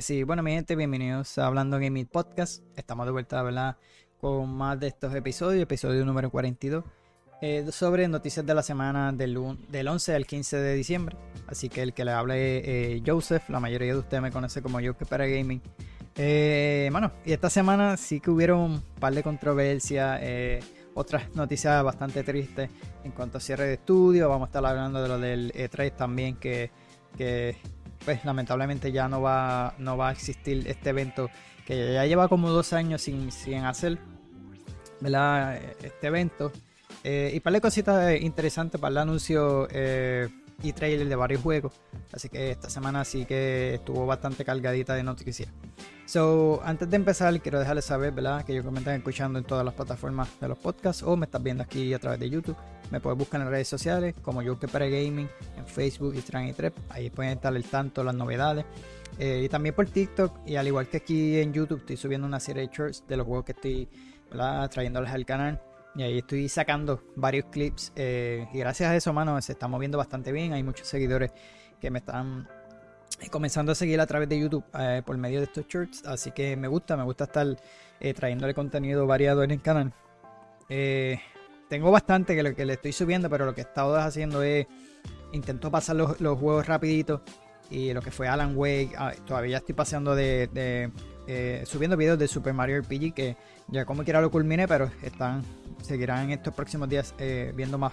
Pues sí, bueno, mi gente, bienvenidos a Hablando Gaming Podcast. Estamos de vuelta, ¿verdad? Con más de estos episodios, episodio número 42, eh, sobre noticias de la semana del, del 11 al 15 de diciembre. Así que el que le hable eh, Joseph, la mayoría de ustedes me conoce como Joseph para Gaming. Eh, bueno, y esta semana sí que hubieron un par de controversias, eh, otras noticias bastante tristes en cuanto a cierre de estudio. Vamos a estar hablando de lo del E3 también, que, que pues lamentablemente ya no va, no va a existir este evento que ya lleva como dos años sin, sin hacer ¿verdad? este evento. Eh, y para de cositas interesantes para el anuncio eh, y trailer de varios juegos. Así que esta semana sí que estuvo bastante cargadita de noticias. So, antes de empezar, quiero dejarles saber, ¿verdad? Que yo me están escuchando en todas las plataformas de los podcasts o me estás viendo aquí a través de YouTube. Me puedes buscar en redes sociales como Yo que para Gaming, en Facebook, Instagram y Trep. Ahí pueden estar el tanto, las novedades. Eh, y también por TikTok. Y al igual que aquí en YouTube, estoy subiendo una serie de shorts de los juegos que estoy ¿verdad? trayéndoles al canal. Y ahí estoy sacando varios clips. Eh, y gracias a eso, mano, se está moviendo bastante bien. Hay muchos seguidores que me están comenzando a seguir a través de YouTube eh, por medio de estos shorts. Así que me gusta, me gusta estar eh, trayéndole contenido variado en el canal. Eh, tengo bastante que lo que le estoy subiendo, pero lo que he estado haciendo es intento pasar los, juegos rapidito. Y lo que fue Alan Wake, ah, todavía estoy pasando de, subiendo videos de Super Mario RPG que ya como quiera lo culminé, pero están seguirán estos próximos días viendo más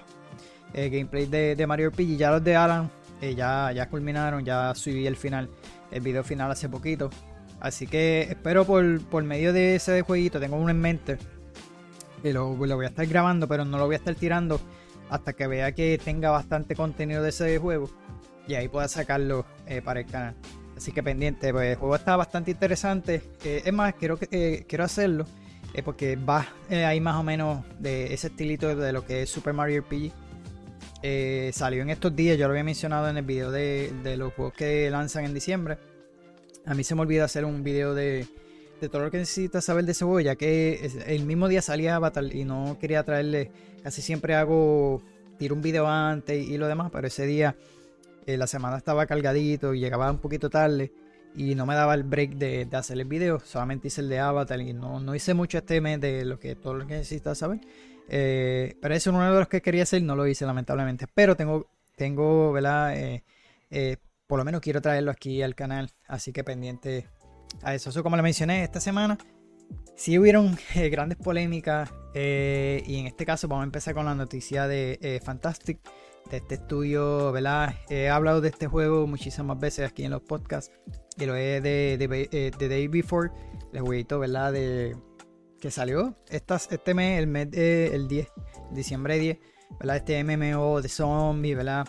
gameplay de, de Mario RPG. Ya los de Alan eh, ya, ya culminaron, ya subí el final, el video final hace poquito. Así que espero por, por medio de ese jueguito, tengo uno en mente. Y lo, lo, voy a estar grabando, pero no lo voy a estar tirando hasta que vea que tenga bastante contenido de ese juego. Y ahí pueda sacarlo eh, para el canal. Así que pendiente, pues el juego está bastante interesante. Eh, es más, quiero, quiero hacerlo. Porque va ahí más o menos de ese estilito de lo que es Super Mario RPG eh, salió en estos días, yo lo había mencionado en el video de, los juegos que lanzan en diciembre. A mí se me olvida hacer un video de, todo lo que necesitas saber de ese juego, ya que el mismo día salía y no quería traerle. Casi siempre hago, tiro un video antes y, lo demás, pero ese día eh, la semana estaba cargadito y llegaba un poquito tarde y no me daba el break de, hacer el video. Solamente hice el de Avatar y no, no hice mucho este mes de lo que todo lo que necesitas saber. Eh, pero ese es uno de los que quería hacer, no lo hice lamentablemente. Pero tengo, tengo, ¿verdad? Eh, eh, por lo menos quiero traerlo aquí al canal, así que pendiente a eso. Como le mencioné esta semana, sí hubieron grandes polémicas y en este caso vamos a empezar con la noticia de Fantastic, de este estudio, ¿verdad? He hablado de este juego muchísimas veces aquí en los podcasts y lo he de, de, de Day Before, el jueguito, ¿verdad? De que salió este mes, el mes de, el 10, diciembre 10, ¿verdad? Este MMO de zombie, ¿verdad?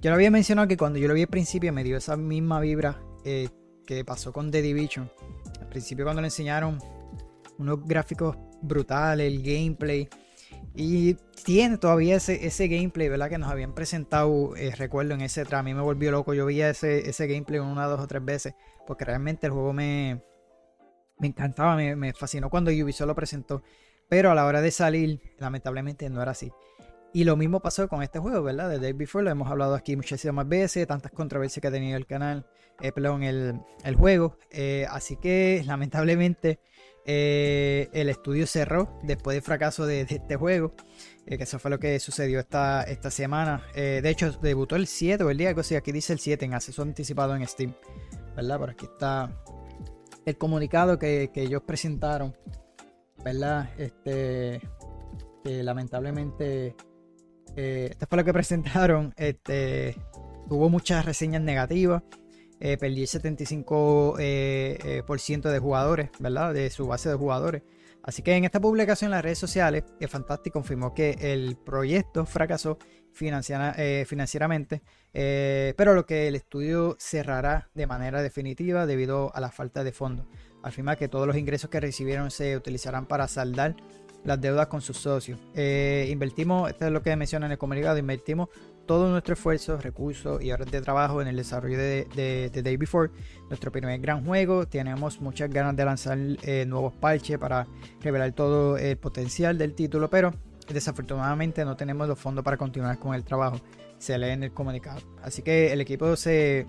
Yo lo había mencionado que cuando yo lo vi al principio me dio esa misma vibra eh, que pasó con The Division. Al principio cuando le enseñaron unos gráficos brutales, el gameplay. Y tiene todavía ese, ese gameplay, ¿verdad? Que nos habían presentado, eh, recuerdo, en ese A mí me volvió loco. Yo veía ese, ese gameplay una, dos o tres veces. Porque realmente el juego me, me encantaba, me, fascinó cuando Ubisoft lo presentó. Pero a la hora de salir, lamentablemente no era así. Y lo mismo pasó con este juego, ¿verdad? De Day Before, lo hemos hablado aquí muchísimas veces, tantas controversias que ha tenido el canal, eh, perdón, el, el juego. Eh, así que lamentablemente eh, el estudio cerró después del fracaso de, este juego. que eso fue lo que sucedió esta, esta semana. de hecho, debutó el 7 o el día, algo así, aquí dice el 7 en acceso anticipado en Steam. ¿Verdad? Por aquí está el comunicado que, ellos presentaron, ¿verdad? Este, que lamentablemente, eh, esto fue lo que presentaron, este, tuvo muchas reseñas negativas, eh, perdí el 75% eh, por ciento de jugadores, ¿verdad? De su base de jugadores. Así que en esta publicación en las redes sociales, Fantastic confirmó que el proyecto fracasó financieramente, pero lo que el estudio cerrará de manera definitiva debido a la falta de fondos. Afirma que todos los ingresos que recibieron se utilizarán para saldar las deudas con sus socios. Eh, invertimos, esto es lo que menciona en el comunicado, invertimos todo nuestro esfuerzo, recursos y horas de trabajo en el desarrollo de, Day Before, nuestro primer gran juego. Tenemos muchas ganas de lanzar eh, nuevos parches para revelar todo el potencial del título, pero desafortunadamente no tenemos los fondos para continuar con el trabajo. Se lee en el comunicado. Así que el equipo se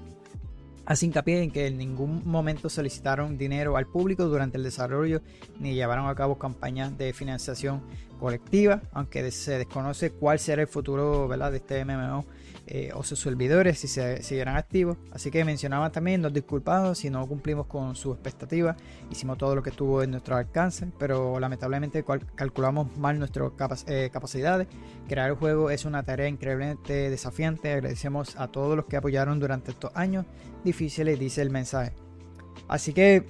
Hace hincapié en que en ningún momento solicitaron dinero al público durante el desarrollo ni llevaron a cabo campañas de financiación colectiva, aunque se desconoce cuál será el futuro de este MMO eh, o sus servidores si se siguieran activos. Así que mencionaban también, nos disculpamos si no cumplimos con sus expectativas, hicimos todo lo que estuvo en nuestro alcance, pero lamentablemente calculamos mal nuestras eh, capacidades. Crear el juego es una tarea increíblemente desafiante. Agradecemos a todos los que apoyaron durante estos años difíciles, dice el mensaje. Así que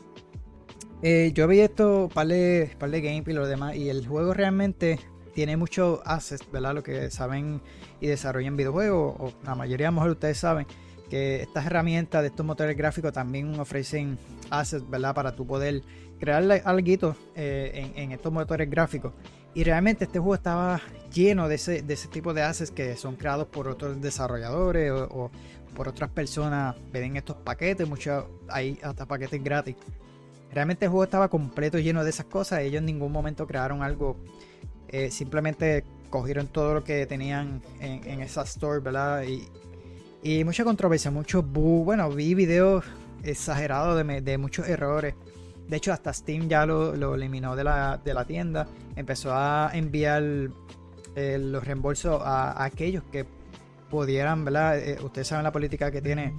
eh, yo vi esto, par de, de gameplay y lo demás, y el juego realmente tiene muchos assets, ¿verdad? Lo que saben y desarrollan videojuegos, o la mayoría a lo mejor ustedes saben que estas herramientas de estos motores gráficos también ofrecen assets, ¿verdad? Para tú poder crear algo eh, en, estos motores gráficos. Y realmente este juego estaba lleno de ese, de ese tipo de assets que son creados por otros desarrolladores o, por otras personas. Ven estos paquetes, muchos hay hasta paquetes gratis. Realmente el juego estaba completo lleno de esas cosas. Ellos en ningún momento crearon algo eh, simplemente cogieron todo lo que tenían en, esa store, ¿verdad? Y, y mucha controversia, mucho bugs. Bueno, vi videos exagerados de, muchos errores. De hecho, hasta Steam ya lo, eliminó de la, tienda. Empezó a enviar eh, los reembolsos a, aquellos que pudieran, ¿verdad? Eh, ustedes saben la política que tiene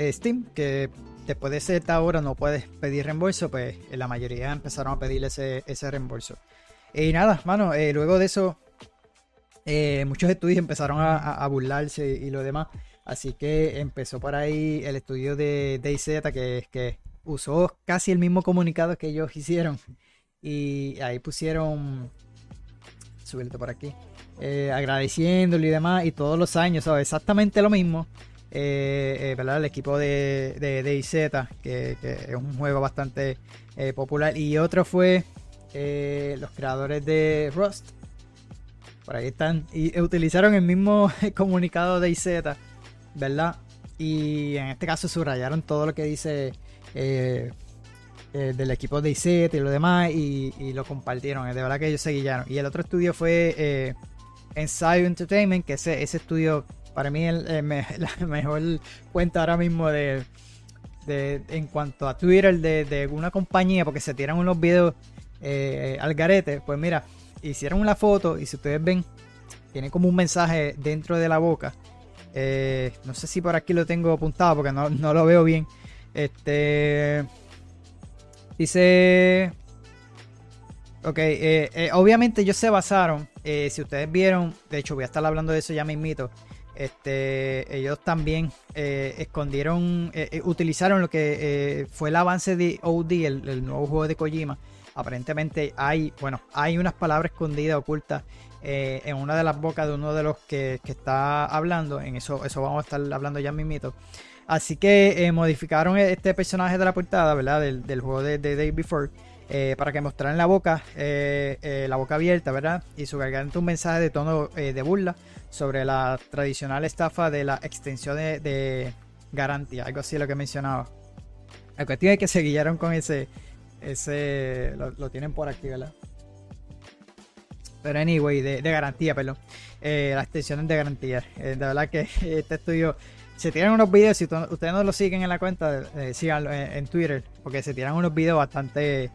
Steam, que después de cierta hora no puedes pedir reembolso, pues la mayoría empezaron a pedir ese, reembolso. Y nada, mano, eh, luego de eso, eh, muchos estudios empezaron a, burlarse y lo demás. Así que empezó por ahí el estudio de DayZ, que, que usó casi el mismo comunicado que ellos hicieron. Y ahí pusieron, subirte por aquí, eh, agradeciéndolo y demás. Y todos los años, ¿sabes? Exactamente lo mismo. Eh, eh, ¿verdad? el equipo de, de, DayZ, que, es un juego bastante eh, popular. Y otro fue los creadores de Rust. Por ahí están. Y utilizaron el mismo comunicado de DayZ, ¿verdad? Y en este caso subrayaron todo lo que dice del equipo de DayZ y lo demás. Y, lo compartieron. De verdad que ellos se guiaron. Y el otro estudio fue Ensayo Entertainment, que ese, ese estudio para mí el, la mejor cuenta ahora mismo de, en cuanto a Twitter de, una compañía, porque se tiran unos videos eh, al garete, pues mira, hicieron una foto y si ustedes ven, tiene como un mensaje dentro de la boca. Eh, no sé si por aquí lo tengo apuntado porque no, lo veo bien. Este dice Ok, eh, obviamente ellos se basaron, si ustedes vieron, de hecho voy a estar hablando de eso ya mismito, este, ellos también eh, escondieron, eh, eh, utilizaron lo que fue el avance de OD, el, nuevo juego de Kojima. Aparentemente hay, bueno, hay unas palabras escondidas, ocultas en una de las bocas de uno de los que, está hablando. En eso, eso vamos a estar hablando ya mismito. Así que modificaron este personaje de la portada, ¿verdad? Del, juego de, de Day Before. para que mostraran la boca, la boca abierta, ¿verdad? Y su garganta un mensaje de tono de burla sobre la tradicional estafa de la extensión de, garantía, algo así lo que mencionaba. La cuestión es que se guiaron con ese, ese, lo, tienen por aquí, ¿verdad? Pero anyway, de, garantía, perdón. Eh, las extensiones de garantía. Eh, de verdad que este estudio se tiran unos videos, si ustedes no lo siguen en la cuenta, eh, síganlo en, Twitter, porque se tiran unos videos bastante,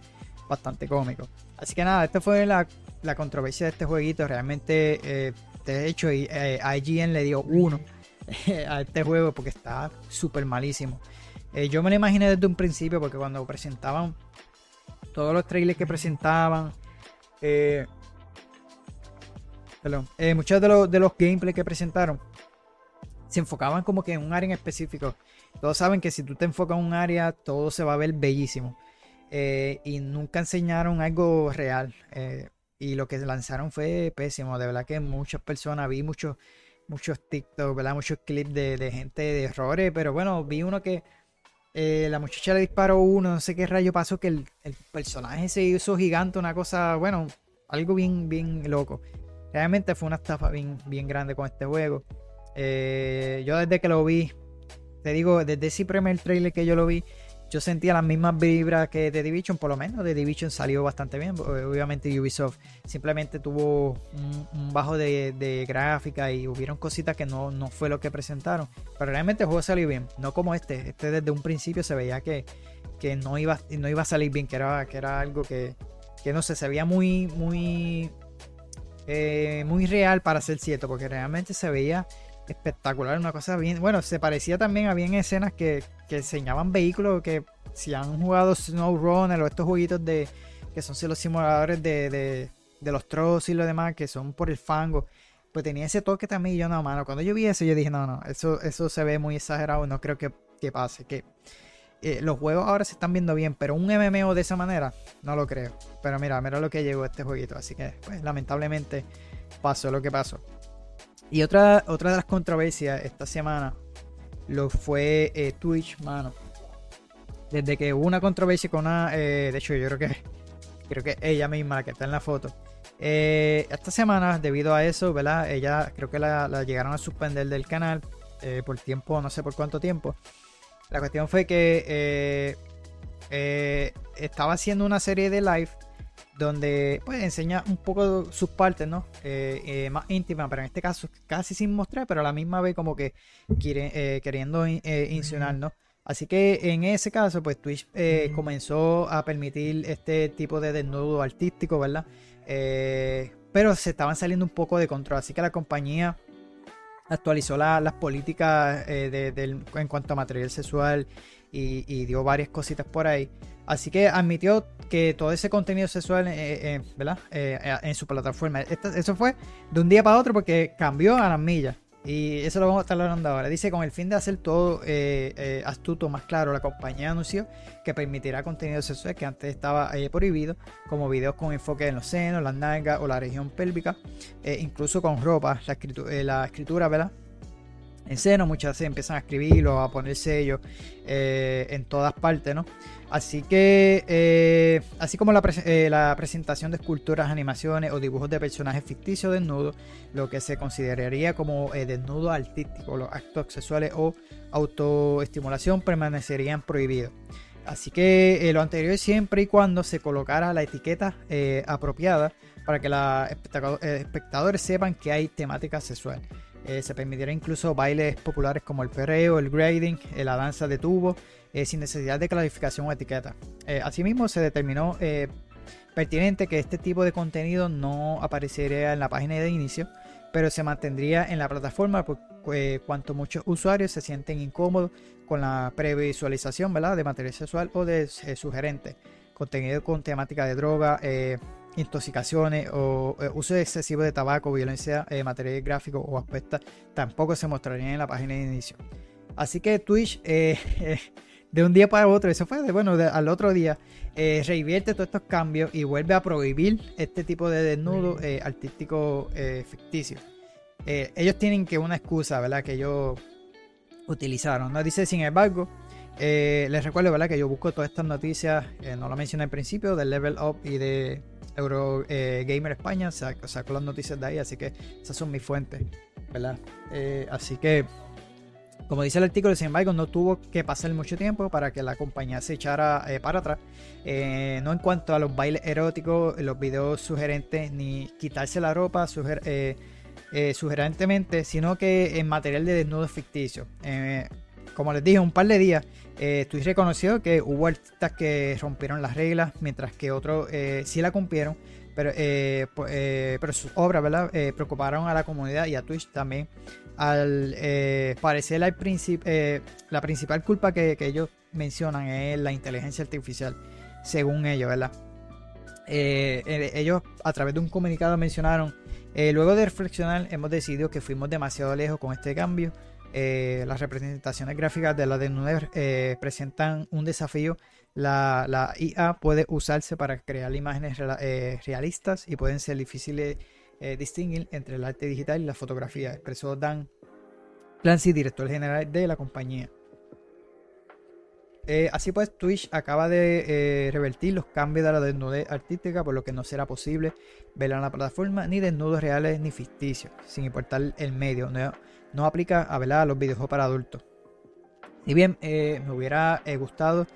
bastante cómicos. Así que nada, esta fue la, la controversia de este jueguito. Realmente de hecho, eh, IGN le dio uno a este juego porque está súper malísimo. Eh, yo me lo imaginé desde un principio porque cuando presentaban todos los trailers que presentaban, eh, muchos de los, de los gameplays que presentaron se enfocaban como que en un área en específico. Todos saben que si tú te enfocas en un área, todo se va a ver bellísimo. y nunca enseñaron algo real. Y lo que lanzaron fue pésimo. De verdad que muchas personas, vi muchos, muchos TikTok, ¿verdad? Muchos clips de, gente de errores. Pero bueno, vi uno que eh, la muchacha le disparó uno, no sé qué rayo pasó, que el, personaje se hizo gigante, una cosa, bueno, algo bien, bien loco. Realmente fue una estafa bien, bien grande con este juego. Eh, yo desde que lo vi, te digo, desde ese primer trailer que yo lo vi, yo sentía las mismas vibras que de Division, por lo menos de Division salió bastante bien. Obviamente Ubisoft simplemente tuvo un, bajo de, gráfica y hubieron cositas que no, no fue lo que presentaron. Pero realmente el juego salió bien, no como este. Este desde un principio se veía que, que no, iba, no iba a salir bien, que era, que era algo que, que no sé, se veía muy, muy, eh, muy real para ser cierto, porque realmente se veía espectacular, una cosa bien. Bueno, se parecía también, a bien escenas que, que enseñaban vehículos que si han jugado SnowRunner o estos jueguitos de que son los simuladores de, de, los trozos y lo demás, que son por el fango, pues tenía ese toque también. Y yo, no, mano, cuando yo vi eso, yo dije, no, no, eso, eso se ve muy exagerado, no creo que, que pase. Que eh, los juegos ahora se están viendo bien, pero un MMO de esa manera, no lo creo. Pero mira, mira lo que llegó este jueguito, así que, pues, lamentablemente pasó lo que pasó. Y otra, otra de las controversias esta semana lo fue eh, Twitch, mano. Desde que hubo una controversia con una. Eh, de hecho, yo creo que. Creo que ella misma, la que está en la foto. Eh, esta semana, debido a eso, ¿verdad? Ella creo que la, llegaron a suspender del canal. por tiempo, no sé por cuánto tiempo. La cuestión fue que estaba haciendo una serie de live donde pues enseña un poco sus partes, ¿no? Eh, eh, más íntimas, pero en este caso casi sin mostrar, pero a la misma vez como que quiere, eh, queriendo insinuar, ¿no? Así que en ese caso, pues Twitch comenzó a permitir este tipo de desnudo artístico, ¿verdad? pero se estaban saliendo un poco de control, así que la compañía actualizó las políticas en cuanto a material sexual y dio varias cositas por ahí. Así que admitió que todo ese contenido sexual eh, eh, ¿verdad? Eh, en su plataforma. eso fue de un día para otro porque cambió a las millas. Y eso lo vamos a estar hablando ahora. Dice, con el fin de hacer todo astuto, más claro, la compañía anunció que permitirá contenido sexual que antes estaba prohibido, como videos con enfoque en los senos, las nalgas o la región pélvica, incluso con ropa, la, la escritura, ¿verdad? En seno, muchas veces empiezan a escribirlo, a poner sellos en todas partes, ¿no? Así que, eh, así como eh, la, presentación de esculturas, animaciones o dibujos de personajes ficticios desnudos, lo que se consideraría como eh, desnudo artístico, los actos sexuales o autoestimulación permanecerían prohibidos. Así que lo anterior siempre y cuando se colocara la etiqueta apropiada para que los espectadores sepan que hay temática sexual. Se permitirá incluso bailes populares como el perreo, el grading, la danza de tubo eh, sin necesidad de clarificación o etiqueta. Eh, asimismo, se determinó eh, pertinente que este tipo de contenido no aparecería en la página de inicio, pero se mantendría en la plataforma por cuanto muchos usuarios se sienten incómodos con la previsualización ¿verdad? de material sexual o de sugerente, contenido con temática de droga, intoxicaciones o uso excesivo de tabaco, violencia, material gráfico o aspectos tampoco se mostrarían en la página de inicio. Así que Twitch de un día para otro, eso fue de, bueno, al otro día, eh, reinvierte todos estos cambios y vuelve a prohibir este tipo de desnudo eh, artístico eh, ficticio. ellos tienen que una excusa, ¿verdad? Que ellos utilizaron, ¿no? Dice, sin embargo, les recuerdo, ¿verdad? Que yo busco todas estas noticias, no lo mencioné al principio, de Level Up y de Eurogamer España, saco las noticias de ahí, así que esas son mis fuentes, ¿verdad? así que como dice el artículo, sin embargo, no tuvo que pasar mucho tiempo para que la compañía se echara eh, para atrás. Eh, no en cuanto a los bailes eróticos, los videos sugerentes, ni quitarse la ropa eh, sugerentemente, sino que en material de desnudo ficticio. como les dije, un par de días, estoy reconocido que hubo artistas que rompieron las reglas, mientras que otros sí la cumplieron. Pero, pero sus obras preocuparon a la comunidad y a Twitch también al eh, parecer la, eh, principal culpa que, ellos mencionan es la inteligencia artificial, según ellos, ¿verdad? Eh, ellos a través de un comunicado mencionaron, luego de reflexionar hemos decidido que fuimos demasiado lejos con este cambio. Las representaciones gráficas de la desnudez presentan un desafío. La, IA puede usarse para crear imágenes realistas y pueden ser difíciles eh, distinguir entre el arte digital y la fotografía, expresó Dan Clancy, director general de la compañía. Eh, así pues, Twitch acaba de eh, revertir los cambios de la desnudez artística, por lo que no será posible verla en la plataforma ni desnudos reales ni ficticios, sin importar el medio. No, aplica a, a los videojuegos para adultos. Y bien, me hubiera gustado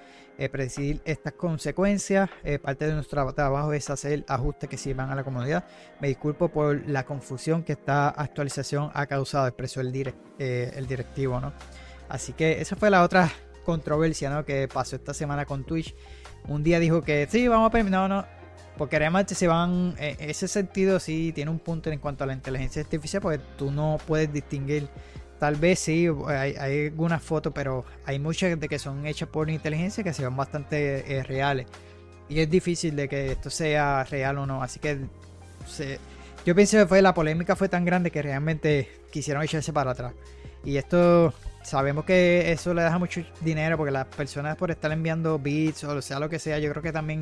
predecir estas consecuencias. parte de nuestro trabajo es hacer ajustes que sirvan a la comunidad. Me disculpo por la confusión que esta actualización ha causado, expresó el, el directivo, ¿no? Así que esa fue la otra controversia ¿no? que pasó esta semana con Twitch. Un día dijo que sí, vamos a permitir. No, no. Porque realmente se van. En ese sentido, sí tiene un punto en cuanto a la inteligencia artificial, porque tú no puedes distinguir. Tal vez sí, hay, algunas fotos, pero hay muchas de que son hechas por inteligencia que se ven bastante eh, reales. Y es difícil de que esto sea real o no. Así que yo pienso que fue, la polémica fue tan grande que realmente quisieron echarse para atrás. Y esto sabemos que eso le deja mucho dinero porque las personas por estar enviando bits o sea lo que sea, yo creo que también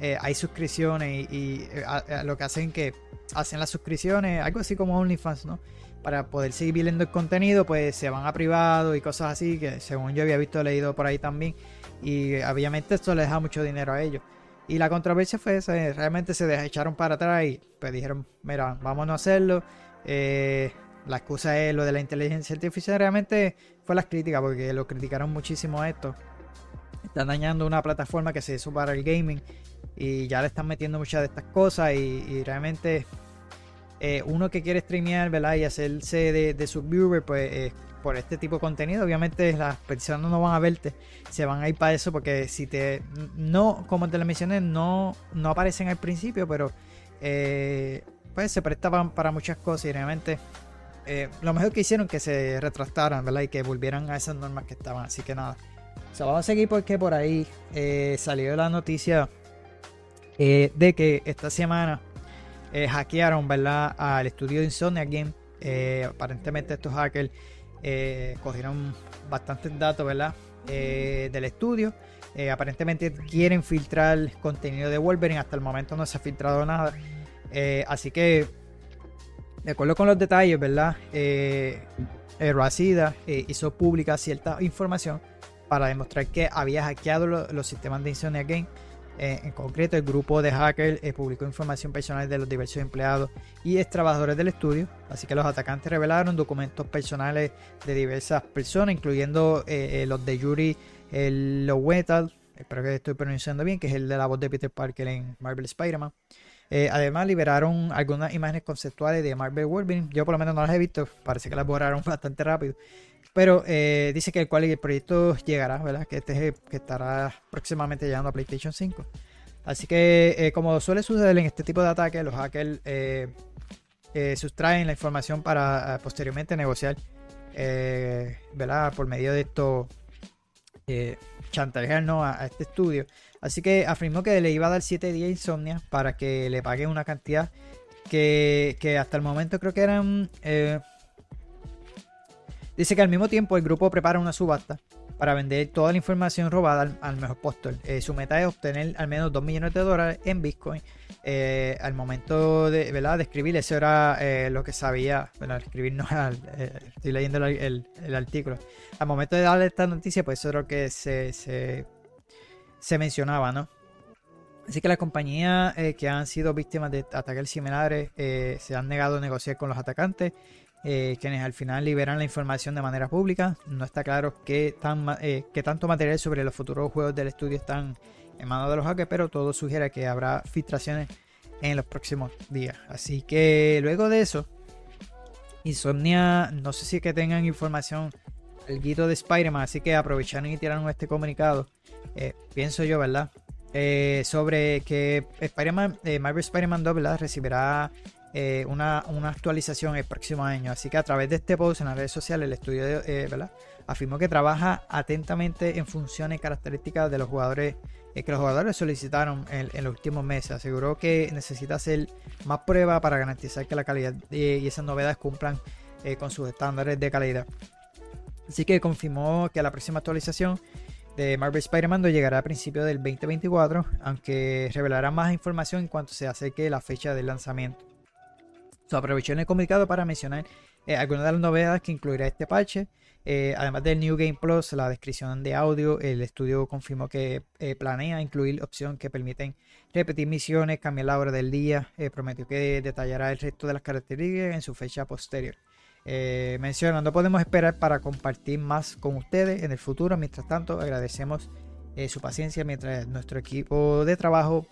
eh, hay suscripciones y, eh, lo que hacen que hacen las suscripciones, algo así como OnlyFans, ¿no? Para poder seguir viendo el contenido, pues se van a privado y cosas así, que según yo había visto, leído por ahí también. Y obviamente esto le deja mucho dinero a ellos. Y la controversia fue esa, realmente se echaron para atrás y pues dijeron, mira, vámonos a hacerlo. Eh, la excusa es lo de la inteligencia artificial. Realmente fue las críticas, porque lo criticaron muchísimo a esto. Están dañando una plataforma que se hizo para el gaming y ya le están metiendo muchas de estas cosas. Y, realmente, eh, uno que quiere streamear ¿verdad? y hacerse de, de pues eh, por este tipo de contenido, obviamente las personas no van a verte, se van a ir para eso, porque si te. No, como te lo mencioné, no, no aparecen al principio, pero. Eh, pues se prestaban para muchas cosas y realmente lo mejor que hicieron que se retractaran, ¿verdad? Y que volvieran a esas normas que estaban. Así que nada. O sea, vamos a seguir porque por ahí salió la noticia eh, de que esta semana hackearon, ¿verdad? Al estudio de Insomnia Game. aparentemente estos hackers cogieron bastantes datos, ¿verdad? del estudio. aparentemente quieren filtrar contenido de Wolverine. Hasta el momento no se ha filtrado nada. así que de acuerdo con los detalles, ¿verdad? Eh, eh eh, hizo pública cierta información para demostrar que había hackeado los sistemas de Insomnia Game. Eh, en concreto, el grupo de hackers publicó información personal de los diversos empleados y ex trabajadores del estudio. Así que los atacantes revelaron documentos personales de diversas personas, incluyendo los de Yuri Lowetal, espero que estoy pronunciando bien, que es el de la voz de Peter Parker en Marvel Spider-Man. Eh, además, liberaron algunas imágenes conceptuales de Marvel Wolverine. Yo por lo menos no las he visto, parece que las borraron bastante rápido. Pero eh, dice que el cual el proyecto llegará, ¿verdad? Que este que estará próximamente llegando a PlayStation 5. Así que, eh, como suele suceder en este tipo de ataques, los hackers sustraen la información para posteriormente negociar, ¿verdad? Por medio de esto, chantajear a este estudio. Así que afirmó que le iba a dar 7 días insomnia para que le pague una cantidad que, hasta el momento creo que eran... Eh, dice que al mismo tiempo el grupo prepara una subasta para vender toda la información robada al, mejor postor. Eh, su meta es obtener al menos 2 millones de dólares en Bitcoin. Eh, al momento de, ¿verdad? de escribir, eso era lo que sabía. Bueno, escribir no estoy leyendo el, artículo. Al momento de darle esta noticia, pues eso era lo que se se mencionaba, ¿no? Así que las compañías eh, que han sido víctimas de ataques similares eh, se han negado a negociar con los atacantes, eh, quienes al final liberan la información de manera pública. No está claro tan, qué tanto material sobre los futuros juegos del estudio están en manos de los hackers, pero todo sugiere que habrá filtraciones en los próximos días. Así que luego de eso, Insomnia, no sé si es que tengan información el guito de Spider-Man, así que aprovecharon y tiraron este comunicado eh, pienso yo, ¿verdad? Eh, sobre que Spider-Man, eh, Marvel Spider-Man 2, ¿verdad? Recibirá una, actualización el próximo año. Así que a través de este post en las redes sociales, el estudio, ¿verdad? Afirmó que trabaja atentamente en funciones características de los jugadores que los jugadores solicitaron en, los últimos meses. Aseguró que necesita hacer más pruebas para garantizar que la calidad y esas novedades cumplan con sus estándares de calidad. Así que confirmó que la próxima actualización de Marvel Spider-Man llegará a principios del 2024, aunque revelará más información en cuanto se acerque la fecha del lanzamiento. Se aprovechó en el comunicado para mencionar eh, algunas de las novedades que incluirá este parche. Eh, además del New Game Plus, la descripción de audio, el estudio confirmó que eh, planea incluir opciones que permiten repetir misiones, cambiar la hora del día. prometió que detallará el resto de las características en su fecha posterior. Menciona, no podemos esperar para compartir más con ustedes en el futuro. Mientras tanto, agradecemos su paciencia mientras nuestro equipo de trabajo,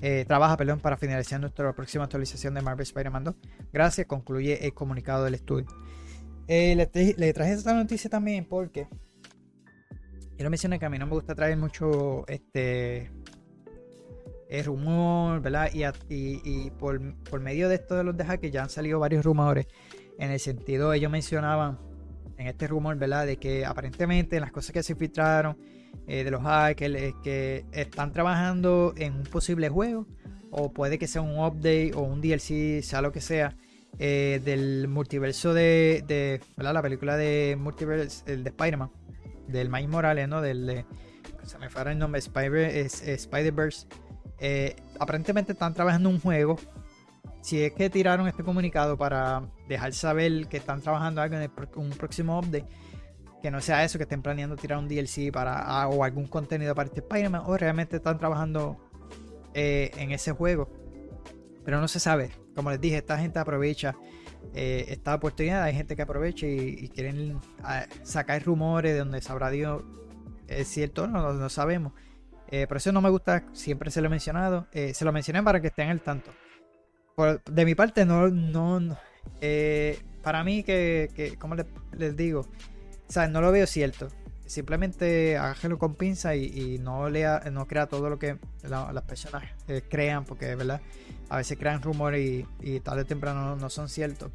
eh, trabaja perdón, para finalizar nuestra próxima actualización de Marvel Spider-Man 2. Gracias, concluye el comunicado del estudio. Le, le, traje esta noticia también porque quiero mencionar que a mí no me gusta traer mucho este el rumor, ¿verdad? Y, y, por, medio de esto de los de hackers ya han salido varios rumores. En el sentido, ellos mencionaban en este rumor, ¿verdad? De que aparentemente las cosas que se filtraron eh, de los hackers que están trabajando en un posible juego. O puede que sea un update o un DLC, sea lo que sea. Eh, del multiverso de, de la película de multiverse, el de Spider-Man, del Miles Morales, ¿no? Del de, se me fue el nombre, Spider-Verse. Eh, aparentemente están trabajando un juego. Si es que tiraron este comunicado para dejar saber que están trabajando algo en un próximo update, que no sea eso, que estén planeando tirar un DLC para o algún contenido para este Spider-Man, o realmente están trabajando eh, en ese juego. Pero no se sabe. Como les dije, esta gente aprovecha eh, esta oportunidad. Hay gente que aprovecha y, quieren ah, sacar rumores de donde sabrá Dios es cierto no, no sabemos. Eh, por eso no me gusta, siempre se lo he mencionado. Eh, se lo mencioné para que estén al tanto. de mi parte, no. no, eh, para mí, que, que como les, digo, o no lo veo cierto. Simplemente hágalo con pinza y, no lea, no crea todo lo que las personas crean, porque verdad a veces crean rumores y, tarde o temprano no, son ciertos.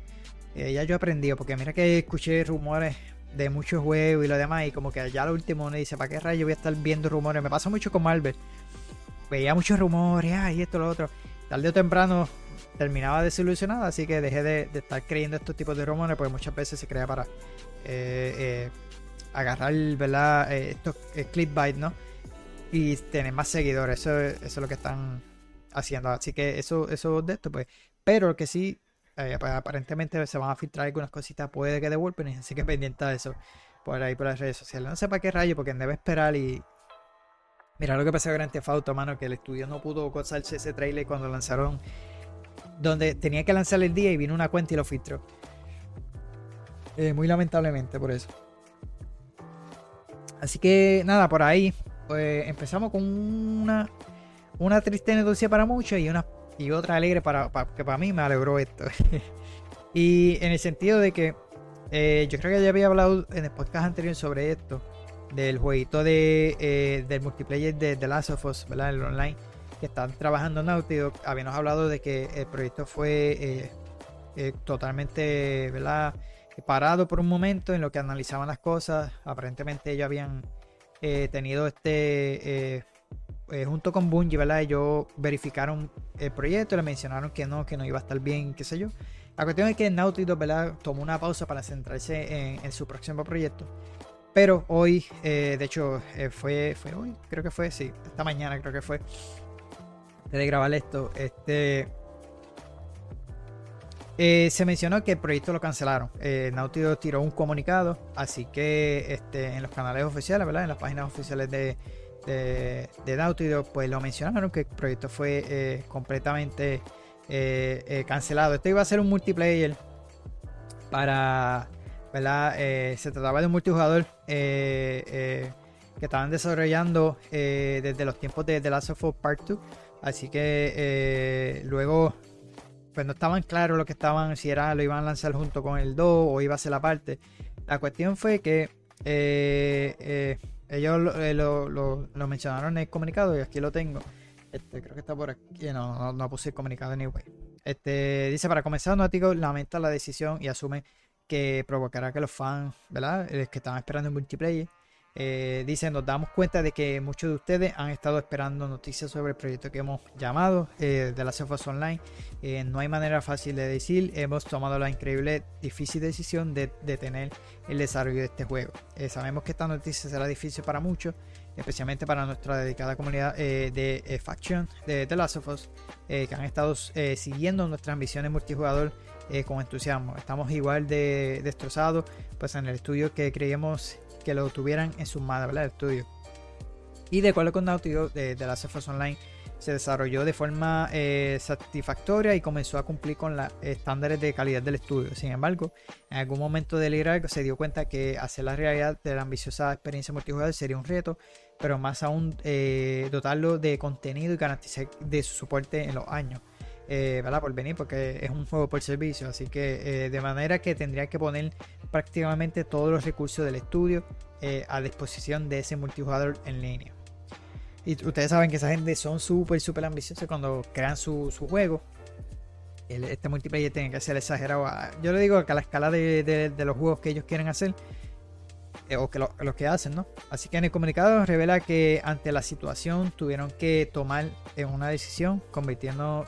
ya yo he aprendido, porque mira que escuché rumores de muchos juegos y lo demás. Y como que ya lo último uno dice, ¿para qué rayo voy a estar viendo rumores? Me pasa mucho con Marvel. Veía muchos rumores, ah, y esto, lo otro. Tarde o temprano terminaba desilusionado, así que dejé de, estar creyendo estos tipos de rumores, porque muchas veces se crea para eh, eh, agarrar, ¿verdad? Eh, estos clickbait, ¿no? Y tener más seguidores. Eso, es lo que están haciendo. Así que eso, eso de esto, pues. Pero que sí eh, pues, aparentemente se van a filtrar algunas cositas, puede que devuelven, así que pendiente de eso por ahí por las redes sociales. No sé para qué rayo, porque debe esperar y. Mira lo que pasó con Grand Theft Auto, mano, que el estudio no pudo gozarse ese trailer cuando lanzaron. Donde tenía que lanzar el día y vino una cuenta y lo filtró. Eh, muy lamentablemente por eso. Así que nada, por ahí. Pues empezamos con una, una triste noticia para muchos y una y otra alegre para, que para mí me alegró esto. y en el sentido de que eh, yo creo que ya había hablado en el podcast anterior sobre esto, del jueguito de, eh, del multiplayer de The Last of Us, ¿verdad? El online, que están trabajando en Naughty Habíamos hablado de que el proyecto fue eh, totalmente, ¿verdad? Parado por un momento en lo que analizaban las cosas. Aparentemente ellos habían tenido este eh, junto con Bungie, ¿verdad? Ellos verificaron el proyecto, le mencionaron que no, que no iba a estar bien, qué sé yo. La cuestión es que Naughty Dog, ¿verdad? Tomó una pausa para centrarse en, su próximo proyecto. Pero hoy, eh, de hecho, eh, fue, fue hoy, creo que fue, sí, esta mañana creo que fue. De grabar esto, este. se mencionó que el proyecto lo cancelaron. Naughty Dog tiró un comunicado, así que este, en los canales oficiales, ¿verdad? En las páginas oficiales de, de, Naughty pues lo mencionaron que el proyecto fue eh, completamente eh, eh, cancelado. Esto iba a ser un multiplayer para, ¿verdad? se trataba de un multijugador que estaban desarrollando desde los tiempos de The Last of Us Part 2. Así que luego pues no estaban claros lo que estaban, si era lo iban a lanzar junto con el 2 o iba a ser la parte. La cuestión fue que ellos eh, lo, lo, mencionaron en el comunicado y aquí lo tengo. Este, creo que está por aquí. No, no, puse el comunicado anyway. Este, dice, para comenzar, Náutico lamenta la decisión y asume que provocará que los fans, ¿verdad? Eh, que estaban esperando un multiplayer, eh, dice, nos damos cuenta de que muchos de ustedes han estado esperando noticias sobre el proyecto que hemos llamado eh, de la Sofos Online. Eh, no hay manera fácil de decir, hemos tomado la increíble, difícil decisión de detener el desarrollo de este juego. sabemos que esta noticia será difícil para muchos, especialmente para nuestra dedicada comunidad de Faction de The Last of Us, que han estado siguiendo nuestras ambiciones multijugador con entusiasmo. Estamos igual de destrozados pues en el estudio que creíamos que lo tuvieran en su manos, ¿verdad? El estudio. Y de acuerdo con Naughty de, de la Us Online, se desarrolló de forma eh, satisfactoria y comenzó a cumplir con los estándares de calidad del estudio. Sin embargo, en algún momento del liderazgo se dio cuenta que hacer la realidad de la ambiciosa experiencia multijugador sería un reto, pero más aún eh, dotarlo de contenido y garantizar de su soporte en los años. Eh, por venir, porque es un juego por servicio, así que de manera que tendría que poner prácticamente todos los recursos del estudio a disposición de ese multijugador en línea. Y ustedes saben que esa gente son súper, súper ambiciosos cuando crean su, juego. este multiplayer tiene que ser exagerado. Yo le digo que a la escala de, los juegos que ellos quieren hacer, eh, o que lo, que hacen, ¿no? Así que en el comunicado revela que ante la situación tuvieron que tomar eh, una decisión, convirtiendo,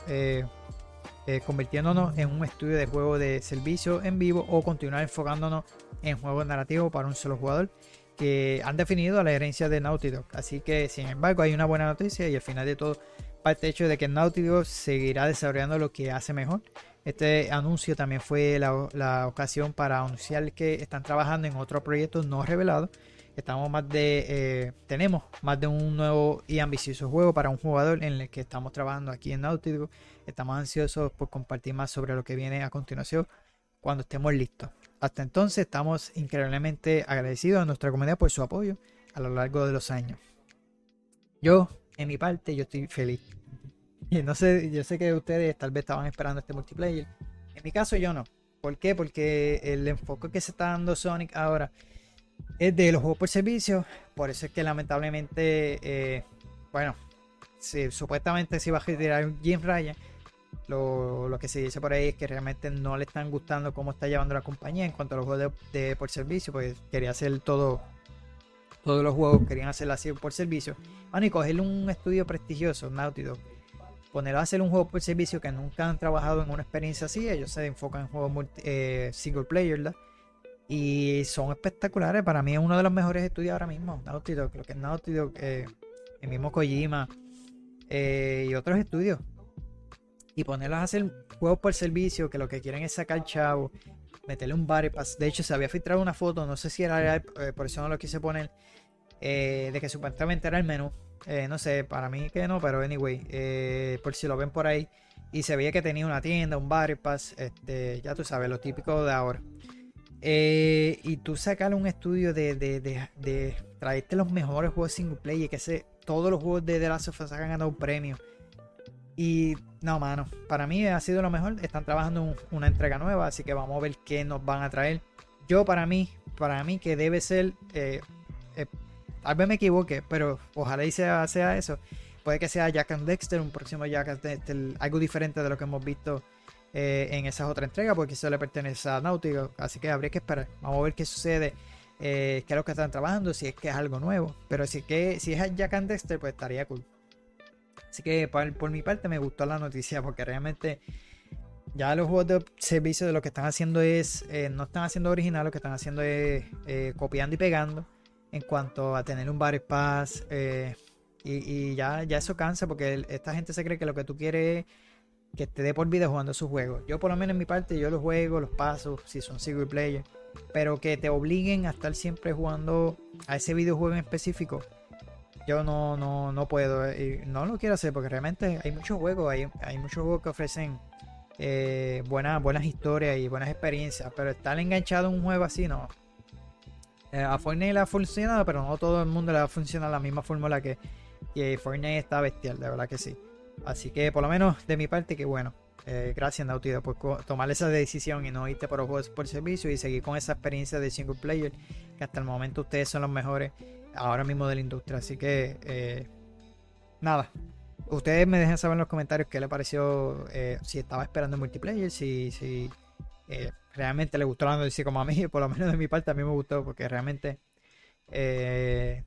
eh, convirtiéndonos en un estudio de juego de servicio en vivo o continuar enfocándonos en juegos narrativos para un solo jugador que han definido la herencia de Naughty Dog. Así que, sin embargo, hay una buena noticia y al final de todo parte hecho de que Naughty Dog seguirá desarrollando lo que hace mejor. Este anuncio también fue la, ocasión para anunciar que están trabajando en otro proyecto no revelado. Estamos más de, eh, tenemos más de un nuevo y ambicioso juego para un jugador en el que estamos trabajando aquí en Naughty Dog. Estamos ansiosos por compartir más sobre lo que viene a continuación cuando estemos listos. Hasta entonces estamos increíblemente agradecidos a nuestra comunidad por su apoyo a lo largo de los años. Yo, en mi parte, yo estoy feliz. Y no sé, yo sé que ustedes tal vez estaban esperando este multiplayer. En mi caso yo no. ¿Por qué? Porque el enfoque que se está dando Sonic ahora es de los juegos por servicio. Por eso es que lamentablemente, eh, bueno, supuestamente se iba a retirar Jim Ryan lo, que se dice por ahí es que realmente no le están gustando cómo está llevando la compañía en cuanto a los juegos de, por servicio, pues quería hacer todo, todos los juegos querían hacerlo así por servicio. Bueno, y cogerle un estudio prestigioso, Naughty Dog, ponerlo a hacer un juego por servicio que nunca han trabajado en una experiencia así, ellos se enfocan en juegos eh, single player. Y son espectaculares, para mí es uno de los mejores estudios ahora mismo, Naughty Dog, lo que es Naughty Dog, eh, el mismo Kojima eh, y otros estudios y ponerlos a hacer juegos por servicio que lo que quieren es sacar chavo, meterle un bypass. De hecho, se había filtrado una foto, no sé si era real, eh, por eso no lo quise poner, eh, de que supuestamente era el menú. Eh, no sé, para mí que no, pero anyway, por si lo ven por ahí. Y se veía que tenía una tienda, un bypass, este, ya tú sabes, lo típico de ahora. y tú sacar un estudio de, de, de, traerte los mejores juegos single player, que sé, todos los juegos de The Last of Us han ganado un premio. Y no, mano, para mí ha sido lo mejor. Están trabajando en una entrega nueva, así que vamos a ver qué nos van a traer. Yo, para mí, para mí que debe ser, eh, eh, tal vez me equivoque, pero ojalá y sea, sea eso. Puede que sea Jack and Dexter, un próximo Jack and Dexter, algo diferente de lo que hemos visto eh, en esas otras entregas, porque eso le pertenece a Nautica. Así que habría que esperar. Vamos a ver qué sucede, qué es lo que están trabajando, si es que es algo nuevo. Pero si, que, si es Jack and Dexter, pues estaría cool. Así que por, mi parte me gustó la noticia porque realmente ya los juegos de servicio de lo que están haciendo es, eh, no están haciendo original, lo que están haciendo es eh, copiando y pegando en cuanto a tener un Battle Pass. Eh, y, ya, ya eso cansa porque esta gente se cree que lo que tú quieres es que te dé por vida jugando sus juegos. Yo por lo menos en mi parte, yo los juego, los paso, si son single player. Pero que te obliguen a estar siempre jugando a ese videojuego en específico yo no, no, no puedo eh, y no lo quiero hacer porque realmente hay muchos juegos, hay, hay muchos juegos que ofrecen eh, buenas, buenas historias y buenas experiencias, pero estar enganchado en un juego así no. Eh, a Fortnite le ha funcionado, pero no todo el mundo le va a funcionar la misma fórmula que, que Fortnite está bestial, de verdad que sí. Así que por lo menos de mi parte, que bueno. gracias Naughty por tomar esa decisión y no irte por los juegos por servicio y seguir con esa experiencia de single player que hasta el momento ustedes son los mejores ahora mismo de la industria. Así que, eh, nada. Ustedes me dejen saber en los comentarios qué le pareció, eh, si estaba esperando multiplayer, si, si eh, realmente le gustó la noticia como a mí, por lo menos de mi parte a mí me gustó, porque realmente, te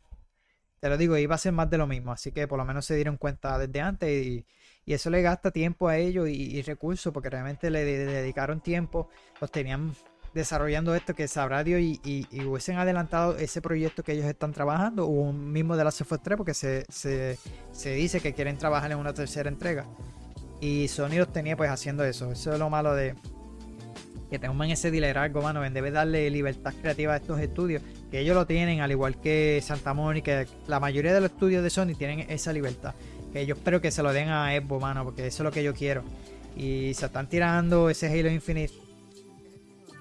lo digo, iba a ser más de lo mismo, así que por lo menos se dieron cuenta desde antes y, eso le gasta tiempo a ellos y, recursos, porque realmente le, le, dedicaron tiempo, los tenían desarrollando esto que sabrá Dios y, hubiesen adelantado ese proyecto que ellos están trabajando o un mismo de la of 3 porque se, dice que quieren trabajar en una tercera entrega y Sony los tenía pues haciendo eso eso es lo malo de que tengan ese liderazgo mano en vez darle libertad creativa a estos estudios que ellos lo tienen al igual que Santa Mónica la mayoría de los estudios de Sony tienen esa libertad que yo espero que se lo den a Evo, mano, porque eso es lo que yo quiero. Y se están tirando ese Halo Infinite.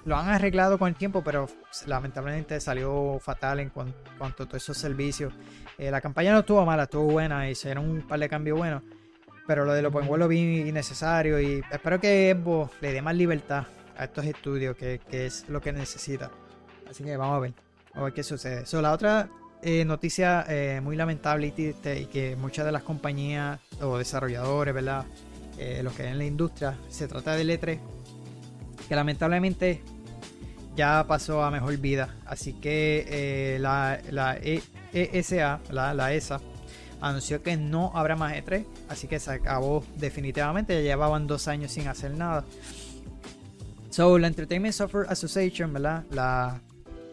Lo han arreglado con el tiempo, pero lamentablemente salió fatal en cuanto, a todos esos servicios. Eh, la campaña no estuvo mala, estuvo buena y se dieron un par de cambios buenos. Pero lo de los Open lo vi innecesario y espero que Evo le dé más libertad a estos estudios, que, es lo que necesita. Así que vamos a ver, a ver qué sucede. So, la otra eh, noticia eh, muy lamentable y, y, que muchas de las compañías o desarrolladores, ¿verdad? Los que en la industria, se trata del E3, que lamentablemente ya pasó a mejor vida. Así que la, la ESA, la, la ESA, anunció que no habrá más E3, así que se acabó definitivamente. Ya llevaban dos años sin hacer nada. So, la Entertainment Software Association, ¿verdad? La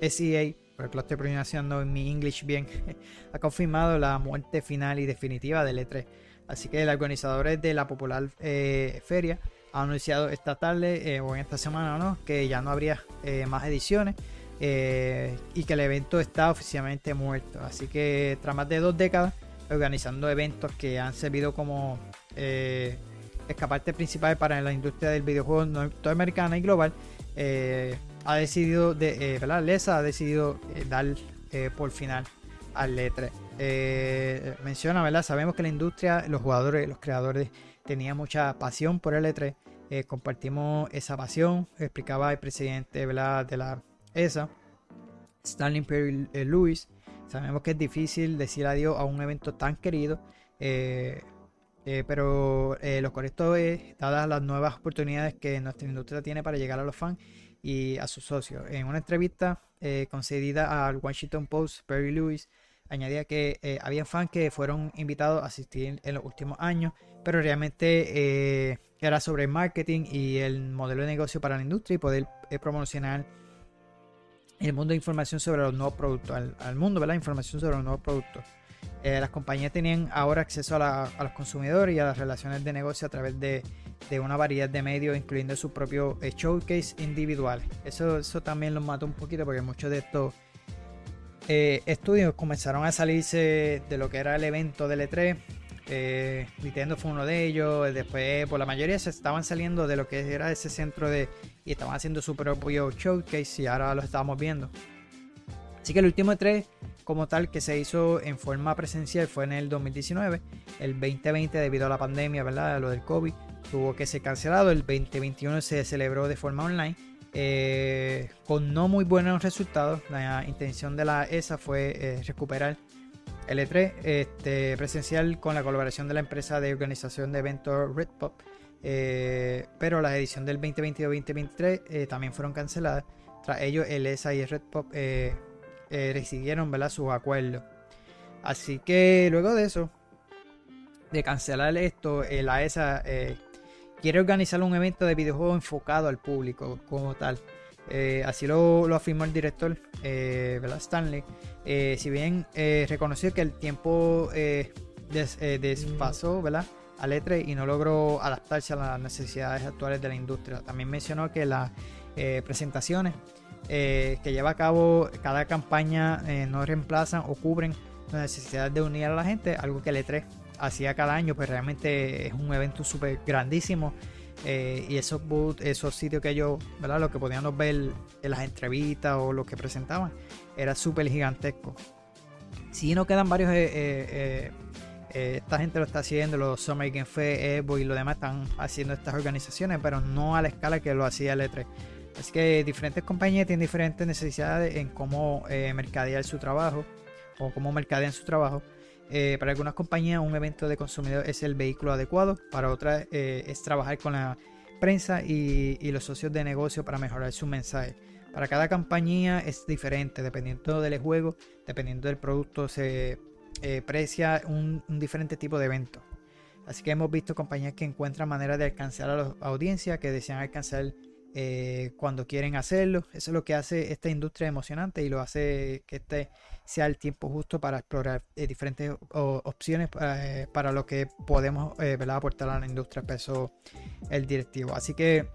SEA, porque lo estoy pronunciando en mi English bien, ha confirmado la muerte final y definitiva del E3. Así que los organizadores de la popular eh, feria han anunciado esta tarde eh, o en esta semana ¿no? que ya no habría eh, más ediciones y que el evento está oficialmente muerto. Así que tras más de dos décadas organizando eventos que han servido como escaparte principal para la industria del videojuego norteamericana y global, eh, ha decidido, de, eh, ¿verdad? Lesa ha decidido eh, dar por final al E3. menciona, ¿verdad? Sabemos que la industria, los jugadores, los creadores tenían mucha pasión por el E3. compartimos esa pasión, explicaba el presidente de la ESA, Stanley Perry Lewis. Sabemos que es difícil decir adiós a un evento tan querido. Eh, pero eh, lo correcto es, dadas las nuevas oportunidades que nuestra industria tiene para llegar a los fans y a sus socios. En una entrevista eh, concedida al Washington Post, Perry Lewis añadía que había fans que fueron invitados a asistir en los últimos años, pero realmente era sobre marketing y el modelo de negocio para la industria y poder promocionar el mundo de información sobre los nuevos productos, al, al mundo, ¿verdad? Información sobre los nuevos productos. Eh, las compañías tenían ahora acceso a, los consumidores y a las relaciones de negocio a través de, una variedad de medios, incluyendo su propio eh, showcase individual. Eso, eso también los mató un poquito porque muchos de estos eh, estudios comenzaron a salirse de lo que era el evento del E3. Nintendo fue uno de ellos. Después, por la mayoría, se estaban saliendo de lo que era ese centro de. y estaban haciendo su propio showcase y ahora lo estamos viendo. Así que el último E3 como tal que se hizo en forma presencial fue en el 2019. El 2020 debido a la pandemia, ¿verdad? Lo del COVID, tuvo que ser cancelado. El 2021 se celebró de forma online. Eh, con no muy buenos resultados. La intención de la ESA fue eh, recuperar el E3 este, presencial con la colaboración de la empresa de organización de eventos Redpop. Eh, pero la edición del 2022-2023 también fueron canceladas. Tras ello, el ESA y Redpop eh, recibieron ¿verdad? sus acuerdos. Así que luego de eso, de cancelar esto, eh, la ESA eh, quiere organizar un evento de videojuegos enfocado al público como tal. Así lo, afirmó el director ¿verdad? Stanley. si bien reconoció que el tiempo despasó ¿verdad? al E3 y no logró adaptarse a las necesidades actuales de la industria. También mencionó que las presentaciones eh, que lleva a cabo cada campaña eh, no reemplazan o cubren la necesidad de unir a la gente, algo que el E3 hacía cada año, pues realmente es un evento súper grandísimo. Eh, y esos esos sitios que ellos, ¿verdad? Lo que podíamos ver en las entrevistas o lo que presentaban, era súper gigantesco. Si no quedan varios, esta gente lo está haciendo, los Summer Game Fest, Evo y lo demás están haciendo estas organizaciones, pero no a la escala que lo hacía el E3. Así que diferentes compañías tienen diferentes necesidades en cómo eh, mercadear su trabajo o cómo mercadean su trabajo. Eh, para algunas compañías un evento de consumidor es el vehículo adecuado, para otras eh, es trabajar con la prensa y, los socios de negocio para mejorar su mensaje. Para cada compañía es diferente, dependiendo del juego, dependiendo del producto, se precia un, un diferente tipo de evento. Así que hemos visto compañías que encuentran maneras de alcanzar a la audiencia, que desean alcanzar eh, cuando quieren hacerlo. Eso es lo que hace esta industria emocionante y lo hace que este sea el tiempo justo para explorar eh, diferentes opciones eh, para lo que podemos aportar a la industria, empezó el directivo. Así que,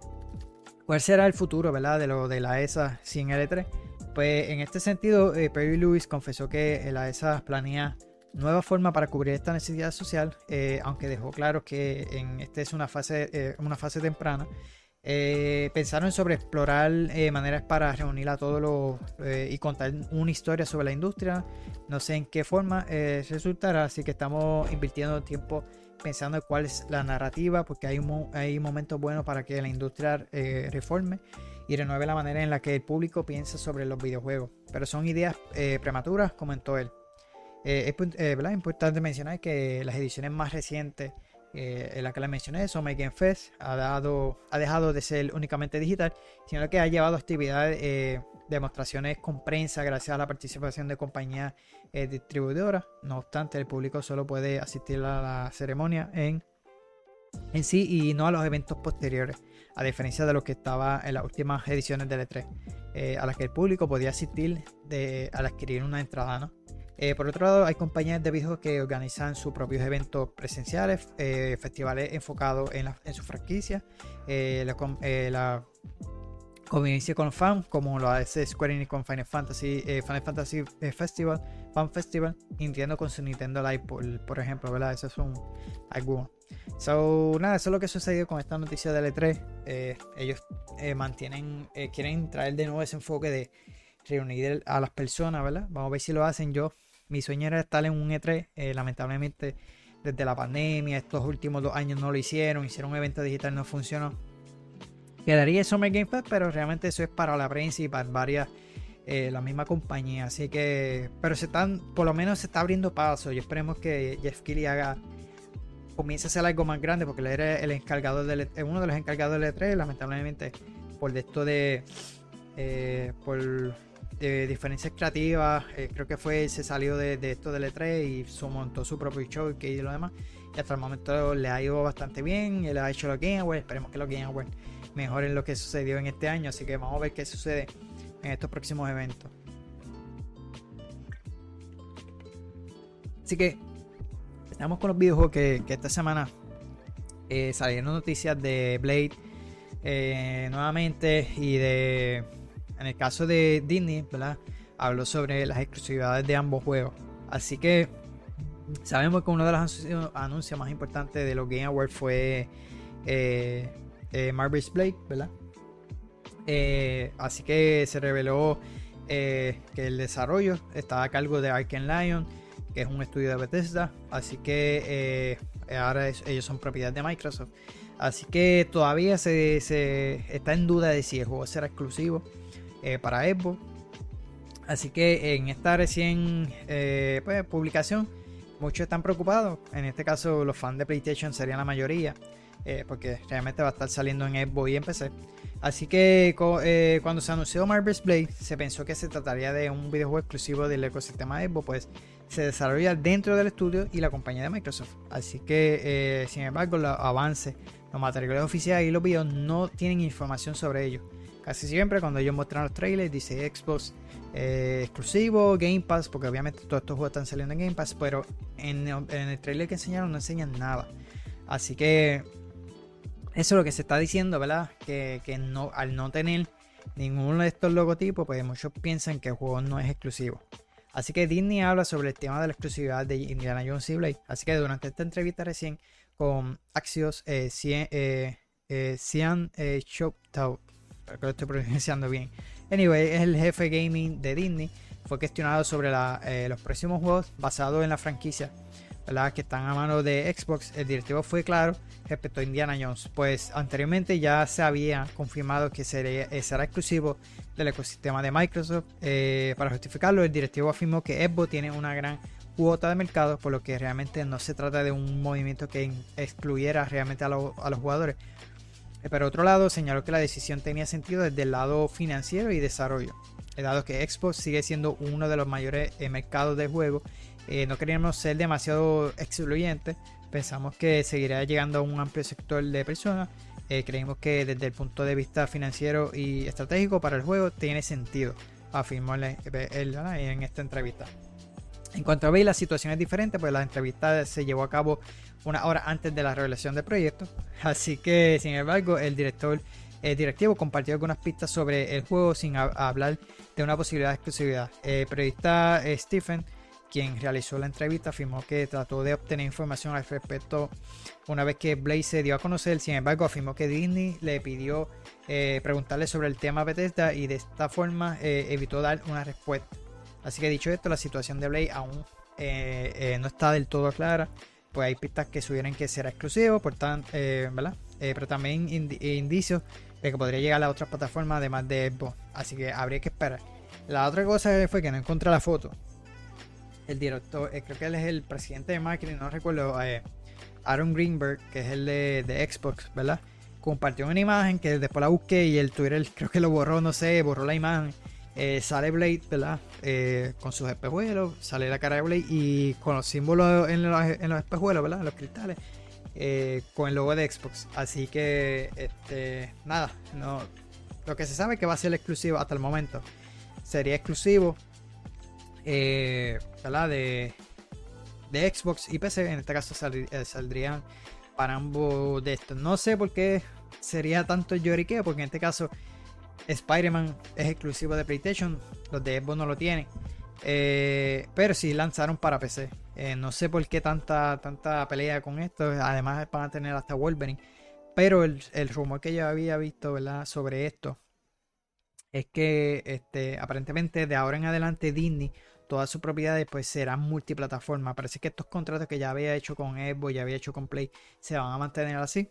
¿cuál será el futuro ¿verdad? de lo de la ESA sin L3? Pues en este sentido, Perry Lewis confesó que la ESA planea nueva forma para cubrir esta necesidad social, aunque dejó claro que en esta es una fase, una fase temprana. Pensaron sobre explorar maneras para reunir a todos los y contar una historia sobre la industria. No sé en qué forma resultará, así que estamos invirtiendo tiempo pensando en cuál es la narrativa, porque hay, hay momentos buenos para que la industria eh, reforme y renueve la manera en la que el público piensa sobre los videojuegos. Pero son ideas eh, prematuras, comentó él. Eh, es importante mencionar que las ediciones más recientes en la que les mencioné, Summer Game Fest, ha, dado, ha dejado de ser únicamente digital, sino que ha llevado actividades demostraciones con prensa gracias a la participación de compañías eh, distribuidoras. No obstante, el público solo puede asistir a la ceremonia en, en sí y no a los eventos posteriores, a diferencia de lo que estaba en las últimas ediciones del E3, eh, a las que el público podía asistir de, al adquirir una entrada. Eh, por otro lado, hay compañías de videojuegos que organizan sus propios eventos presenciales, festivales enfocados en, la, en franquicia. la, la convivencia con fans, como lo hace Square Enix con Final Fantasy, eh, Final Fantasy eh, Festival, Fan Festival, Nintendo con su Nintendo Live, por, ejemplo, ¿verdad? Eso es un alguno. So, nada, eso es lo que sucedió con esta noticia de E3. Eh, ellos mantienen, quieren traer de nuevo ese enfoque de reunir a las personas, ¿verdad? Vamos a ver si lo hacen yo. Mi sueño era estar en un E3, lamentablemente desde la pandemia, estos últimos dos años no lo hicieron, hicieron un evento digital, no funcionó quedaría Summer Game Fest, pero realmente eso es para la prensa y para varias, eh, la misma compañía. Así que, pero se están, por lo menos se está abriendo paso y esperemos que Jeff Keighley haga, comience a hacer algo más grande, porque él era el encargado del, e uno de los encargados del E3, lamentablemente, por esto de, eh, por de diferencias creativas, eh, creo que fue, se salió de, esto del E3 y su, montó su propio show y lo demás. Y hasta el momento le ha ido bastante bien, él ha hecho los Game Awards, esperemos que los Game Awards mejoren lo que sucedió en este año. Así que vamos a ver qué sucede en estos próximos eventos. Así que estamos con los videojuegos que, esta semana eh, salieron noticias de Blade eh, nuevamente y de en el caso de Disney. Habló sobre las exclusividades de ambos juegos. Así que sabemos que uno de los anuncios, más importantes de los Game Awards fue eh, eh, Marvel's Blade. Eh, así que se reveló que el desarrollo está a cargo de Arken Lion, que es un estudio de Bethesda. Así que ahora ellos son propiedad de Microsoft. Así que todavía se, está en duda de si el juego será exclusivo para Xbox. Así que en esta recién pues, publicación, muchos están preocupados. En este caso, los fans de PlayStation serían la mayoría. Eh, porque realmente va a estar saliendo en Xbox y en PC. Así que eh, cuando se anunció Marvel's Blade, se pensó que se trataría de un videojuego exclusivo del ecosistema Xbox, pues se desarrolla dentro del estudio y la compañía de Microsoft. Así que, eh, sin embargo, los avances, los materiales oficiales y los videos no tienen información sobre ellos. Casi siempre cuando ellos muestran los trailers dice Xbox exclusivo, Game Pass, porque obviamente todos estos juegos están saliendo en Game Pass, pero en, el trailer que enseñaron no enseñan nada. Así que eso es lo que se está diciendo, ¿verdad? Que, no, al no tener ninguno de estos logotipos, pues muchos piensan que el juego no es exclusivo. Así que Disney habla sobre el tema de la exclusividad de Indiana Jones y Blade. Así que durante esta entrevista recién con Axios, eh, Cian eh, eh, eh espero que estoy pronunciando bien. Anyway, el jefe gaming de Disney. Fue cuestionado sobre eh, los próximos juegos basados en la franquicia que están a mano de Xbox, el directivo fue claro respecto a Indiana Jones, pues anteriormente ya se había confirmado que eh, será exclusivo del ecosistema de Microsoft. Eh, para justificarlo, el directivo afirmó que Xbox tiene una gran cuota de mercado, por lo que realmente no se trata de un movimiento que excluyera realmente a, los jugadores. Eh, pero otro lado, señaló que la decisión tenía sentido desde el lado financiero y desarrollo, dado que Xbox sigue siendo uno de los mayores mercados de juego eh, no queríamos ser demasiado excluyentes. Pensamos que seguirá llegando a un amplio sector de personas. Eh, creímos que desde el punto de vista financiero y estratégico para el juego tiene sentido, afirmó él, en esta entrevista. En cuanto a ver la situación es diferente, pues la entrevista se llevó a cabo una hora antes de la revelación del proyecto. Así que, sin embargo, el director directivo compartió algunas pistas sobre el juego sin hablar de una posibilidad de exclusividad. El periodista eh, Stephen quien realizó la entrevista, afirmó que trató de obtener información al respecto una vez que Blade se dio a conocer. Sin embargo, afirmó que Disney le pidió eh, preguntarle sobre el tema Bethesda y de esta forma eh, evitó dar una respuesta. Así que dicho esto, la situación de Blade aún no está del todo clara. Pues hay pistas que sugieren que será exclusivo, por tanto, ¿verdad? pero también indicios de que podría llegar a otras plataformas además de Xbox. Así que habría que esperar. La otra cosa fue que no encontré la foto. El director, eh, creo que él es el presidente de marketing, no recuerdo, eh, Aaron Greenberg, que es el de, Xbox, ¿verdad? Compartió una imagen que después la busqué y el Twitter creo que lo borró, no sé, borró la imagen. Eh, sale Blade, ¿verdad? con sus espejuelos, sale la cara de Blade y con los símbolos en los, en los espejuelos, ¿verdad? En los cristales. con el logo de Xbox. Así que, este, nada, no, lo que se sabe es que va a ser exclusivo hasta el momento sería exclusivo eh, De, de Xbox y PC. En este caso eh, saldrían para ambos de estos. No sé por qué sería tanto lloriqueo, porque en este caso Spider-Man es exclusivo de PlayStation, los de Xbox no lo tienen. Eh, pero sí lanzaron para PC. no sé por qué tanta, tanta pelea con esto. Además van a tener hasta Wolverine. Pero el, el rumor que yo había visto ¿verdad? sobre esto es que este, aparentemente de ahora en adelante Disney, todas sus propiedades pues serán multiplataforma. Parece que estos contratos que ya había hecho con Xbox, ya había hecho con Play, se van a mantener así.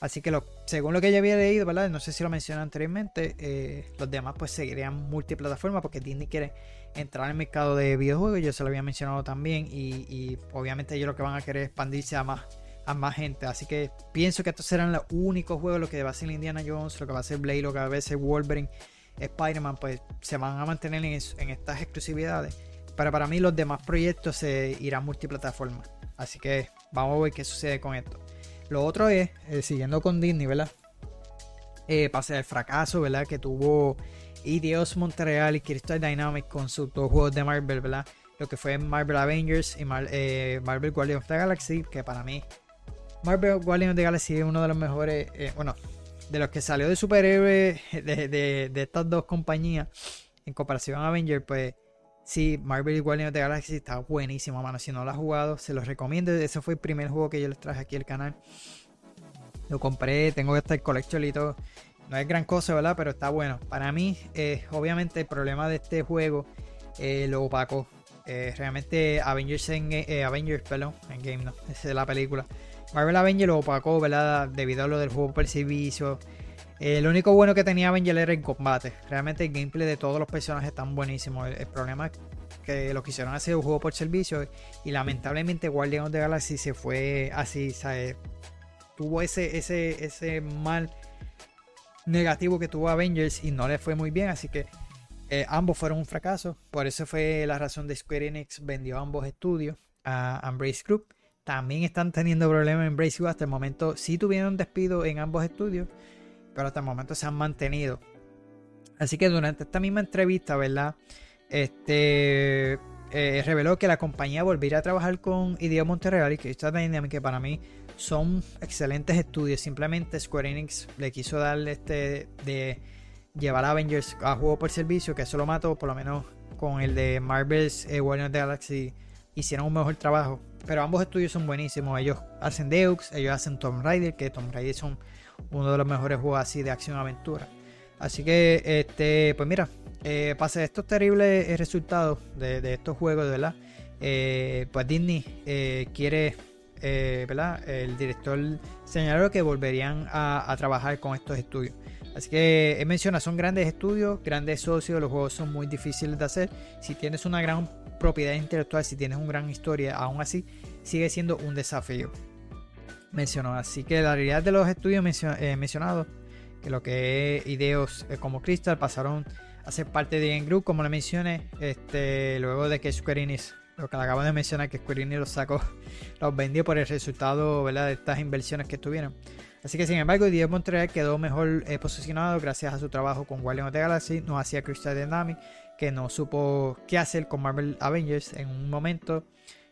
Así que lo, según lo que ya había leído, ¿verdad? No sé si lo mencioné anteriormente, eh, los demás pues seguirían multiplataforma porque Disney quiere entrar en el mercado de videojuegos, yo se lo había mencionado también y, obviamente ellos lo que van a querer expandirse a más, a más gente. Así que pienso que estos serán los únicos juegos, lo que va a ser Indiana Jones, lo que va a ser Blade, lo que va a ser Wolverine Spider-Man, pues se van a mantener en, estas exclusividades. Pero para mí los demás proyectos se irán multiplataforma. Así que vamos a ver qué sucede con esto. Lo otro es, eh, siguiendo con Disney, ¿verdad? Eh, pase el fracaso, ¿verdad? Que tuvo Ideos Montreal y Crystal Dynamics con sus dos juegos de Marvel, ¿verdad? Lo que fue Marvel Avengers y eh, Marvel Guardians of the Galaxy, que para mí Marvel Guardians of the Galaxy es uno de los mejores, bueno, de los que salió de superhéroes de, de, estas dos compañías en comparación a Avenger, pues sí, Marvel Guardians of the Galaxy está buenísimo, mano. Si no lo has jugado, se los recomiendo. Ese fue el primer juego que yo les traje aquí al canal. Lo compré, tengo que estar collection y todo. No es gran cosa, ¿verdad? Pero está bueno. Para mí, eh, obviamente, el problema de este juego eh, lo opaco. Eh, realmente Avengers en Avengers, perdón, en game no, es la película. Marvel Avenger lo opacó, ¿verdad? Debido a lo del juego por servicio. Eh, lo único bueno que tenía Avenger era el combate. Realmente el gameplay de todos los personajes están buenísimos. El, problema es que lo quisieron hacer un juego por servicio. Y lamentablemente Guardian of the Galaxy se fue así, ¿sabes? Tuvo ese, ese, ese mal negativo que tuvo Avengers y no le fue muy bien. Así que eh, ambos fueron un fracaso. Por eso fue la razón de Square Enix vendió ambos estudios a Embrace Group también están teniendo problemas en Brace Hasta el momento sí tuvieron despido en ambos estudios, hasta el momento se han mantenido. Así que durante esta misma entrevista, ¿verdad? Este eh, reveló que la compañía volvería a trabajar con Idea Montreal y Crystal Dynamics, que para mí son excelentes estudios. Simplemente Square Enix le quiso darle este de llevar a Avengers a juego por servicio, que eso lo mató, por lo menos con el de Marvel's eh, Warriors Galaxy hicieron un mejor trabajo. Pero ambos estudios son buenísimos. Ellos hacen Deux, ellos hacen Tomb Raider, que Tomb Raider son uno de los mejores juegos así de acción-aventura. Así que, este, pues mira, eh, pase estos terribles resultados de, estos juegos, ¿verdad? Eh, pues Disney eh, quiere, eh, ¿verdad? El director señaló que volverían a, a, trabajar con estos estudios. Así que él menciona, son grandes estudios, grandes socios, los juegos son muy difíciles de hacer. Si tienes una gran propiedad intelectual, si tienes una gran historia, aún así sigue siendo un desafío. Mencionó así que la realidad de los estudios eh, mencionados, que lo que es ideos eh, como Crystal pasaron a ser parte de Game Group, como le mencioné, este, luego de que Square Enix, lo que le acabo de mencionar, que Square Enix los sacó, los vendió por el resultado ¿verdad? de estas inversiones que tuvieron. Así que sin embargo, Diego Montreal quedó mejor eh, posicionado gracias a su trabajo con Guardian of the Galaxy, no hacía Crystal Dynamics, que no supo qué hacer con Marvel Avengers en un momento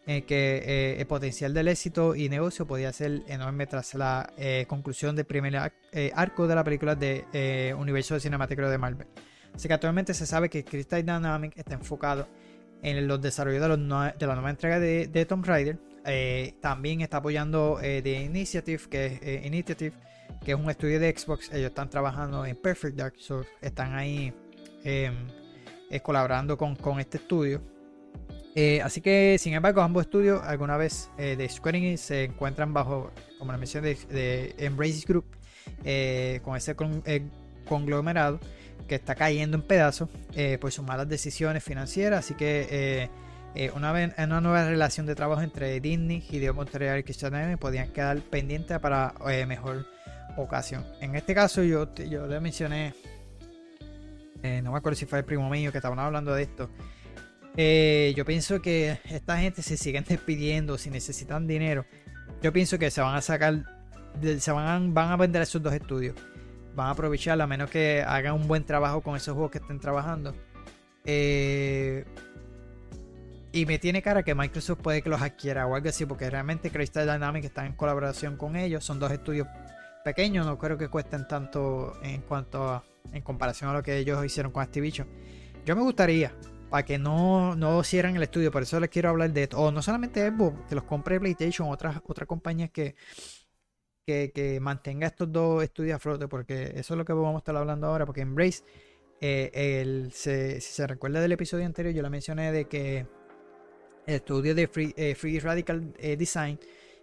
en que eh, el potencial del éxito y negocio podía ser enorme tras la eh, conclusión del primer eh, arco de la película de universo cinemático de Marvel. Así que actualmente se sabe que Crystal Dynamics está enfocado en los desarrollos de, de la nueva entrega de, de Tomb Raider. también está apoyando The Initiative, que es Initiative, que es un estudio de Xbox. Ellos están trabajando en Perfect Dark, so están ahí em, colaborando con este estudio. Eh, así que, sin embargo, ambos estudios alguna vez eh, de Square se encuentran bajo, como la mención de, Embrace Group, eh, con ese conglomerado que está cayendo en pedazos por sus malas decisiones financieras. Así que una, una nueva relación de trabajo entre Disney, Hideo Montreal y Christian podían quedar pendientes para mejor ocasión. En este caso, yo, yo le mencioné, no me acuerdo si fue el primo mío que estaban hablando de esto. Eh, yo pienso que esta gente se siguen despidiendo si necesitan dinero. Yo pienso que se van a sacar, se van van a vender esos dos estudios. Van a aprovechar a menos que hagan un buen trabajo con esos juegos que estén trabajando. Eh, y me tiene cara que Microsoft puede que los adquiera o algo así, porque realmente Crystal Dynamics está en colaboración con ellos. Son dos estudios pequeños, no creo que cuesten tanto en cuanto a, en comparación a lo que ellos hicieron con Activision. Yo me gustaría, para que no, no cierren el estudio. Por eso les quiero hablar de esto. O no solamente Xbox, que los compre PlayStation, otras, otras compañías que, que, mantenga estos dos estudios a flote, porque eso es lo que vamos a estar hablando ahora, porque Embrace, eh, si se recuerda del episodio anterior, yo le mencioné de que el estudio de Free, eh, Radical eh, Design,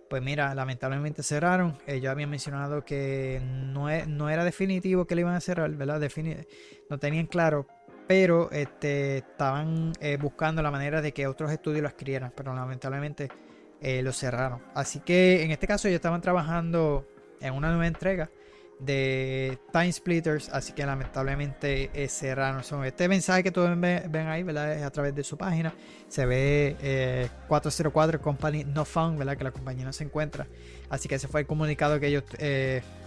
pues mira, lamentablemente cerraron. yo había mencionado que no, e, no, era definitivo que le iban a cerrar, ¿verdad? no tenían claro, pero este, estaban eh, buscando la manera de que otros estudios lo adquirieran, pero lamentablemente eh, lo cerraron. Así que en este caso ellos estaban trabajando en una nueva entrega de Time Splitters, así que lamentablemente eh, cerraron. este mensaje que todos ven, ahí, ¿verdad? Es a través de su página. Se ve 404 Company No Found, ¿verdad? Que la compañía no se encuentra. Así que ese fue el comunicado que ellos,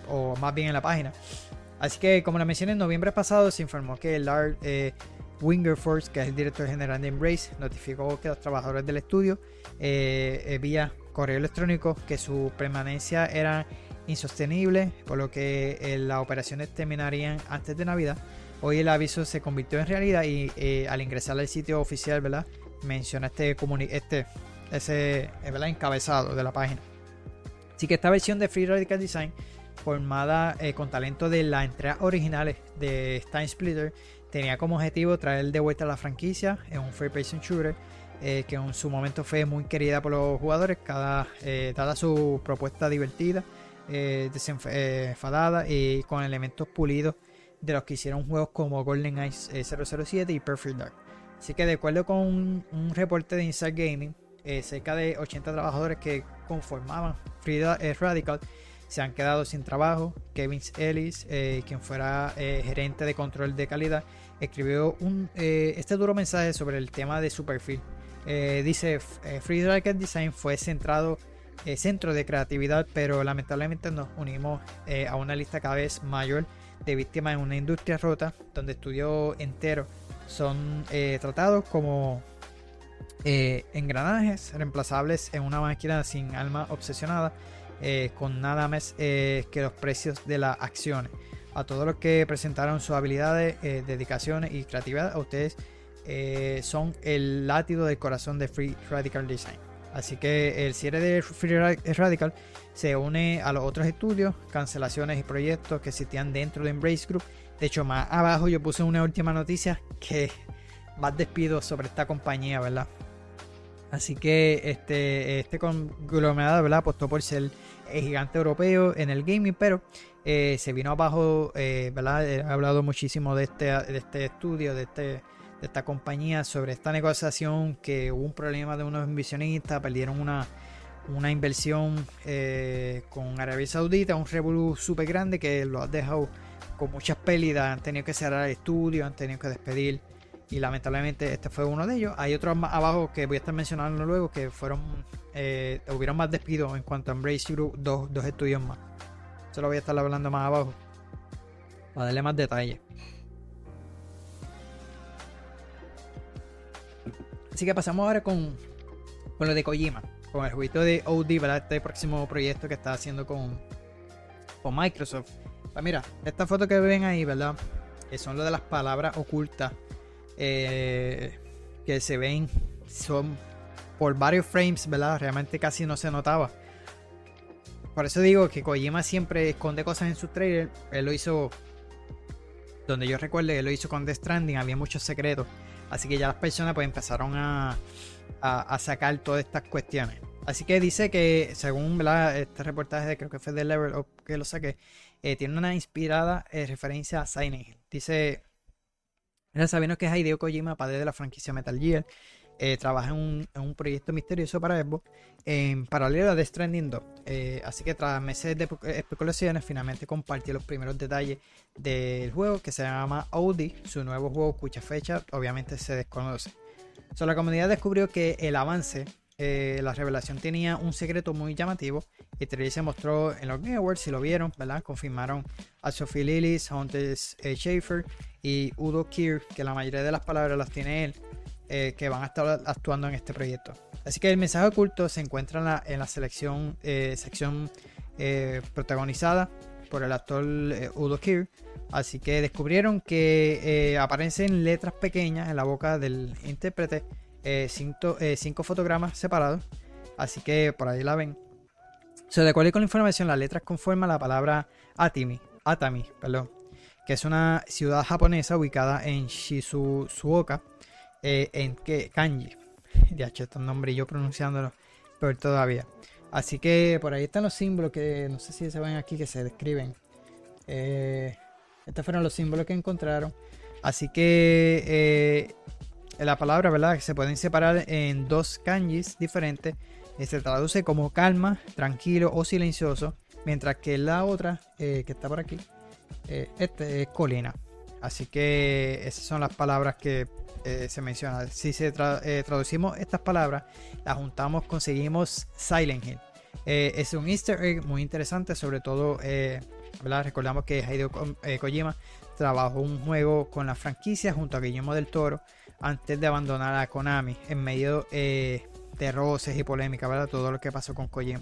o más bien en la página, Así que, como la mencioné, en noviembre pasado se informó que Lard eh, Wingerforce, que es el director general de Embrace, notificó que los trabajadores del estudio, eh, eh, vía correo electrónico, que su permanencia era insostenible, por lo que las operaciones terminarían antes de Navidad. Hoy el aviso se convirtió en realidad y al ingresar al sitio oficial, ¿verdad? Menciona este, este ese encabezado de la página. Así que esta versión de Free Radical Design formada eh, con talento de las entregas originales de Time Splitter, tenía como objetivo traer de vuelta la franquicia en un free person shooter eh, que en su momento fue muy querida por los jugadores, cada, eh, dada su propuesta divertida, desenfadada y con elementos pulidos de los que hicieron juegos como GoldenEye 007 y Perfect Dark. Así que de acuerdo con un, reporte de Inside Gaming, cerca de 80 trabajadores que conformaban Free Radical se han quedado sin trabajo. Kevin Ellis, eh, quien fuera eh, gerente de control de calidad, escribió un, eh, este duro mensaje sobre el tema de su perfil. dice, Free Rocket Design fue centrado, centro de creatividad, pero lamentablemente nos unimos a una lista cada vez mayor de víctimas en una industria rota, donde estudios enteros son tratados como engranajes reemplazables en una máquina sin alma obsesionada eh, con nada más eh, que los precios de las acciones. A todos los que presentaron sus habilidades, eh, dedicaciones y creatividad, a ustedes son el látigo del corazón de Free Radical Design. Así que el cierre de Free Radical se une a los otros estudios, cancelaciones y proyectos que existían dentro de Embrace Group. De hecho, más abajo yo puse una última noticia que más despidos sobre esta compañía, ¿verdad? Así que este, este conglomerado ¿verdad? apostó por ser el gigante europeo en el gaming, pero eh, se vino abajo, eh, ¿verdad? He hablado muchísimo de este, de este estudio, de, este, de esta compañía, sobre esta negociación, que hubo un problema de unos inversionistas, perdieron una, una inversión eh, con Arabia Saudita, un revolú súper grande que lo ha dejado con muchas pérdidas, han tenido que cerrar el estudio, han tenido que despedir y lamentablemente este fue uno de ellos. Hay otros más abajo que voy a estar mencionando luego que fueron, eh, hubieron más despidos en cuanto a Embrace Group, dos, dos estudios más. Eso lo voy a estar hablando más abajo. Para darle más detalle. Así que pasamos ahora con, con lo de Kojima. Con el jueguito de OD, ¿verdad? Este próximo proyecto que está haciendo con, con Microsoft. Pues mira, esta foto que ven ahí, ¿verdad? Que son lo de las palabras ocultas eh, que se ven son por varios frames, ¿verdad? Realmente casi no se notaba. Por eso digo que Kojima siempre esconde cosas en su trailer. Él lo hizo, donde yo recuerdo, él lo hizo con Death Stranding, había muchos secretos. Así que ya las personas pues empezaron a, a, sacar todas estas cuestiones. Así que dice que, según este reportaje de creo que fue de Level Up que lo saqué, eh, tiene una inspirada eh, referencia a Silent Hill. Dice, ya sabemos que Hideo Kojima, padre de la franquicia Metal Gear. Eh, trabaja en un, proyecto misterioso para Xbox en paralelo a The Stranding 2. así que tras meses de especulaciones, finalmente compartió los primeros detalles del juego que se llama Audi, su nuevo juego cuya fecha obviamente se desconoce. So, la comunidad descubrió que el avance eh, la revelación tenía un secreto muy llamativo y Trey se mostró en los Game Awards, si lo vieron, ¿verdad? Confirmaron a Sophie Lillis, Hunter eh, Schaefer y Udo Kier, que la mayoría de las palabras las tiene él, eh, que van a estar actuando en este proyecto. Así que el mensaje oculto se encuentra en la, selección, sección protagonizada por el actor Udo Kier. Así que descubrieron que aparecen letras pequeñas en la boca del intérprete eh, eh, cinco, fotogramas separados. Así que por ahí la ven. So, de acuerdo con la información, las letras conforman la palabra Atami, Atami, perdón, que es una ciudad japonesa ubicada en Shizuoka, eh, en Kanji. Ya, hecho, este nombre yo pronunciándolo pero todavía. Así que por ahí están los símbolos que no sé si se ven aquí que se describen. estos fueron los símbolos que encontraron. Así que la palabra, ¿verdad? Que se pueden separar en dos kanjis diferentes. Se traduce como calma, tranquilo o silencioso. Mientras que la otra, eh, que está por aquí, eh, este es colina. Así que esas son las palabras que eh, se mencionan. Si se traducimos estas palabras, las juntamos, conseguimos Silent Hill. es un easter egg muy interesante, sobre todo, ¿verdad? recordamos que Hideo Kojima trabajó un juego con la franquicia junto a Guillermo del Toro antes de abandonar a Konami en medio eh, de roces y polémica, ¿verdad? Todo lo que pasó con Kojima.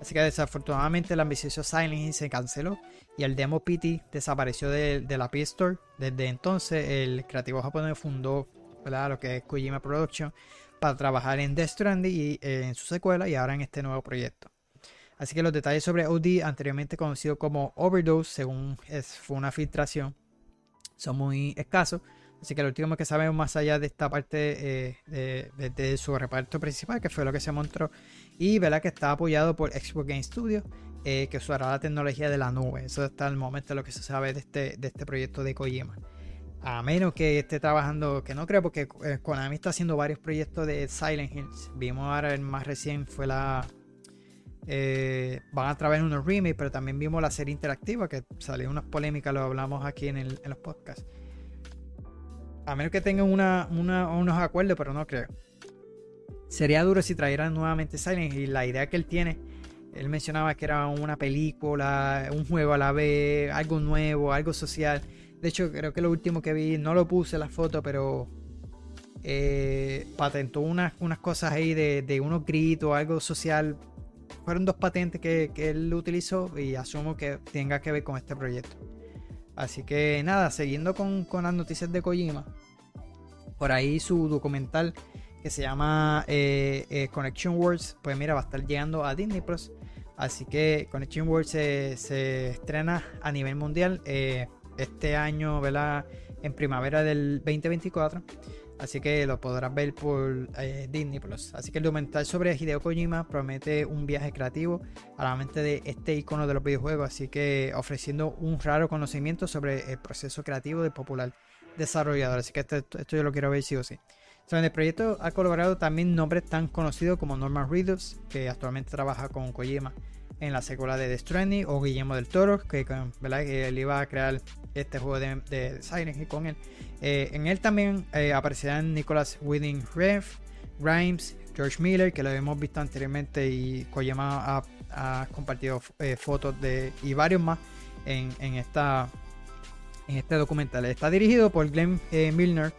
Así que desafortunadamente el ambicioso Silent Hill se canceló y el demo PT desapareció de, la P Store. Desde entonces el creativo japonés fundó ¿verdad? lo que es Kojima Production para trabajar en Death Stranding y eh, en su secuela y ahora en este nuevo proyecto. Así que los detalles sobre OD, anteriormente conocido como Overdose, según fue una filtración, son muy escasos. Así que lo último que sabemos más allá de esta parte eh, de, su reparto principal, que fue lo que se mostró, y ¿verdad? que está apoyado por Xbox Game Studios, eh, que usará la tecnología de la nube. Eso está el momento lo que se sabe de este, de este proyecto de Kojima. A menos que esté trabajando, que no creo, porque eh, Konami está haciendo varios proyectos de Silent Hills. Vimos ahora el más recién fue la. van a traer unos remakes, pero también vimos la serie interactiva que salió unas polémicas, lo hablamos aquí en los podcasts. A menos que tengan unos acuerdos, pero no creo. Sería duro si trajeran nuevamente Silent y la idea que él tiene. Él mencionaba que era una película, un juego a la vez, algo nuevo, algo social. De hecho, creo que lo último que vi, no lo puse la foto, pero eh, patentó unas, unas cosas ahí de, unos gritos, algo social. Fueron dos patentes que, él utilizó y asumo que tenga que ver con este proyecto. Así que nada, siguiendo con, las noticias de Kojima. Por ahí su documental que se llama eh, eh, Connection Words, pues mira, va a estar llegando a Disney Plus. Así que Connection Words se, estrena a nivel mundial eh, este año, ¿verdad? En primavera del 2024. Así que lo podrás ver por eh, Disney Plus. Así que el documental sobre Hideo Kojima promete un viaje creativo a la mente de este icono de los videojuegos. Así que ofreciendo un raro conocimiento sobre el proceso creativo del popular desarrollador. Así que esto, yo lo quiero ver sí o sí. en el proyecto ha colaborado también nombres tan conocidos como Norman Reedus, que actualmente trabaja con Kojima en la secuela de The Stranding, o Guillermo del Toro, que, él iba a crear este juego de, de Silent Hill con él. Eh, en él también eh, aparecerán Nicholas Winding Reff, Grimes, George Miller, que lo hemos visto anteriormente y Kojima ha, compartido eh, fotos de y varios más en, esta en este documental. Está dirigido por Glenn Milner,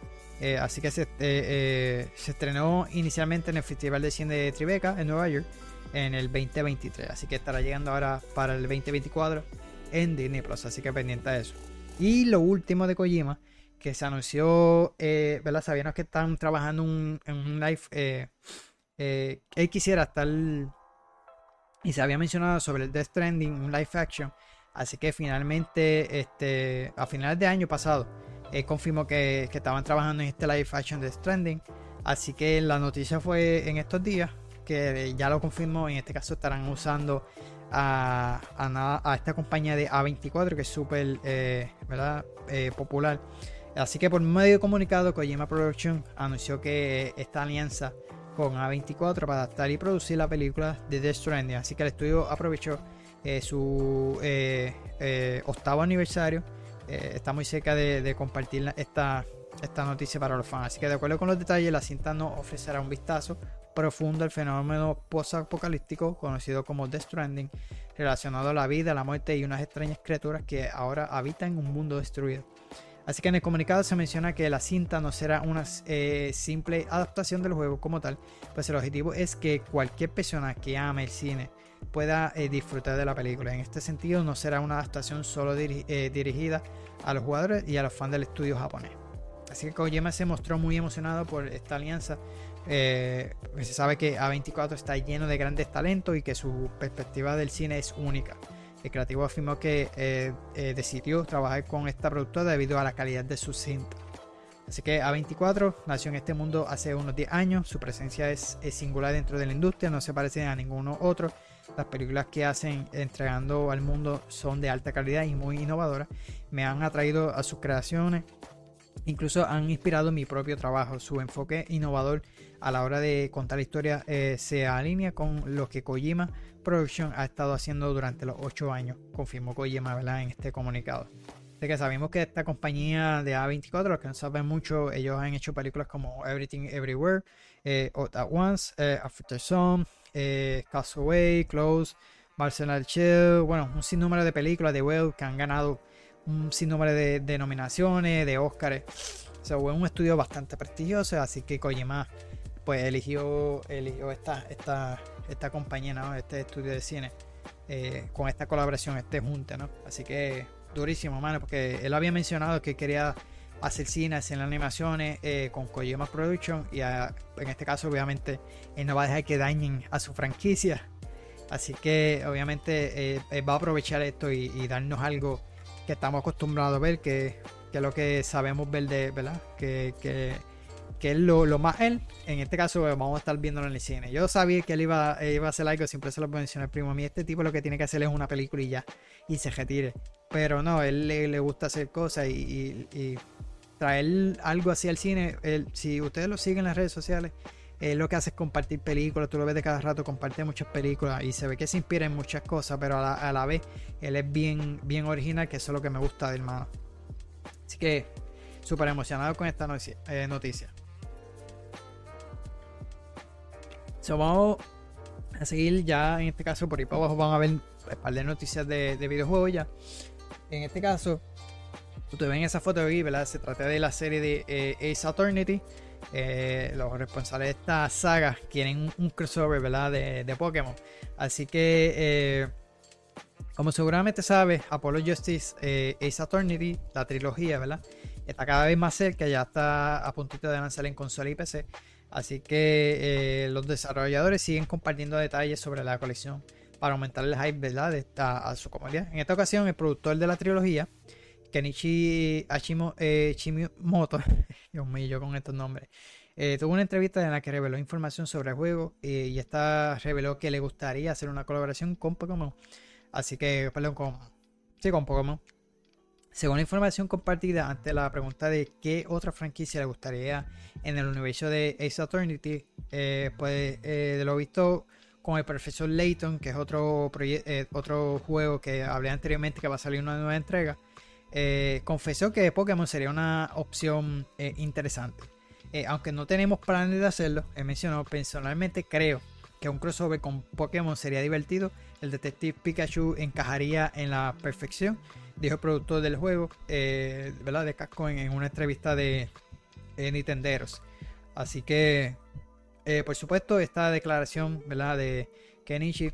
así que se, se, estrenó inicialmente en el Festival de Cine de Tribeca en Nueva York en el 2023, así que estará llegando ahora para el 2024 en Disney Plus, así que pendiente de eso. Y lo último de Kojima que se anunció, eh, ¿verdad? Sabíamos que están trabajando en un live. Eh, eh, él quisiera estar. Y se había mencionado sobre el Death Stranding, un live action. Así que finalmente, este, a finales de año pasado, él confirmó que, estaban trabajando en este live action de Stranding. Así que la noticia fue en estos días que ya lo confirmó. En este caso estarán usando a, a, esta compañía de A24 que es súper eh, eh, popular. Así que por medio de comunicado, Kojima Production anunció que esta alianza con A24 para adaptar y producir la película de Death Stranding. Así que el estudio aprovechó eh, su octavo aniversario. está muy cerca de, compartir esta, esta noticia para los fans. Así que de acuerdo con los detalles, la cinta nos ofrecerá un vistazo profundo el fenómeno post-apocalíptico conocido como Death Stranding, relacionado a la vida, la muerte y unas extrañas criaturas que ahora habitan un mundo destruido. Así que en el comunicado se menciona que la cinta no será una eh, simple adaptación del juego como tal, pues el objetivo es que cualquier persona que ame el cine pueda eh, disfrutar de la película. En este sentido no será una adaptación solo eh, dirigida a los jugadores y a los fans del estudio japonés. Así que Kojima se mostró muy emocionado por esta alianza eh, se sabe que A24 está lleno de grandes talentos y que su perspectiva del cine es única. El creativo afirmó que eh, eh, decidió trabajar con esta productora debido a la calidad de su cinta. Así que A24 nació en este mundo hace unos 10 años, su presencia es, singular dentro de la industria, no se parece a ninguno otro. Las películas que hacen entregando al mundo son de alta calidad y muy innovadoras. Me han atraído a sus creaciones, incluso han inspirado mi propio trabajo. Su enfoque innovador a la hora de contar la historia eh, se alinea con lo que Kojima Production ha estado haciendo durante los 8 años, confirmó Kojima en este comunicado. De que sabemos que esta compañía de A24, los que no saben mucho, ellos han hecho películas como Everything Everywhere, eh, All at Once, eh, After Some, eh, Castaway, Close, Barcelona Chill, bueno, un sinnúmero de películas de web que han ganado un sinnúmero de, de nominaciones, de Oscars. O sea, fue un estudio bastante prestigioso, así que Kojima pues eligió, eligió esta, esta, esta compañía, ¿no? este estudio de cine, eh, con esta colaboración, este junte, ¿no? Así que durísimo, mano, porque él había mencionado que quería hacer cine, hacer animaciones eh, con Kojima Production y en este caso obviamente él no va a dejar que dañen a su franquicia. Así que obviamente eh, va a aprovechar esto y, darnos algo que estamos acostumbrados a ver, que, que es lo que sabemos ver de, ¿verdad? Que, que que es lo, más él. En este caso, vamos a estar viéndolo en el cine. Yo sabía que él iba, eh, iba a hacer algo, siempre se lo mencioné el primo. A mí, este tipo lo que tiene que hacer es una película y ya, y se retire. Pero no, él le, gusta hacer cosas y, traer algo así al cine. si ustedes lo siguen en las redes sociales, él lo que hace es compartir películas. Tú lo ves de cada rato, comparte muchas películas y se ve que se inspira en muchas cosas, pero a la, vez él es bien, bien original, que eso es lo que me gusta del hermano. Así que súper emocionado con esta eh, noticia. vamos a seguir ya en este caso por ahí para abajo van a ver un par de noticias de, videojuegos ya. En este caso, ustedes ven esa foto de aquí, ¿verdad? Se trata de la serie de eh, Ace Attorney. Eh, los responsables de esta saga quieren un, crossover, ¿verdad? De, Pokémon. Así que, eh, como seguramente sabes, Apollo Justice, Ace Attorney, la trilogía, ¿verdad? Está cada vez más cerca, ya está a puntito de lanzar en consola y PC. Así que eh, los desarrolladores siguen compartiendo detalles sobre la colección para aumentar el hype ¿verdad? De a su comunidad. En esta ocasión, el productor de la trilogía, Kenichi eh, Chimomoto, Dios mío, con estos nombres, eh, tuvo una entrevista en la que reveló información sobre el juego y esta reveló que le gustaría hacer una colaboración con Pokémon. Así que, perdón, con, sí, con Pokémon. Según la información compartida ante la pregunta de qué otra franquicia le gustaría en el universo de Ace Attorney, eh, pues eh, de lo visto con el profesor Layton, que es otro, eh, otro juego que hablé anteriormente que va a salir una nueva entrega, confesó que Pokémon sería una opción interesante. aunque no tenemos planes de hacerlo, he mencionado personalmente creo que un crossover con Pokémon sería divertido. El Detective Pikachu encajaría en la perfección dijo el productor del juego, eh, ¿verdad? De Casco en, una entrevista de Nintenderos. Así que, eh, por supuesto, esta declaración, ¿verdad? De Kenichi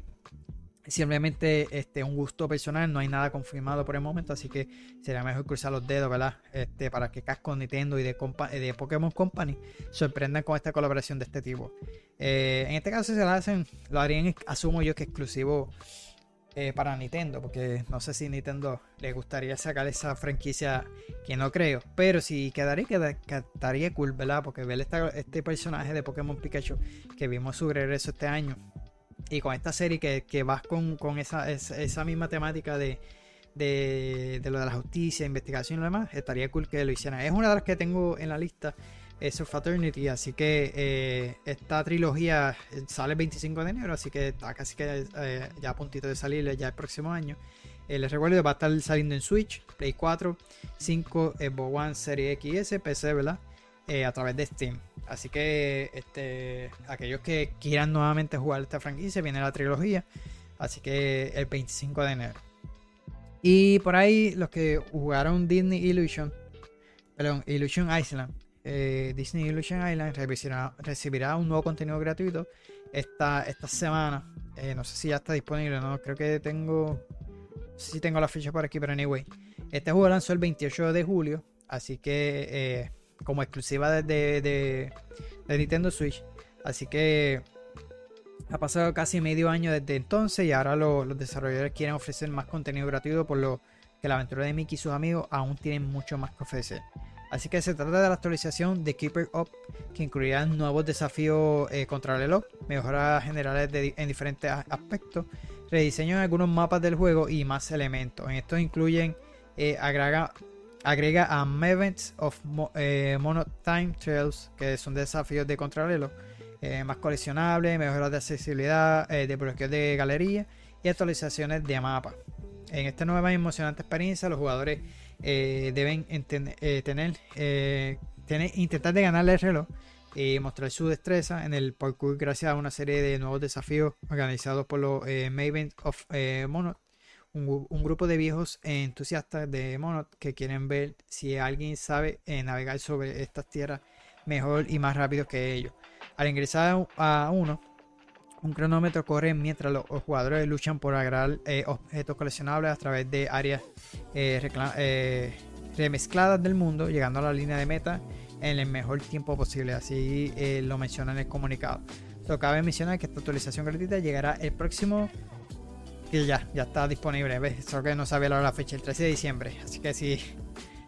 Simplemente este, un gusto personal, no hay nada confirmado por el momento, así que sería mejor cruzar los dedos, ¿verdad? Este, para que Casco, Nintendo y de, de Pokémon Company sorprendan con esta colaboración de este tipo. Eh, en este caso, se la hacen, lo harían, asumo yo que exclusivo eh, para Nintendo, porque no sé si Nintendo le gustaría sacar esa franquicia que no creo, pero si quedaría, quedaría cool, ¿verdad? Porque ver este personaje de Pokémon Pikachu que vimos su regreso este año y con esta serie que, que vas con, esa, esa, misma temática de, de, lo de la justicia, investigación y lo demás, estaría cool que lo hicieran. Es una de las que tengo en la lista, es Fraternity, así que eh, esta trilogía sale el 25 de enero, así que está casi que eh, ya a puntito de salir ya el próximo año. Eh, les recuerdo que va a estar saliendo en Switch, Play 4, 5, Xbox One, Serie X, PC, ¿verdad? a través de Steam. Así que este, aquellos que quieran nuevamente jugar esta franquicia, viene la trilogía. Así que el 25 de enero. Y por ahí los que jugaron Disney Illusion, perdón, Illusion Island, eh, Disney Illusion Island recibirá, un nuevo contenido gratuito esta, esta semana. Eh, no sé si ya está disponible, no creo que tengo, no sé si tengo la ficha por aquí, pero anyway. Este juego lanzó el 28 de julio, así que eh, como exclusiva de, de, Nintendo Switch. Así que ha pasado casi medio año desde entonces y ahora los desarrolladores quieren ofrecer más contenido gratuito por lo que la aventura de Mickey y sus amigos aún tienen mucho más que ofrecer. Así que se trata de la actualización de Keeper Up que incluirá nuevos desafíos eh, contra el reloj, mejoras generales en diferentes aspectos, rediseño en algunos mapas del juego y más elementos. En estos incluyen eh, agrega, agrega a Events of eh, Mono Time Trails, que son desafíos de contrarreloj, eh, más coleccionables, mejoras de accesibilidad, eh, de bloqueo de galería y actualizaciones de mapa. En esta nueva y emocionante experiencia, los jugadores deben tener, tener, intentar de ganarle el reloj y mostrar su destreza en el parkour gracias a una serie de nuevos desafíos organizados por los Maven of Mono un, grupo de viejos entusiastas de Monot que quieren ver si alguien sabe eh, navegar sobre estas tierras mejor y más rápido que ellos. Al ingresar a uno, un cronómetro corre mientras los, jugadores luchan por agarrar eh, objetos coleccionables a través de áreas eh, remezcladas del mundo, llegando a la línea de meta en el mejor tiempo posible. Así lo menciona en el comunicado. Solo cabe mencionar que esta actualización gratuita llegará el próximo que ya, ya está disponible. ¿ves? Solo que no sabía la fecha, el 13 de diciembre. Así que si,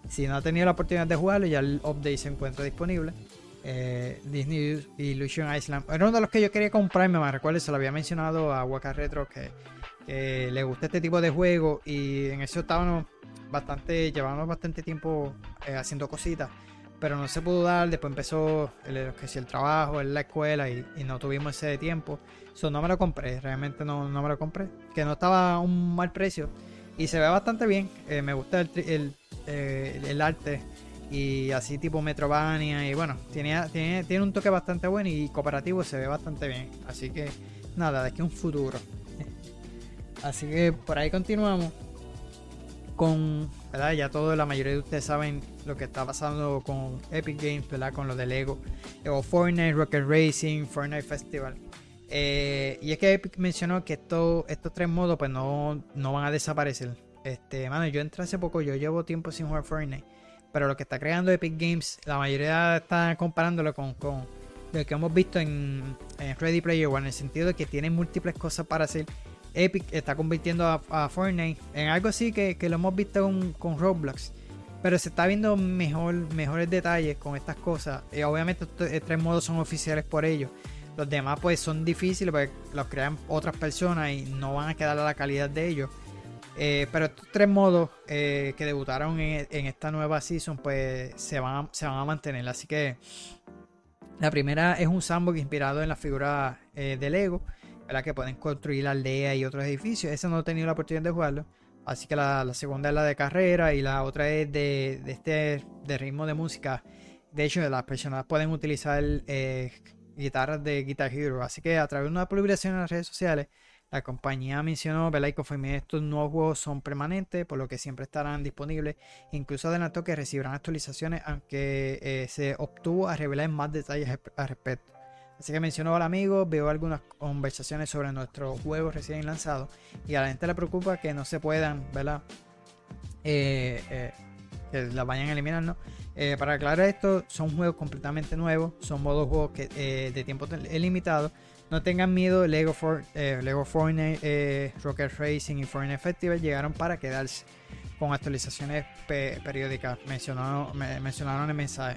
si no ha tenido la oportunidad de jugarlo, ya el update se encuentra disponible. Eh, Disney Illusion Island. Era uno de los que yo quería comprarme, me recuerdo, se lo había mencionado a Waka Retro que, le gusta este tipo de juego y en eso estábamos bastante, llevábamos bastante tiempo eh, haciendo cositas, pero no se pudo dar, después empezó el, que si el trabajo, la escuela y, y no tuvimos ese tiempo. So, no me lo compré, realmente no, no, me lo compré. Que no estaba a un mal precio. Y se ve bastante bien. Eh, me gusta el, eh, el, arte. Y así tipo Metrovania. Y bueno, tiene, tiene, tiene un toque bastante bueno y cooperativo se ve bastante bien. Así que nada, de aquí un futuro. Así que por ahí continuamos. Con, ¿verdad? Ya todo, la mayoría de ustedes saben lo que está pasando con Epic Games, ¿verdad? Con lo de Lego. O Fortnite, Rocket Racing, Fortnite Festival. Eh, y es que Epic mencionó que estos tres modos pues no, van a desaparecer. Este, mano, yo entré hace poco, yo llevo tiempo sin jugar Fortnite. Pero lo que está creando Epic Games, la mayoría está comparándolo con, lo que hemos visto en, Ready Player One, en el sentido de que tiene múltiples cosas para hacer. Epic está convirtiendo a, Fortnite en algo así que, lo hemos visto con, Roblox. Pero se está viendo mejor, mejores detalles con estas cosas. Y obviamente estos tres modos son oficiales por ellos. Los demás pues son difíciles porque los crean otras personas y no van a quedar a la calidad de ellos. Eh, pero estos tres modos eh, que debutaron en, esta nueva season pues se van, a, mantener. Así que la primera es un sandbox inspirado en la figura eh, de Lego, ¿verdad? que pueden construir aldeas y otros edificios. Ese no he tenido la oportunidad de jugarlo. Así que la, segunda es la de carrera y la otra es de, este de ritmo de música. De hecho, las personas pueden utilizar guitarras de Guitar Hero. Así que a través de una publicación en las redes sociales, la compañía mencionó, ¿verdad? Y confirmó que estos nuevos juegos son permanentes, por lo que siempre estarán disponibles. Incluso adelantó que recibirán actualizaciones, aunque eh, se obtuvo a revelar más detalles al respecto. Así que menciono al amigo, veo algunas conversaciones sobre nuestros juegos recién lanzados y a la gente le preocupa que no se puedan, ¿verdad? Eh, eh, que la vayan a eliminar, ¿no? Para aclarar esto, son juegos completamente nuevos, son modos juegos que, de tiempo limitado. No tengan miedo, Lego, for, Lego Foreign, Rocket Racing y Foreign Festival llegaron para quedarse con actualizaciones periódicas, mencionaron, mencionaron el mensaje.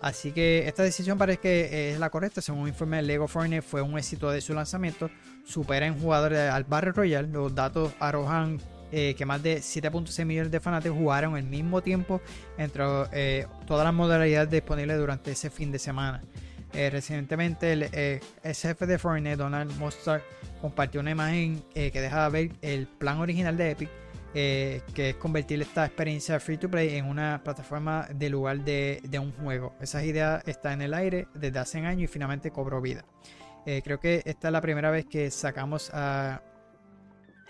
Así que esta decisión parece que es la correcta. Según un informe de Lego Foreigner, fue un éxito de su lanzamiento. Supera en jugadores al Battle Royale. Los datos arrojan eh, que más de 7.6 millones de fanáticos jugaron al mismo tiempo entre eh, todas las modalidades disponibles durante ese fin de semana. Eh, recientemente, el jefe de Foreigner, Donald Mostard, compartió una imagen que deja ver el plan original de Epic eh, que es convertir esta experiencia free to play en una plataforma de lugar de, un juego. Esa idea está en el aire desde hace años y finalmente cobró vida. Eh, creo que esta es la primera vez que sacamos a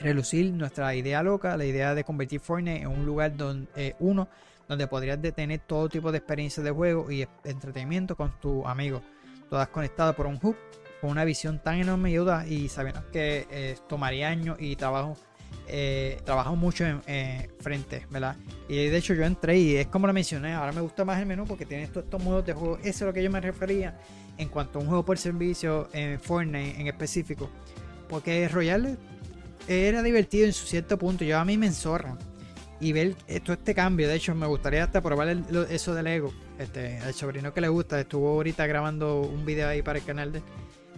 relucir nuestra idea loca, la idea de convertir Fortnite en un lugar donde eh, uno donde podrías tener todo tipo de experiencias de juego y entretenimiento con tus amigos, todas conectadas por un hub, con una visión tan enorme y audaz y sabiendo que tomaría años y trabajo eh, trabajo mucho en frente, ¿verdad? Y de hecho yo entré y es como lo mencioné, ahora me gusta más el menú porque tiene todos estos modos de juego. Eso es lo que yo me refería en cuanto a un juego por servicio en Fortnite en específico. Porque Royale era divertido en su cierto punto, yo a mí me enzorra. Y ver todo este cambio, de hecho me gustaría hasta probar eso del Lego. Este, el sobrino que le gusta, estuvo ahorita grabando un video ahí para el canal de...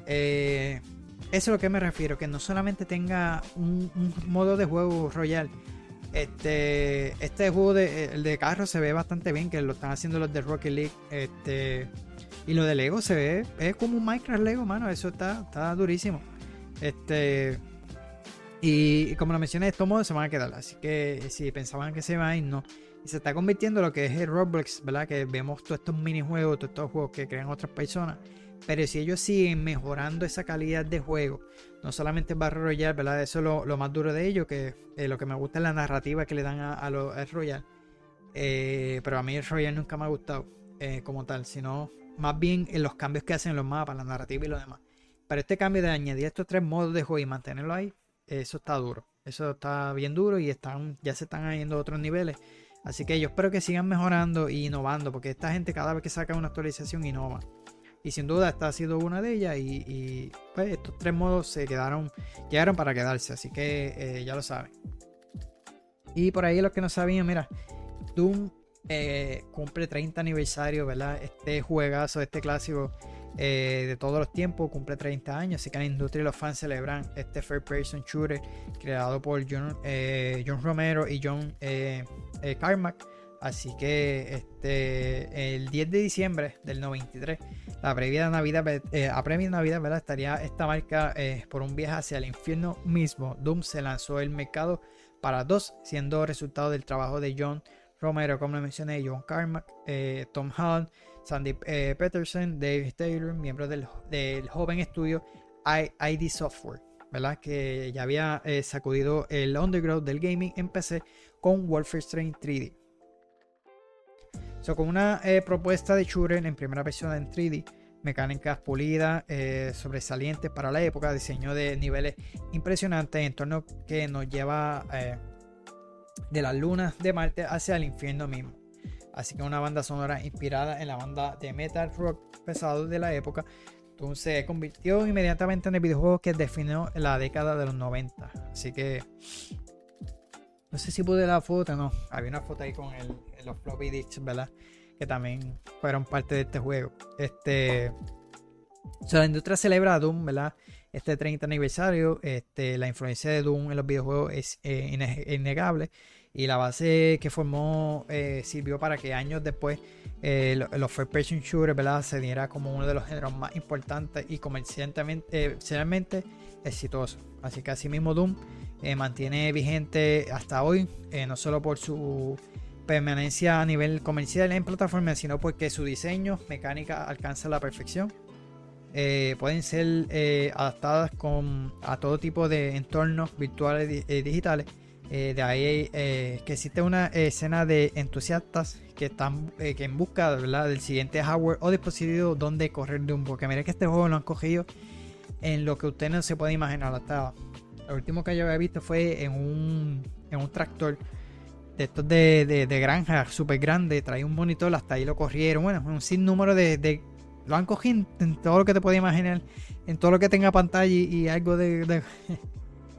Eh, eso es a lo que me refiero, que no solamente tenga un, modo de juego royal. Este, este juego de, el de carro se ve bastante bien, que lo están haciendo los de Rocket League. Este, y lo de Lego se ve, es como un Minecraft Lego, mano. Eso está, está durísimo. Este, y, como lo mencioné, estos modos se van a quedar. Así que si pensaban que se iban a ir, no. Y se está convirtiendo en lo que es el Roblox, ¿verdad? Que vemos todos estos minijuegos, todos estos juegos que crean otras personas. Pero si ellos siguen mejorando esa calidad de juego, no solamente Battle Royale, ¿verdad? Eso es lo, más duro de ellos, que eh, lo que me gusta es la narrativa que le dan a, los Royale. Eh, pero a mí el Royale nunca me ha gustado eh, como tal, sino más bien en los cambios que hacen en los mapas, la narrativa y lo demás. Pero este cambio de añadir estos tres modos de juego y mantenerlo ahí, eso está duro. Eso está bien duro y están, ya se están yendo a otros niveles. Así que yo espero que sigan mejorando e innovando, porque esta gente cada vez que saca una actualización innova. Y sin duda esta ha sido una de ellas. Y, pues, estos tres modos se quedaron, llegaron para quedarse. Así que eh, ya lo saben. Y por ahí los que no sabían, mira, Doom eh, cumple 30 aniversario, ¿verdad? Este juegazo, este clásico eh, de todos los tiempos, cumple 30 años. Así que la industria y los fans celebran este Fair Person Shooter creado por John, John Romero y John Carmack Así que este, el 10 de diciembre del 93, la previa Navidad, eh, a previa Navidad, ¿verdad? estaría esta marca eh, por un viaje hacia el infierno mismo. Doom se lanzó el mercado para dos, siendo resultado del trabajo de John Romero, como mencioné, John Carmack, eh, Tom Holland, Sandy Peterson, Dave Taylor, miembros del, joven estudio ID Software, ¿verdad? que ya había sacudido el underground del gaming en PC con Wolfenstein 3D con una eh, propuesta de shooter en primera persona en 3D, mecánicas pulidas, eh, sobresalientes para la época, diseño de niveles impresionantes, entorno que nos lleva eh, de las lunas de Marte hacia el infierno mismo. Así que una banda sonora inspirada en la banda de metal rock pesado de la época. Entonces se convirtió inmediatamente en el videojuego que definió la década de los 90. Así que no sé si pude la foto, no. Había una foto ahí con los floppy disks, ¿verdad? Que también fueron parte de este juego. Este. La industria celebra Doom, ¿verdad? Este 30 aniversario. Este, la influencia de Doom en los videojuegos es eh, innegable. Y la base que formó eh, sirvió para que años después eh, los first person shooters ¿verdad? se diera como uno de los géneros más importantes y comercialmente exitosos. Así que asimismo Doom eh, mantiene vigente hasta hoy, eh, no solo por su permanencia a nivel comercial en plataformas, sino porque su diseño, mecánica alcanza la perfección. Eh, pueden ser adaptadas a todo tipo de entornos virtuales y digitales, de ahí que existe una escena de entusiastas que están que en busca del siguiente hardware o dispositivo donde correr de un porque mira que este juego lo han cogido en lo que usted no se puede imaginar hasta lo último que yo había visto fue en un, en un tractor de estos de, de, granja súper grande, traía un monitor, hasta ahí lo corrieron. Bueno, un sinnúmero de, de. Lo han cogido en, todo lo que te puedes imaginar, en todo lo que tenga pantalla y, algo de,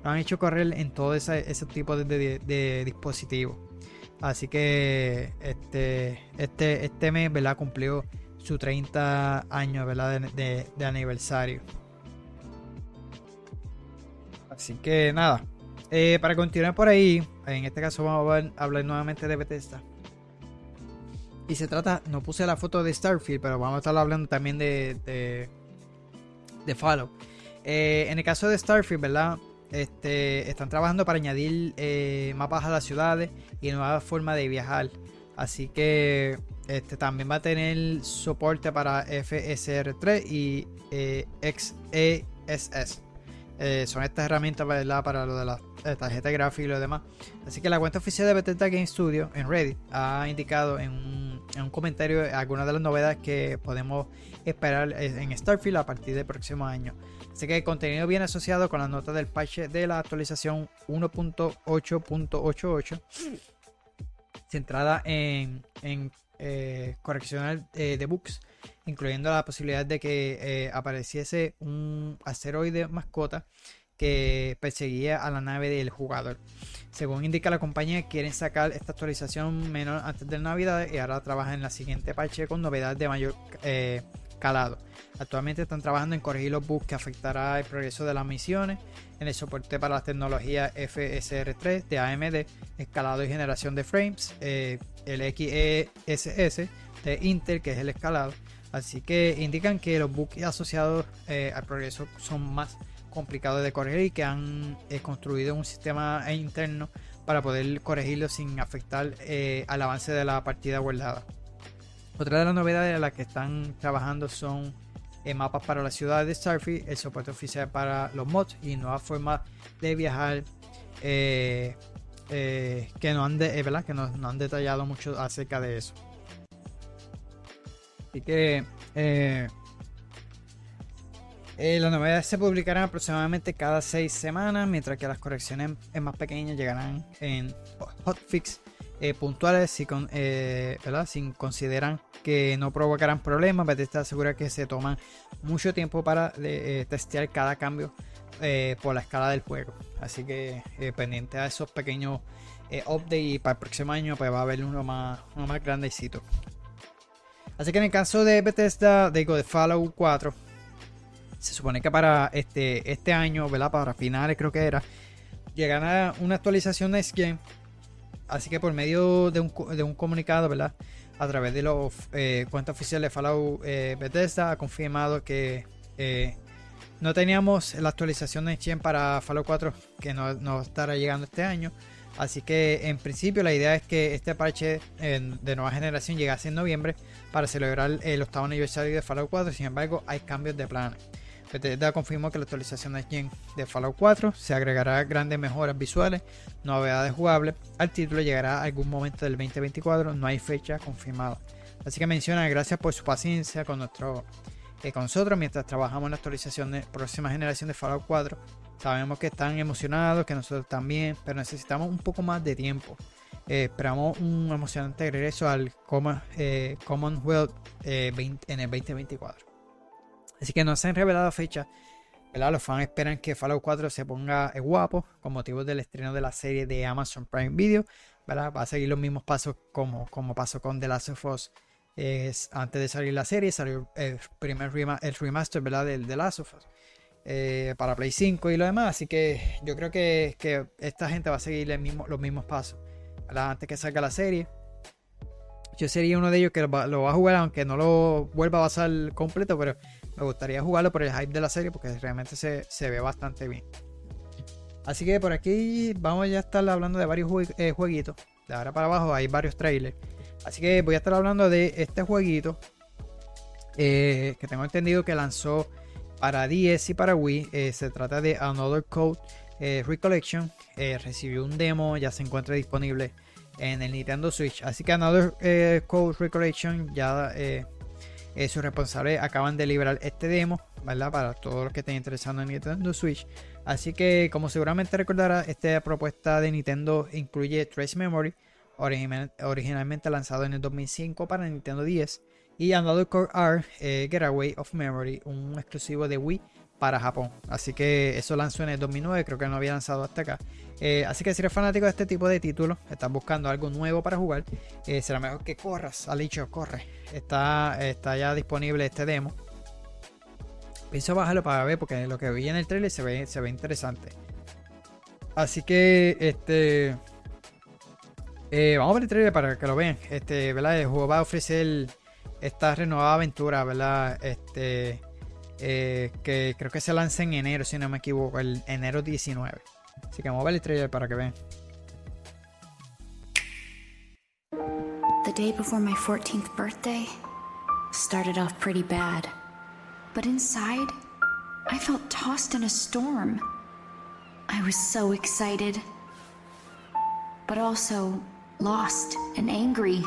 lo han hecho correr en todo ese, ese tipo de, dispositivos. Así que este, este, este mes. Cumplió su 30 años, de aniversario. Así que nada. Eh, para continuar por ahí, en este caso vamos a hablar nuevamente de Bethesda. Y se trata, no puse la foto de Starfield, pero vamos a estar hablando también de Fallout. Eh, en el caso de Starfield, ¿verdad? Este, están trabajando para añadir eh, mapas a las ciudades y nuevas formas de viajar. Así que este, también va a tener soporte para FSR3 y XESS. Eh, son estas herramientas para lo de la tarjeta gráfica y lo demás. Así que la cuenta oficial de Bethesda Game Studio en Reddit ha indicado en un, comentario algunas de las novedades que podemos esperar en Starfield a partir del próximo año. Así que el contenido viene asociado con las notas del patch de la actualización 1.8.88 centrada en, en eh, correccionar eh, de bugs incluyendo la posibilidad de que eh, apareciese un asteroide mascota que perseguía a la nave del jugador. Según indica la compañía, quieren sacar esta actualización menor antes de Navidad y ahora trabajan en la siguiente parche con novedades de mayor eh, calado. Actualmente están trabajando en corregir los bugs que afectará el progreso de las misiones, en el soporte para las tecnologías FSR3 de AMD, escalado y generación de frames, eh, el XESS de Intel, que es el escalado, Así que indican que los bugs asociados eh, al progreso son más complicados de corregir y que han eh, construido un sistema interno para poder corregirlos sin afectar al avance de la partida guardada. Otra de las novedades en las que están trabajando son mapas para la ciudad de Starfield, el soporte oficial para los mods y nuevas formas de viajar que, no han que no han detallado mucho acerca de eso. Así que eh, eh, las novedades se publicarán aproximadamente cada seis semanas, mientras que las correcciones más pequeñas llegarán en hotfix eh, puntuales si con, sin consideran que no provocarán problemas. Bethesda asegura que se toman mucho tiempo para testear cada cambio por la escala del juego. Así que pendiente a esos pequeños updates y para el próximo año pues va a haber uno más, uno más grandecito. Así que en el caso de Bethesda, digo, de Fallout 4, se supone que para este, este año. Para finales creo que era, llegará una actualización de Game. Así que por medio de un, de un comunicado, ¿verdad? A través de los eh, cuentas oficiales de Fallout eh, Bethesda ha confirmado que eh, no teníamos la actualización de Gen para Fallout 4 que no, estará llegando este año. Así que en principio la idea es que este parche de nueva generación llegase en noviembre para celebrar el octavo aniversario de Fallout 4. Sin embargo, hay cambios de planes. Bethesda confirmó que la actualización de Gen de Fallout 4 se agregará grandes mejoras visuales, novedades jugables. Al título llegará algún momento del 2024, no hay fecha confirmada. Así que menciona gracias por su paciencia con eh, nosotros mientras trabajamos en la actualización de próxima generación de Fallout 4 Sabemos que están emocionados, que nosotros también, pero necesitamos un poco más de tiempo. Eh, esperamos un emocionante regreso al eh, Commonwealth eh, en el 2024. Así que no se han revelado fechas. Los fans esperan que Fallout 4 se ponga guapo con motivo del estreno de la serie de Amazon Prime Video. Va a seguir los mismos pasos como, como pasó con The Last of Us. antes de salir la serie, salió el primer el remaster del The Last of Us. Eh, para Play 5 y lo demás. Así que yo creo que, esta gente va a seguir los mismos pasos. Antes que salga la serie. Yo sería uno de ellos que lo va, a jugar, aunque no lo vuelva a pasar completo, pero me gustaría jugarlo por el hype de la serie porque realmente se, ve bastante bien. Así que por aquí vamos ya a estar hablando de varios eh, jueguitos. De ahora para abajo hay varios trailers. Así que voy a estar hablando de este jueguito. Eh, que tengo entendido que lanzó para DS y para Wii. Eh, se trata de Another Code Recollection recibió un demo, ya se encuentra disponible en el Nintendo Switch. Así que Another Code Recollection ya sus responsables acaban de liberar este demo, ¿verdad? Para todos los que estén interesados en Nintendo Switch. Así que, como seguramente recordará, esta propuesta de Nintendo incluye Trace Memory, originalmente lanzado en el 2005 para Nintendo 10, y Another Core R, eh, Getaway of Memory, un exclusivo de Wii para Japón. Así que eso lanzó en el 2009, creo que no había lanzado hasta acá. Eh, así que si eres fanático de este tipo de títulos, estás buscando algo nuevo para jugar, eh, será mejor que corras, Alicho, corre. Está, está ya disponible este demo. Pienso bajarlo para ver porque lo que vi en el trailer se ve, se ve interesante. Así que este eh, vamos a ver el trailer para que lo vean. Este, ¿verdad? El juego va a ofrecer esta renovada aventura, ¿verdad? Este eh, que creo que se lanza en enero, si no me equivoco, el enero 19. Así que vamos a ver el trailer para que vean. The day before my 14th birthday started off pretty bad. But inside, I felt tossed in a storm. I was so excited, but also lost and angry.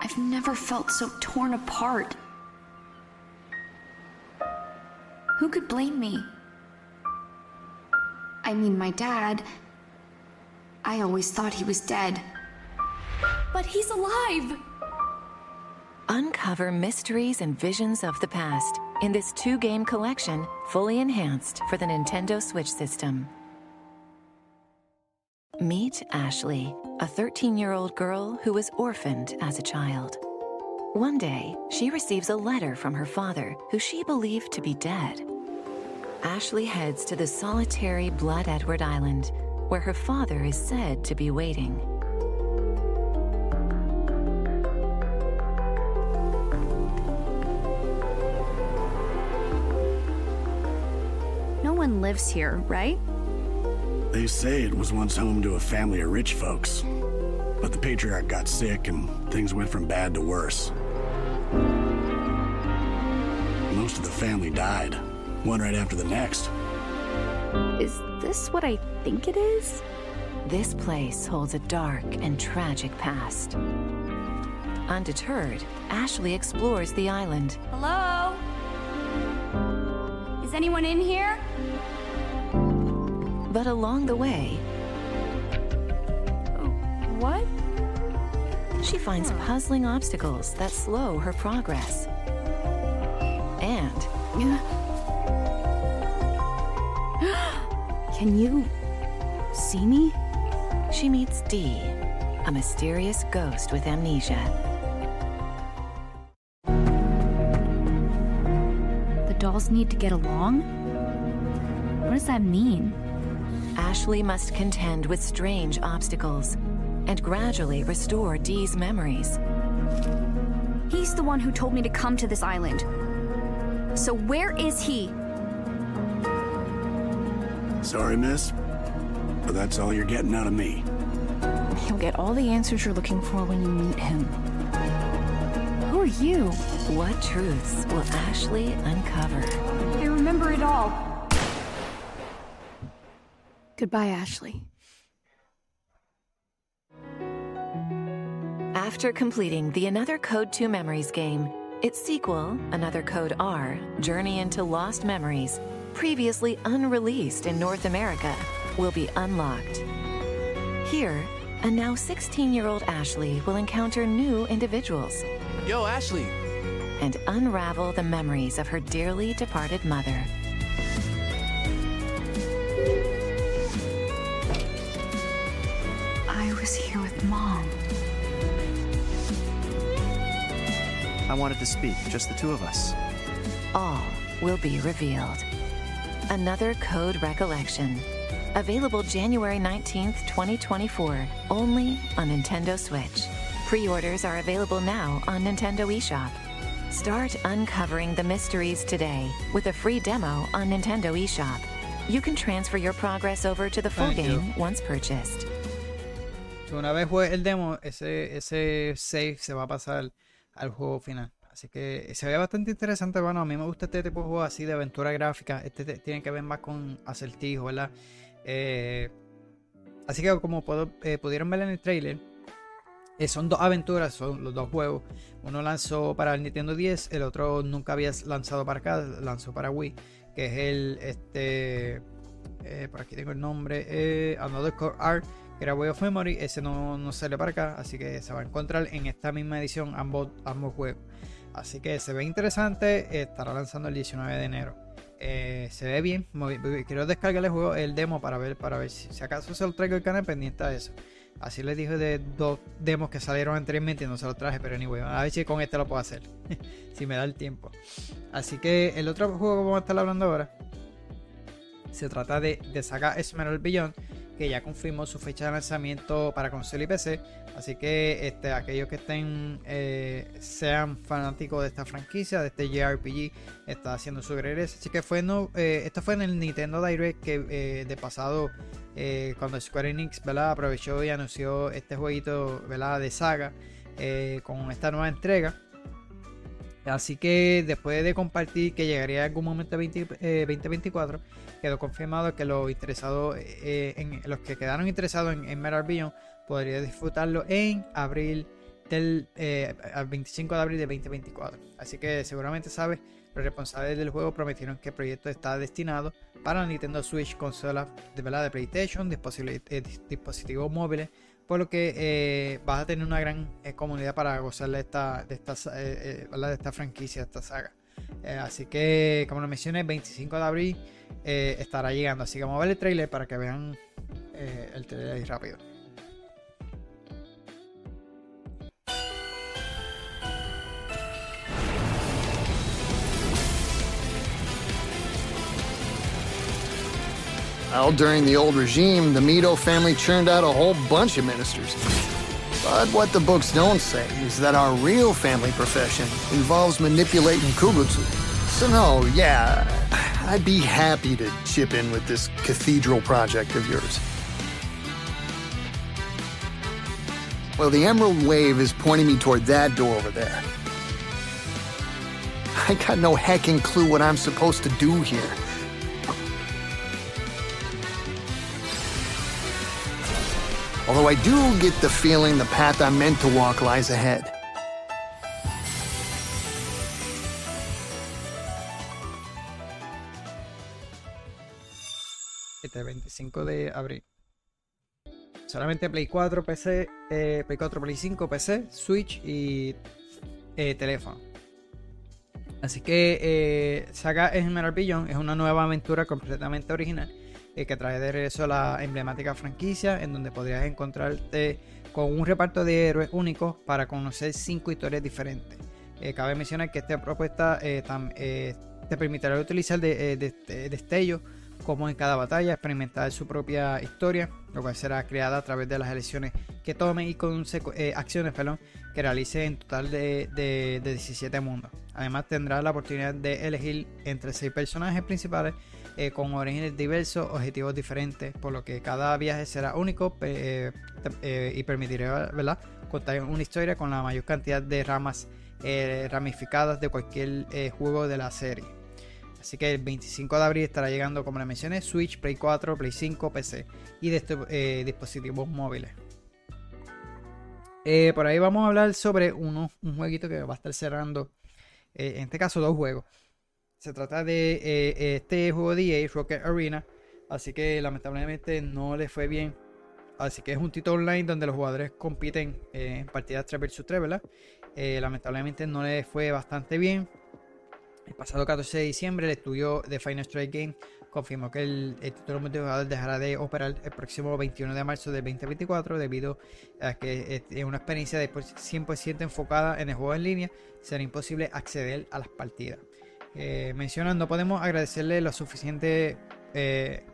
I've never felt so torn apart. Who could blame me? I mean, my dad. I always thought he was dead. But he's alive! Uncover mysteries and visions of the past in this two game collection, fully enhanced for the Nintendo Switch system. Meet Ashley, a 13 year old girl who was orphaned as a child. One day, she receives a letter from her father, who she believed to be dead. Ashley heads to the solitary Blood Edward Island, where her father is said to be waiting. No one lives here, right? They say it was once home to a family of rich folks. But the patriarch got sick and things went from bad to worse. Most of the family died, one right after the next. Is this what I think it is? This place holds a dark and tragic past. Undeterred, Ashley explores the island. Hello? Is anyone in here? But along the way, What? she finds puzzling obstacles that slow her progress. And Can you see me? she meets Dee, a mysterious ghost with amnesia. The dolls need to get along? What does that mean? Ashley must contend with strange obstacles and gradually restore Dee's memories. He's the one who told me to come to this island. So where is he? Sorry, miss, but that's all you're getting out of me. You'll get all the answers you're looking for when you meet him. Who are you? What truths will Ashley uncover? I remember it all. Goodbye, Ashley. After completing the Another Code 2 Memories game, its sequel, Another Code R Journey into Lost Memories, previously unreleased in North America, will be unlocked. Here, a now 16 year old Ashley will encounter new individuals Yo, Ashley. and unravel the memories of her dearly departed mother. I was here with Mom. I wanted to speak, just the two of us. All will be revealed. Another Code Recollection. Available January 19th, 2024, only on Nintendo Switch. Pre orders are available now on Nintendo eShop. Start uncovering the mysteries today with a free demo on Nintendo eShop. You can transfer your progress over to the full Thank you. game once purchased. Una vez juegue el demo, ese, ese save se va a pasar al juego final. Así que se ve bastante interesante. Bueno, a mí me gusta este tipo de juego así de aventura gráfica. Este tiene que ver más con acertijo, ¿verdad? Eh, así que como eh, pudieron ver en el trailer, eh, son dos aventuras, son los dos juegos. Uno lanzó para el Nintendo 10, el otro nunca había lanzado para acá, lanzó para Wii, que es el, este, por aquí tengo el nombre, Another Core Art, que era Way of Memory. Ese no, no sale para acá, así que se va a encontrar en esta misma edición ambos, ambos juegos. Así que se ve interesante. Estará lanzando el 19 de enero. Eh, se ve bien. Quiero descargar el juego, el demo para ver, para ver si, acaso se lo traigo el canal pendiente a eso. Así les dije de dos demos que salieron anteriormente y no se los traje, pero anyway, a ver si con este lo puedo hacer. si me da el tiempo. Así que el otro juego que vamos a estar hablando ahora se trata de, de Saga Esmeralda Beyond que ya confirmó su fecha de lanzamiento para consola y PC. Así que este, aquellos que estén eh, sean fanáticos de esta franquicia, de este JRPG, está haciendo su regreso. Así que fue no, eh, esto fue en el Nintendo Direct que eh, de pasado cuando Square Enix aprovechó y anunció este jueguito de saga con esta nueva entrega. Así que después de compartir que llegaría algún momento 2024, quedó confirmado que los interesados, eh, en, los que quedaron interesados en, en Metal Beyond podrían disfrutarlo en abril del 25 eh, de abril de 2024. Así que seguramente sabes, los responsables del juego prometieron que el proyecto está destinado para Nintendo Switch, consolas de, ¿verdad? de PlayStation, eh, dispositivos móviles, por lo que vas a tener una gran comunidad para gozar de esta, de esta, de esta franquicia, de esta saga. así que, como lo mencioné, el 25 de abril eh, estará llegando. Así que vamos a ver el trailer para que vean eh, el trailer ahí rápido. Well, during the old regime, the Mito family churned out a whole bunch of ministers. But what the books don't say is that our real family profession involves manipulating Kubutsu. So no, yeah, I'd be happy to chip in with this cathedral project of yours. Well, the Emerald Wave is pointing me toward that door over there. I got no hecking clue what I'm supposed to do here. Although I do get the feeling the path I'm meant to walk lies ahead. Este 25 de abril. Solamente Play 4, PC, eh, Play 4, Play 5, PC, Switch y eh, teléfono. Así que eh, Saga Emerald Beyond es una nueva aventura completamente original eh, que trae de regreso la emblemática franquicia en donde podrías encontrarte con un reparto de héroes únicos para conocer cinco historias diferentes. cabe mencionar que esta propuesta te permitirá utilizar de, de, como en cada batalla experimentar su propia historia, lo cual será creada a través de las elecciones que tomen y con eh, acciones perdón, que realice en total de, de, 17 mundos. Además tendrá la oportunidad de elegir entre 6 personajes principales eh, con orígenes diversos, objetivos diferentes, por lo que cada viaje será único eh, y permitirá contar una historia con la mayor cantidad de ramas ramificadas de cualquier juego de la serie. Así que el 25 de abril estará llegando, como les mencioné, Switch, Play 4, Play 5, PC y de estos eh, dispositivos móviles. Eh, por ahí vamos a hablar sobre uno, un jueguito que va a estar cerrando, eh, en este caso dos juegos. Se trata de este juego de EA, Rocket Arena, así que lamentablemente no le fue bien. Así que es un título online donde los jugadores compiten en partidas 3 vs 3, ¿verdad? lamentablemente no le fue bastante bien. El pasado 14 de diciembre, el estudio de Final Strike Game confirmó que el, título multijugador dejará de operar el próximo 21 de marzo de 2024 debido a que es una experiencia de 100% enfocada en el juego en línea, será imposible acceder a las partidas. Eh, mencionando, no podemos agradecerle lo suficiente eh,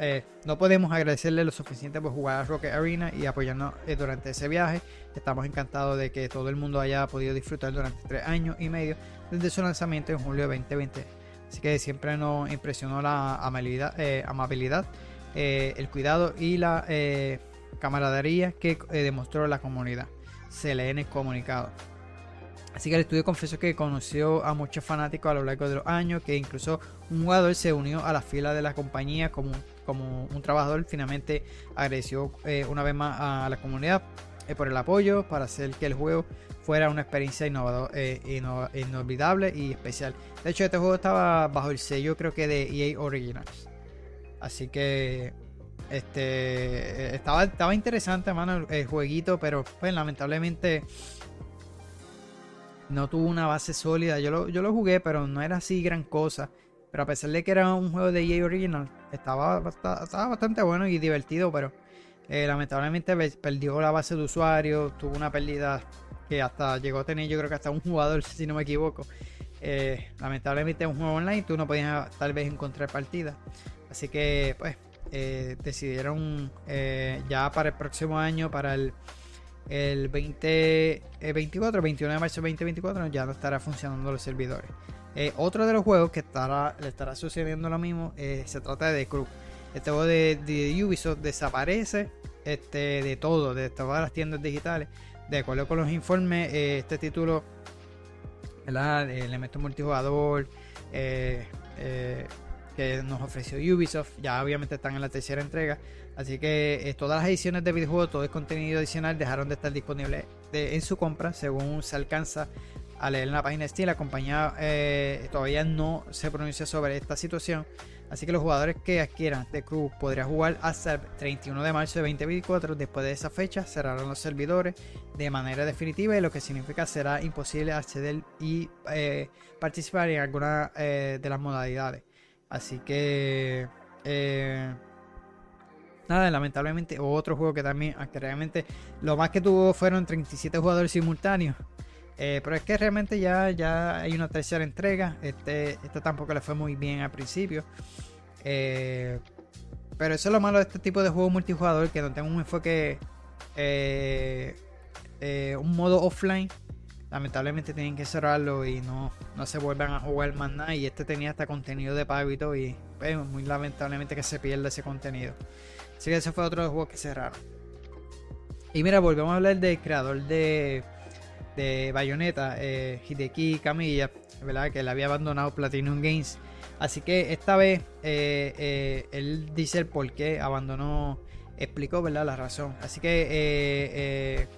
eh, no podemos agradecerle lo suficiente por jugar a Rocket Arena y apoyarnos eh, durante ese viaje. Estamos encantados de que todo el mundo haya podido disfrutar durante tres años y medio desde su lanzamiento en julio de 2020. Así que siempre nos impresionó la amabilidad, eh, amabilidad el cuidado y la camaradería que demostró la comunidad. Se lee en comunicado. Así que el estudio confesó que conoció a muchos fanáticos a lo largo de los años, que incluso un jugador se unió a la fila de la compañía como, como un trabajador. Finalmente agradeció eh, una vez más a la comunidad eh, por el apoyo para hacer que el juego fuera una experiencia eh, inolvidable y especial. De hecho, este juego estaba bajo el sello creo que de EA Originals. Así que este estaba, estaba interesante, mano, el, jueguito, pero pues lamentablemente no tuvo una base sólida. Yo lo, yo lo jugué, pero no era así gran cosa. Pero a pesar de que era un juego de EA Original, estaba, estaba bastante bueno y divertido, pero eh, lamentablemente perdió la base de usuarios, tuvo una pérdida que hasta llegó a tener yo creo que hasta un jugador, si no me equivoco. Eh, lamentablemente un juego online, tú no podías tal vez encontrar partidas. Así que pues eh, decidieron ya para el próximo año, para el el 2024, 21 de marzo 2024 ya no estará funcionando los servidores. Eh, otro de los juegos que estará, le estará sucediendo lo mismo eh, se trata de The Crew. Este juego de, Ubisoft desaparece este, de todo, de todas las tiendas digitales. De acuerdo con los informes, eh, este título, ¿verdad? El elemento multijugador que nos ofreció Ubisoft, ya obviamente están en la tercera entrega. Así que eh, todas las ediciones de videojuegos, todo el contenido adicional dejaron de estar disponibles en su compra, según se alcanza a leer en la página de Steam. La compañía eh, todavía no se pronuncia sobre esta situación. Así que los jugadores que adquieran The Crew podrían jugar hasta el 31 de marzo de 2024. Después de esa fecha cerrarán los servidores de manera definitiva y lo que significa será imposible acceder y eh, participar en alguna de las modalidades. Así que nada, lamentablemente, otro juego que también, aunque realmente lo más que tuvo fueron 37 jugadores simultáneos. Eh, pero es que realmente ya, ya hay una tercera entrega. Este, tampoco le fue muy bien al principio. Eh, pero eso es lo malo de este tipo de juego multijugador, que no tenga un enfoque, eh, un modo offline. Lamentablemente tienen que cerrarlo y no, no se vuelvan a jugar más nada. Y este tenía hasta contenido de pago y todo. Y pues, muy lamentablemente que se pierda ese contenido. Así que ese fue otro juego que cerraron. Y mira, volvemos a hablar del creador de, de Bayonetta, eh, Hideki Kamiya, ¿verdad? Que le había abandonado Platinum Games. Así que esta vez eh, eh, él dice el por qué abandonó, explicó ¿verdad? la razón. Así que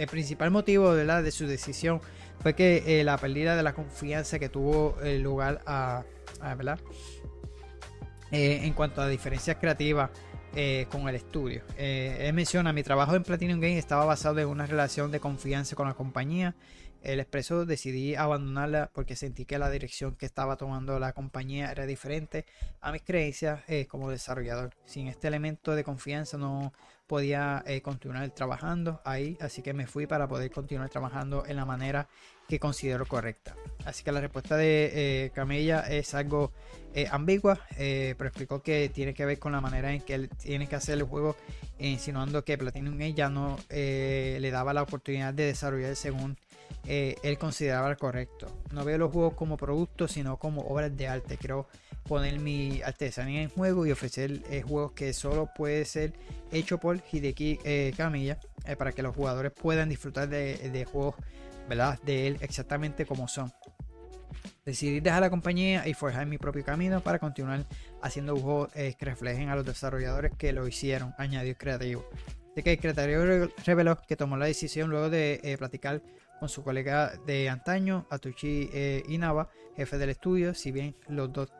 el principal motivo ¿verdad? de su decisión fue que la pérdida de la confianza que tuvo lugar a, a ¿verdad? Eh, en cuanto a diferencias creativas eh, con el estudio. Eh, él menciona, mi trabajo en Platinum Games estaba basado en una relación de confianza con la compañía. El expreso decidí abandonarla porque sentí que la dirección que estaba tomando la compañía era diferente a mis creencias como desarrollador. Sin este elemento de confianza no podía continuar trabajando ahí, así que me fui para poder continuar trabajando en la manera que considero correcta. Así que la respuesta de eh, Camilla es algo eh, ambigua, eh, pero explicó que tiene que ver con la manera en que él tiene que hacer el juego, insinuando que Platinum ya no le daba la oportunidad de desarrollar según él consideraba correcto. No veo los juegos como productos, sino como obras de arte. Quiero poner mi artesanía en juego y ofrecer juegos que solo puede ser hecho por Hideki Camilla para que los jugadores puedan disfrutar de, juegos de él exactamente como son. Decidí dejar la compañía y forjar mi propio camino para continuar haciendo juegos eh, que reflejen a los desarrolladores que lo hicieron, añadió el creativo. De que el creativo reveló que tomó la decisión luego de eh, platicar con su colega de antaño, Atuchi eh, Inaba, jefe del estudio, si bien los dos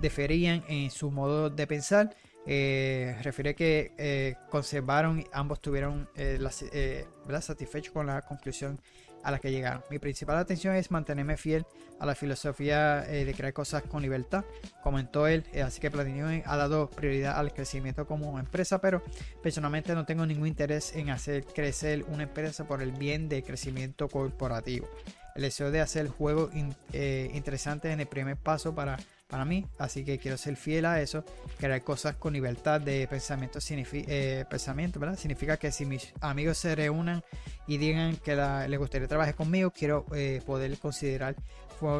deferían en su modo de pensar, refiere que conservaron, ambos tuvieron la, satisfechos con la conclusión a la que llegaron. Mi principal atención es mantenerme fiel a la filosofía eh, de crear cosas con libertad, comentó él. Eh, así que Platinum ha dado prioridad al crecimiento como empresa, pero personalmente no tengo ningún interés en hacer crecer una empresa por el bien de crecimiento corporativo. El deseo de hacer juegos eh, interesantes en el primer paso para para mí, así que quiero ser fiel a eso, crear cosas con libertad de pensamiento, eh, pensamiento ¿verdad? significa que si mis amigos se reúnan y digan que les gustaría trabajar conmigo, quiero eh, poder considerar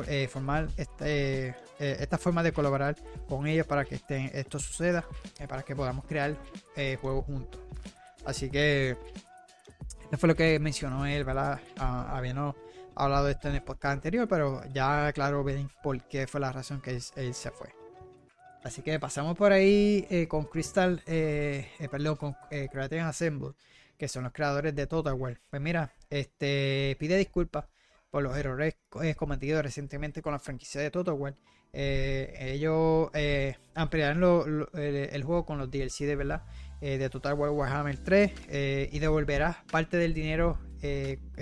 eh, formar este, esta forma de colaborar con ellos para que esto suceda, para que podamos crear juegos juntos. Así que Esto fue lo que mencionó él, ¿verdad? Ah, habíamos hablado de esto en el podcast anterior, pero ya claro ven por qué fue la razón que él, se fue. Así que pasamos por ahí eh, con Crystal, eh, eh, perdón, con Creative Assemble, que son los creadores de Total War. Pues mira, este pide disculpas por los errores cometidos recientemente con la franquicia de Total War. ellos ampliaron el, juego con los DLC de verdad de Total War Warhammer 3 y devolverá parte del dinero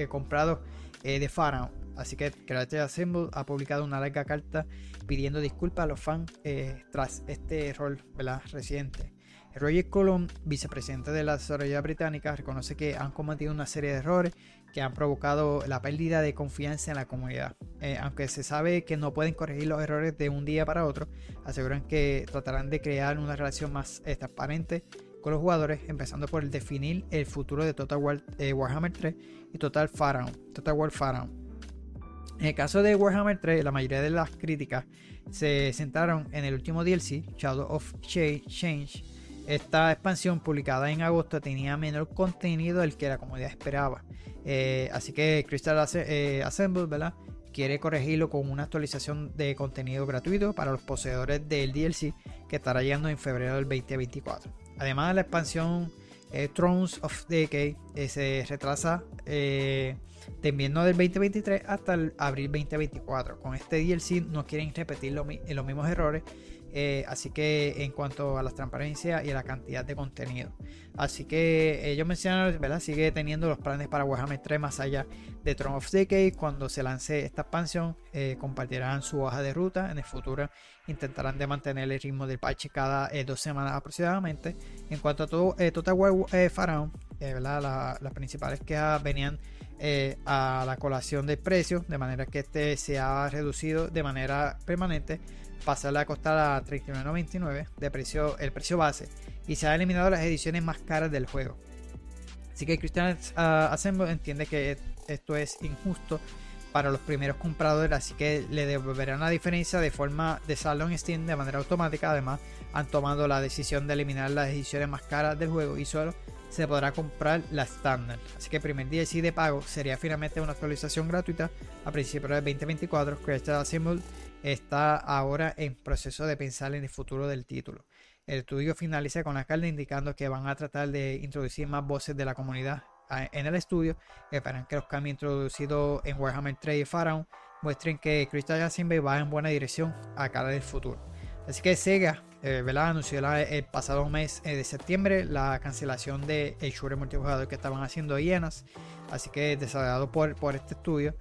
comprado eh, de Pharaoh. Así que Creative Assemble ha publicado una larga carta pidiendo disculpas a los fans eh, tras este error reciente. Roger Colon, vicepresidente de la desarrolladora británica, reconoce que han cometido una serie de errores que han provocado la pérdida de confianza en la comunidad. Eh, aunque se sabe que no pueden corregir los errores de un día para otro, aseguran que tratarán de crear una relación más transparente los jugadores, empezando por definir el futuro de Total War, eh, Warhammer 3 y Total Pharaoh, Total War Pharaoh. En el caso de Warhammer 3, la mayoría de las críticas se centraron en el último DLC, Shadow of Change. Esta expansión publicada en agosto tenía menor contenido del que la comunidad esperaba. Eh, así que Crystal eh, Assemble quiere corregirlo con una actualización de contenido gratuito para los poseedores del DLC que estará llegando en febrero del 2024. Además, la expansión eh, Thrones of Decay eh, se retrasa eh, de invierno del 2023 hasta abril 2024. Con este DLC no quieren repetir los mismos errores eh, así que en cuanto a la transparencia y a la cantidad de contenido. Así que ellos mencionan, ¿verdad? Sigue teniendo los planes para Warhammer 3 más allá de Throne of Decay. Cuando se lance esta expansión, eh, compartirán su hoja de ruta. En el futuro intentarán de mantener el ritmo del parche cada eh, dos semanas aproximadamente. En cuanto a todo, Total War Pharaoh, ¿verdad? las principales quejas venían a la colación del precio, de manera que este se ha reducido de manera permanente pasarla a costar a 39.99 de precio, el precio base y se han eliminado las ediciones más caras del juego. Así que Christian uh, entiende que esto es injusto para los primeros compradores, así que le devolverán la diferencia de forma de saldo en Steam de manera automática. Además, han tomado la decisión de eliminar las ediciones más caras del juego y solo se podrá comprar la estándar. Así que el primer DLC de pago sería finalmente una actualización gratuita a principios del 2024. Crystal Assemble está ahora en proceso de pensar en el futuro del título. El estudio finaliza con la carta indicando que van a tratar de introducir más voces de la comunidad en el estudio. Esperan que los cambios introducidos en Warhammer 3 y Pharaoh muestren que Crystal Assemble va en buena dirección a cara del futuro. Así que Sega eh, anunció el pasado mes eh, de septiembre la cancelación de el shooter multijugador que estaban haciendo hienas. Así que desarrollado por, por este estudio.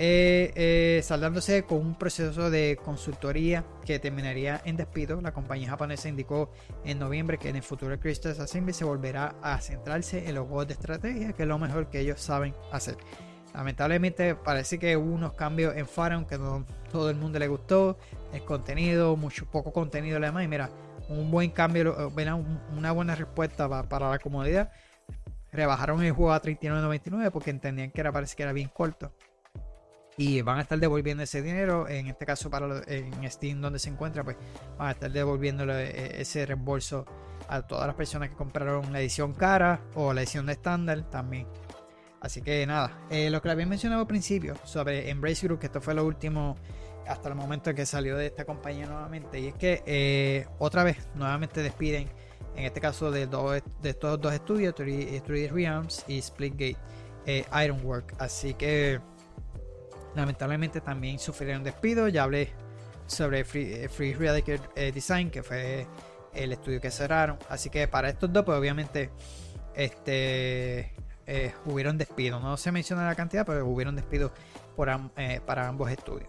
Eh, eh, saldándose con un proceso de consultoría que terminaría en despido. La compañía japonesa indicó en noviembre que en el futuro Crystal Assembly se volverá a centrarse en los juegos de estrategia, que es lo mejor que ellos saben hacer. Lamentablemente parece que hubo unos cambios en Pharaoh que no todo el mundo le gustó. El contenido, mucho poco contenido además. Y mira, un buen cambio, una buena respuesta para la comodidad. Rebajaron el juego a 39.99 porque entendían que era parece que era bien corto y van a estar devolviendo ese dinero. En este caso, para en Steam, donde se encuentra, pues van a estar devolviendo eh, ese reembolso a todas las personas que compraron la edición cara o la edición de estándar también. Así que nada, eh, lo que había mencionado al principio sobre Embrace Group, que esto fue lo último hasta el momento en que salió de esta compañía nuevamente, y es que eh, otra vez nuevamente despiden, en este caso de, de estos dos estudios, 3D Realms y Splitgate Ironwork. Así que lamentablemente también sufrieron despido. Ya hablé sobre Free, eh, Free eh, Design, que fue el estudio que cerraron. Así que para estos dos, pues obviamente este, eh, hubieron despido. No se menciona la cantidad, pero hubieron despido por, para ambos estudios.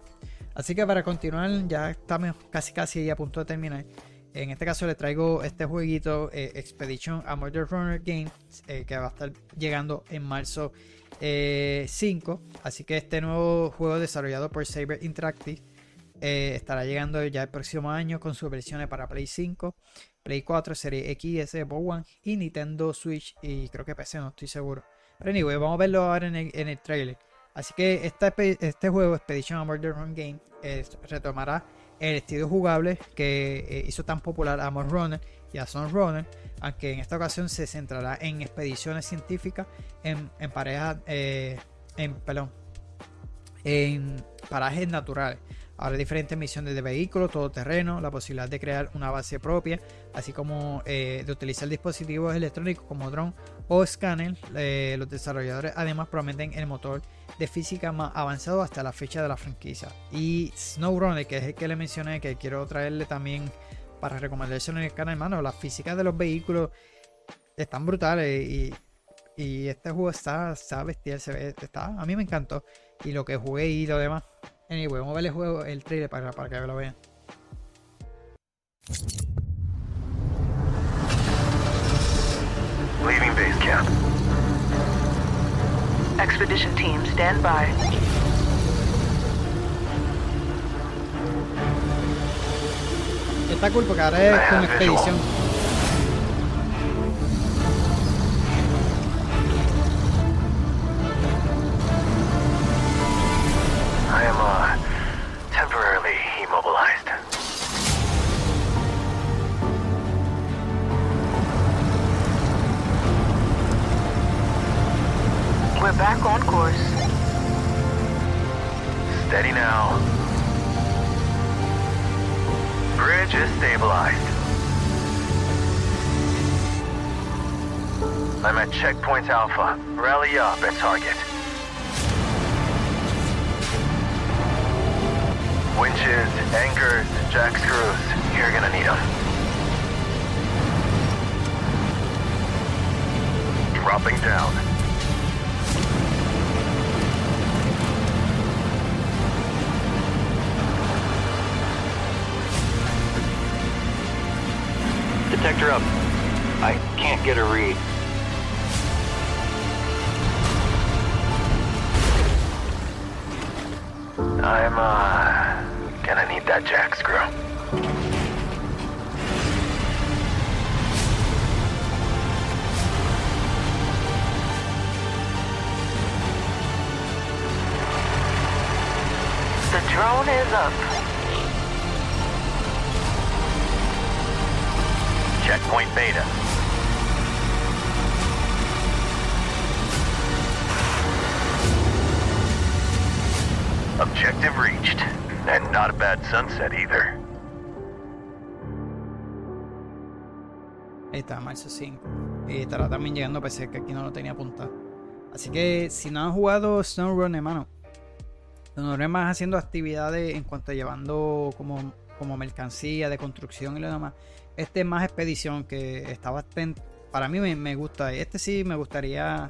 Así que para continuar, ya estamos casi casi a punto de terminar. En este caso le traigo este jueguito Expedition a Murder Runner Games que va a estar llegando en marzo 5. Eh, así que este nuevo juego desarrollado por Saber Interactive eh, estará llegando ya el próximo año con sus versiones para Play 5, Play 4, Serie X, Xbox One y Nintendo Switch y creo que PC, no estoy seguro. Pero anyway, vamos a verlo ahora en el, trailer. Así que este, este juego, Expedition Murder Run Game, retomará el estilo jugable que eh, hizo tan popular a Runner y a Runner, aunque en esta ocasión se centrará en expediciones científicas en, en parejas, eh, en, perdón, en parajes naturales. Habrá diferentes misiones de vehículos, todoterreno, la posibilidad de crear una base propia, así como eh, de utilizar dispositivos electrónicos como drone o scanner. Eh, los desarrolladores además prometen el motor de física más avanzado hasta la fecha de la franquicia. Y SnowRunner, que es el que le mencioné, que quiero traerle también para recomendarse en el canal, hermano, las físicas de los vehículos están brutales y, este juego está, está bestial, se ve, está, a mí me encantó. Y lo que jugué y lo demás. Anyway, vamos a ver el juego, el trailer para, para que lo vean. Leaving base camp. Expedition team, stand by. Está cool porque ahora es con expedición. I am uh, temporarily immobilized. We're back on course. Steady now. Bridge is stabilized. I'm at checkpoint Alpha. Rally up at target. Winches, anchors, jack screws. You're gonna need them. Dropping down. Detector up. I can't get a read. I'm, uh, gonna need that jack screw. The drone is up. Checkpoint Beta. Objective reached. And not a bad sunset either. Ahí está, marzo 5. Y estará también llegando a PC, que aquí no lo tenía apuntado. Así que si no han jugado SnowRun, hermano, SnowRun más haciendo actividades en cuanto a llevando como, como mercancía de construcción y lo demás. Este es más expedición que está bastante. Para mí me, gusta. Este sí me gustaría.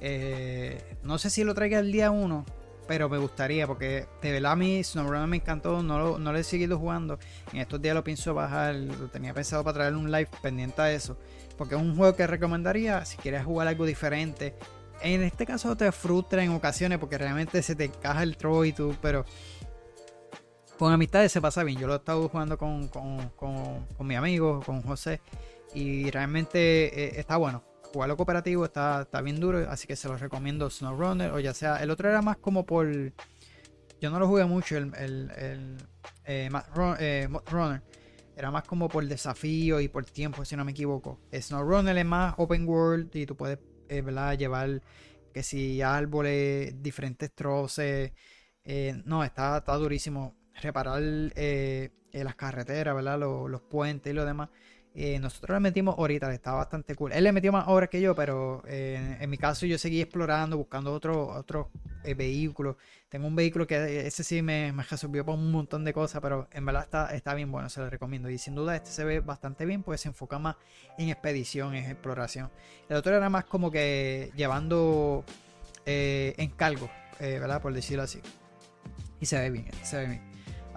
eh, no sé si lo traiga el día 1, pero me gustaría porque de verdad a mí me encantó, no lo, no he seguido jugando. En estos días lo pienso bajar, lo tenía pensado para traer un live pendiente a eso. Porque es un juego que recomendaría si quieres jugar algo diferente. En este caso te frustra en ocasiones porque realmente se te encaja el Troy y tú, pero con amistades se pasa bien. Yo lo he estado jugando con, con, con, con mi amigo, con José, y realmente eh, está bueno. Jugarlo cooperativo está, está bien duro, así que se lo recomiendo SnowRunner, o ya sea, el otro era más como por... Yo no lo jugué mucho, el, el, el eh, eh, Runner. Era más como por desafío y por tiempo, si no me equivoco. SnowRunner es más open world y tú puedes ¿verdad? llevar que si árboles, diferentes troces. no, está, está durísimo. Reparar eh, eh, las carreteras, ¿verdad? Los, puentes y lo demás. Eh, nosotros le metimos ahorita, está bastante cool. Él le metió más horas que yo, pero en mi caso yo seguí explorando, buscando otros eh, vehículos. Tengo un vehículo que ese sí me, me resolvió para un montón de cosas, pero en verdad está, está bien bueno, se lo recomiendo. Y sin duda este se ve bastante bien, pues se enfoca más en expedición, en exploración. El otro era más como que llevando encargos, ¿verdad? Por decirlo así. Y se ve bien, se ve bien.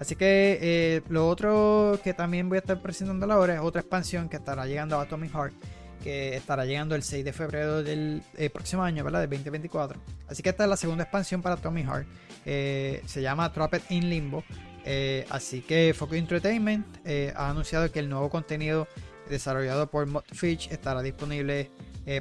Así que eh, lo otro que también voy a estar presentando ahora es otra expansión que estará llegando a Atomic Heart, que estará llegando el 6 de febrero del eh, próximo año, ¿verdad? Del 2024. Así que esta es la segunda expansión para Atomic Heart. Eh, se llama Trapped in Limbo. Así que Focus Entertainment ha anunciado que el nuevo contenido desarrollado por Modfish estará disponible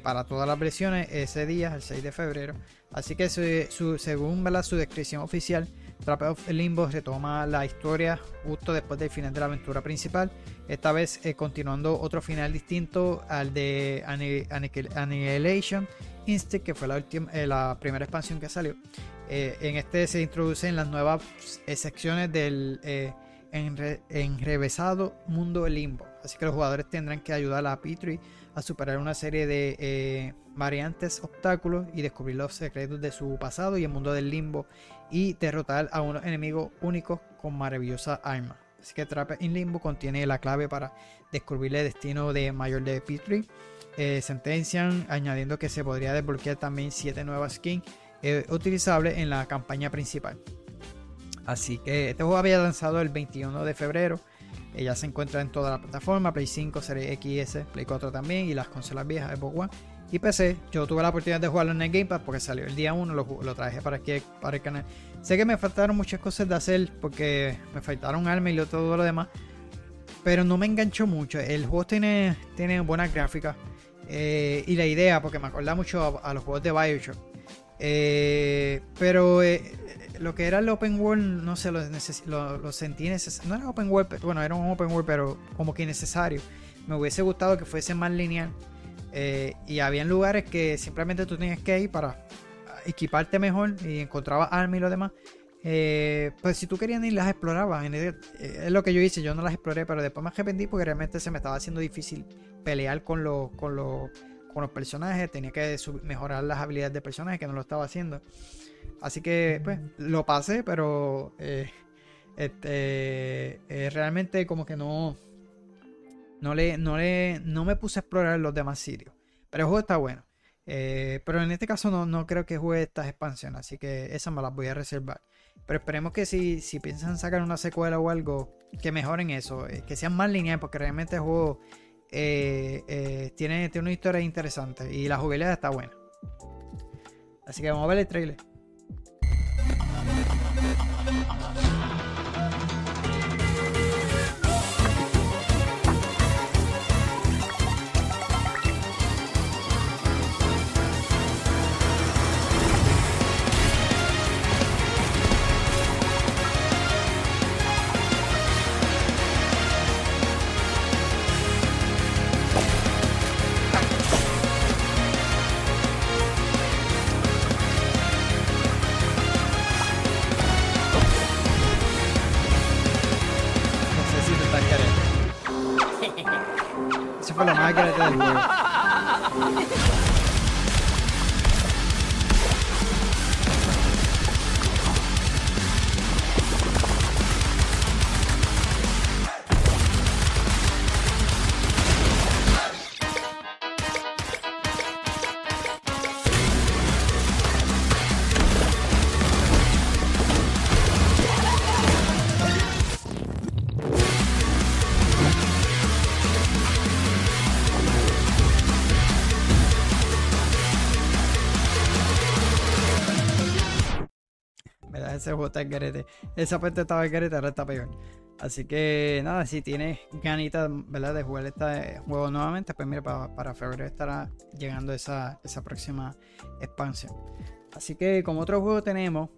para todas las versiones ese día, el 6 de febrero. Así que su- según su descripción oficial, Trap of Limbo retoma la historia justo después del final de la aventura principal, esta vez eh, continuando otro final distinto al de Annihilation Instinct, que fue la, última, eh, la primera expansión que salió. Eh, en este se introducen las nuevas secciones del enrevesado mundo limbo. Así que los jugadores tendrán que ayudar a Petrie a superar una serie de variantes obstáculos y descubrir los secretos de su pasado y el mundo del limbo y derrotar a unos enemigos únicos con maravillosa armas. Así que Trap in Limbo contiene la clave para descubrir el destino de mayor de Petrie. Eh, sentencian añadiendo que se podría desbloquear también 7 nuevas skins eh, utilizables en la campaña principal. Así que este juego había lanzado el 21 de febrero. Ella se encuentra en toda la plataforma, Play 5, Series XS, Play 4 también y las consolas viejas Xbox One y PC. Yo tuve la oportunidad de jugarlo en el Game Pass porque salió el día 1, lo, traje para, aquí, para el canal. Sé que me faltaron muchas cosas de hacer porque me faltaron armas y todo lo demás, pero no me enganchó mucho. El juego tiene, tiene buenas gráficas eh, y la idea, porque me acuerda mucho a, los juegos de Bioshock. Eh, pero eh, lo que era el open world, no sé, lo, sentí necesario. No era open world, bueno, era un open world, pero como que innecesario. Me hubiese gustado que fuese más lineal. Eh, y había lugares que simplemente tú tenías que ir para equiparte mejor y encontrabas armas y lo demás. Eh, pues si tú querías ir, las explorabas. Eh, es lo que yo hice, yo no las exploré, pero después me arrepentí porque realmente se me estaba haciendo difícil pelear con los, con los, con los personajes. Tenía que mejorar las habilidades de personajes que no lo estaba haciendo. Así que, pues, lo pasé, pero eh, este, eh, realmente como que no, no le, no le, no me puse a explorar los demás sitios. Pero el juego está bueno. Eh, pero en este caso no, no creo que juegue estas expansiones, así que esas me las voy a reservar. Pero esperemos que si, si piensan sacar una secuela o algo, que mejoren eso, que sean más lineales, porque realmente el juego tiene, tiene una historia interesante y la jugabilidad está buena. Así que vamos a ver el trailer. Está garete. Esa parte estaba garete, ahora está peor. Así que nada, si tienes ganitas ¿verdad? de jugar este juego nuevamente, pues mira, para, febrero estará llegando esa, esa próxima expansión. Así que como otro juego tenemos,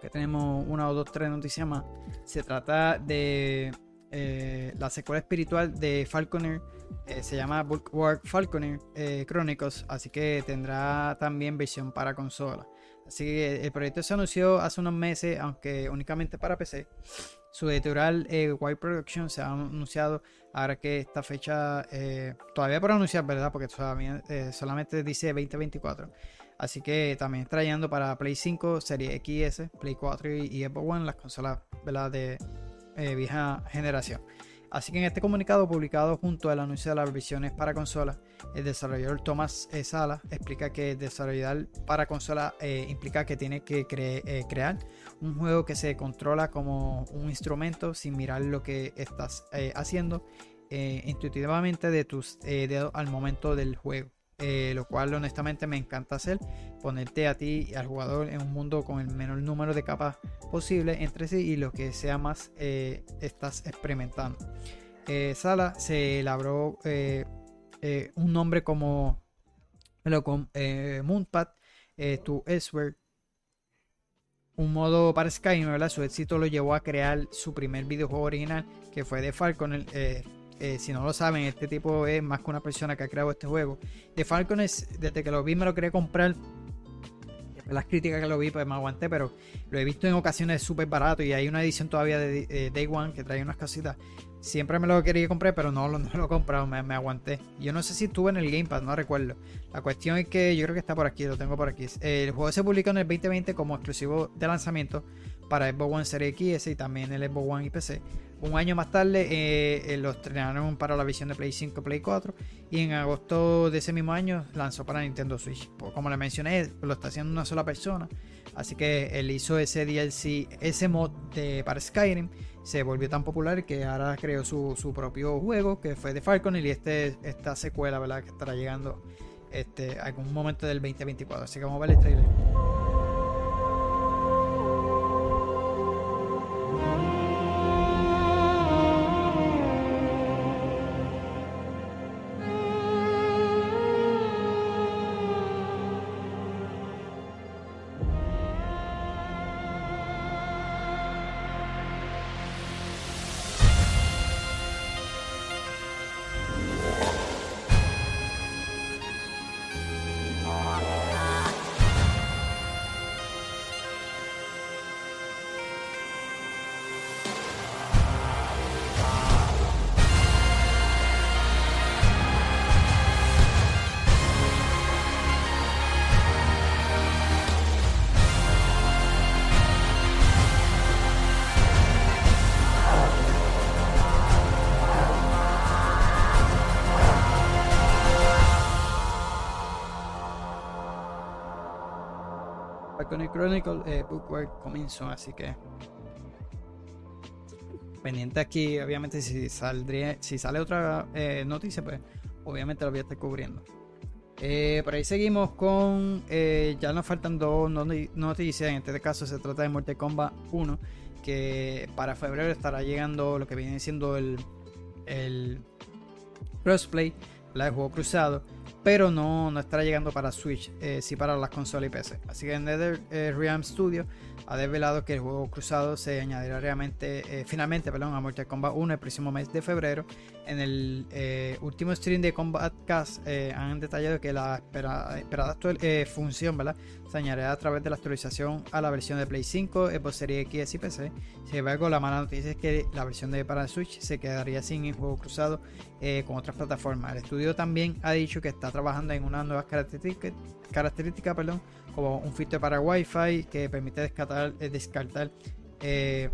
que tenemos una o dos, tres noticias más, se trata de eh, la secuela espiritual de Falconer. Eh, se llama Bulwark Falconer eh, Chronicles, así que tendrá también versión para consola. Así que el proyecto se anunció hace unos meses, aunque únicamente para PC. Su editorial eh, White Production se ha anunciado ahora que esta fecha eh, todavía por anunciar, ¿verdad? Porque eh, solamente dice 2024. Así que también trayendo para Play 5, Serie XS, Play 4 y, Xbox One las consolas de vieja generación. Así que en este comunicado publicado junto al anuncio de las versiones para consola, el desarrollador Thomas e. Sala explica que desarrollar para consola eh, implica que tiene que eh, crear un juego que se controla como un instrumento sin mirar lo que estás eh, haciendo intuitivamente de tus dedos al momento del juego. Lo cual honestamente me encanta hacer, ponerte a ti y al jugador en un mundo con el menor número de capas posible entre sí y lo que sea más estás experimentando. Sala se elaboró eh, un nombre como con, eh, Moonpad eh, to Elsewhere un modo para Skyrim. Su éxito lo llevó a crear su primer videojuego original, que fue de Falcon. Eh, si no lo saben, este tipo es más que una persona que ha creado este juego. De Falcon es, desde que lo vi me lo quería comprar. Las críticas que lo vi, pues me aguanté, pero lo he visto en ocasiones súper barato y hay una edición todavía de eh, Day One que trae unas casitas Siempre me lo quería comprar, pero no, no lo he comprado, me, aguanté. Yo no sé si estuve en el Game Pass, no recuerdo. La cuestión es que yo creo que está por aquí, lo tengo por aquí. El juego se publicó en el 2020 como exclusivo de lanzamiento para Xbox One Series X y también el Xbox One y PC. Un año más tarde eh, eh, lo estrenaron para la visión de Play 5 Play 4 y en agosto de ese mismo año lanzó para Nintendo Switch. Pues, como le mencioné, lo está haciendo una sola persona, así que él hizo ese DLC, ese mod de, para Skyrim se volvió tan popular que ahora creó su, su propio juego que fue de Falcon y este, esta secuela ¿verdad? que estará llegando este, algún momento del 2024. Así que vamos a ver el trailer. Chronicle eh, Bookwork comenzó, así que pendiente aquí, obviamente si saldría, si sale otra eh, noticia, pues obviamente lo voy a estar cubriendo. Eh, por ahí seguimos con, eh, ya nos faltan dos noticias, en este caso se trata de Mortal Kombat 1, que para febrero estará llegando lo que viene siendo el, el crossplay, la de juego cruzado pero no, no estará llegando para Switch, eh, sí para las consolas y PC. Así que Nether eh, Realm Studio ha desvelado que el juego cruzado se añadirá realmente, eh, finalmente perdón, a Mortal Kombat 1 el próximo mes de febrero. En el eh, último stream de Combat Cast han detallado que la esperada, esperada función ¿verdad? se añadirá a través de la actualización a la versión de Play 5, Xbox Series X y PC. Sin embargo, la mala noticia es que la versión de para Switch se quedaría sin el juego cruzado con otras plataformas. El estudio también ha dicho que está trabajando en unas nuevas características, características perdón, como un filtro para Wi-Fi que permite descartar, eh, eh,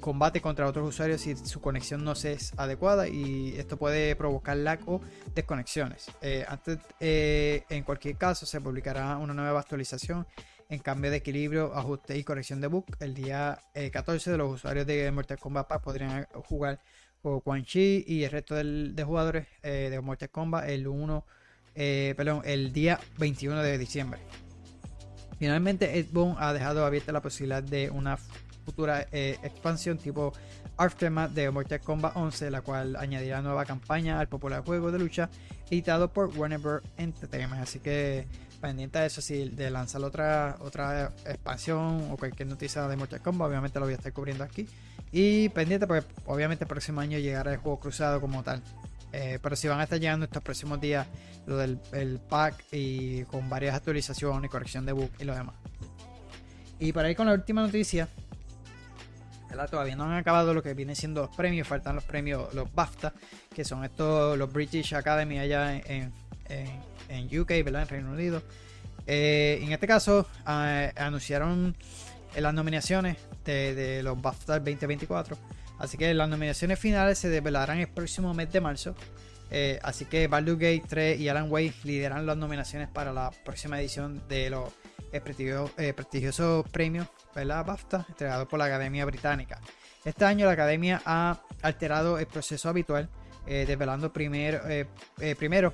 combate contra otros usuarios si su conexión no es adecuada y esto puede provocar lag o desconexiones. Eh, antes, en cualquier caso, se publicará una nueva actualización en cambio de equilibrio, ajuste y corrección de bug. El día 14 de los usuarios de Mortal Kombat podrían jugar con Quan Chi y el resto de jugadores de Mortal Kombat el 1, perdón, el día 21 de diciembre. Finalmente, Ed Boon ha dejado abierta la posibilidad de una futura eh, expansión tipo Aftermath de Mortal Kombat 11, la cual añadirá nueva campaña al popular juego de lucha editado por Warner Bros. Entertainment. Así que pendiente de eso, si de lanzar otra, otra expansión o cualquier noticia de Mortal Kombat, obviamente lo voy a estar cubriendo aquí. Y pendiente, pues obviamente el próximo año llegará el juego cruzado como tal. Eh, pero si van a estar llegando estos próximos días lo del pack y con varias actualizaciones, corrección de bug y lo demás. Y para ir con la última noticia, todavía no han acabado lo que vienen siendo los premios, faltan los premios, los BAFTA, que son estos, los British Academy allá en, en, UK, ¿verdad? en Reino Unido. Eh, en este caso, anunciaron las nominaciones de, de los BAFTA 2024 Así que las nominaciones finales se desvelarán el próximo mes de marzo. Eh, así que Baldur's Gate 3 y Alan Wake lideran las nominaciones para la próxima edición de los eh, prestigiosos premios ¿verdad? BAFTA entregados por la Academia Británica. Este año la Academia ha alterado el proceso habitual, eh, desvelando primero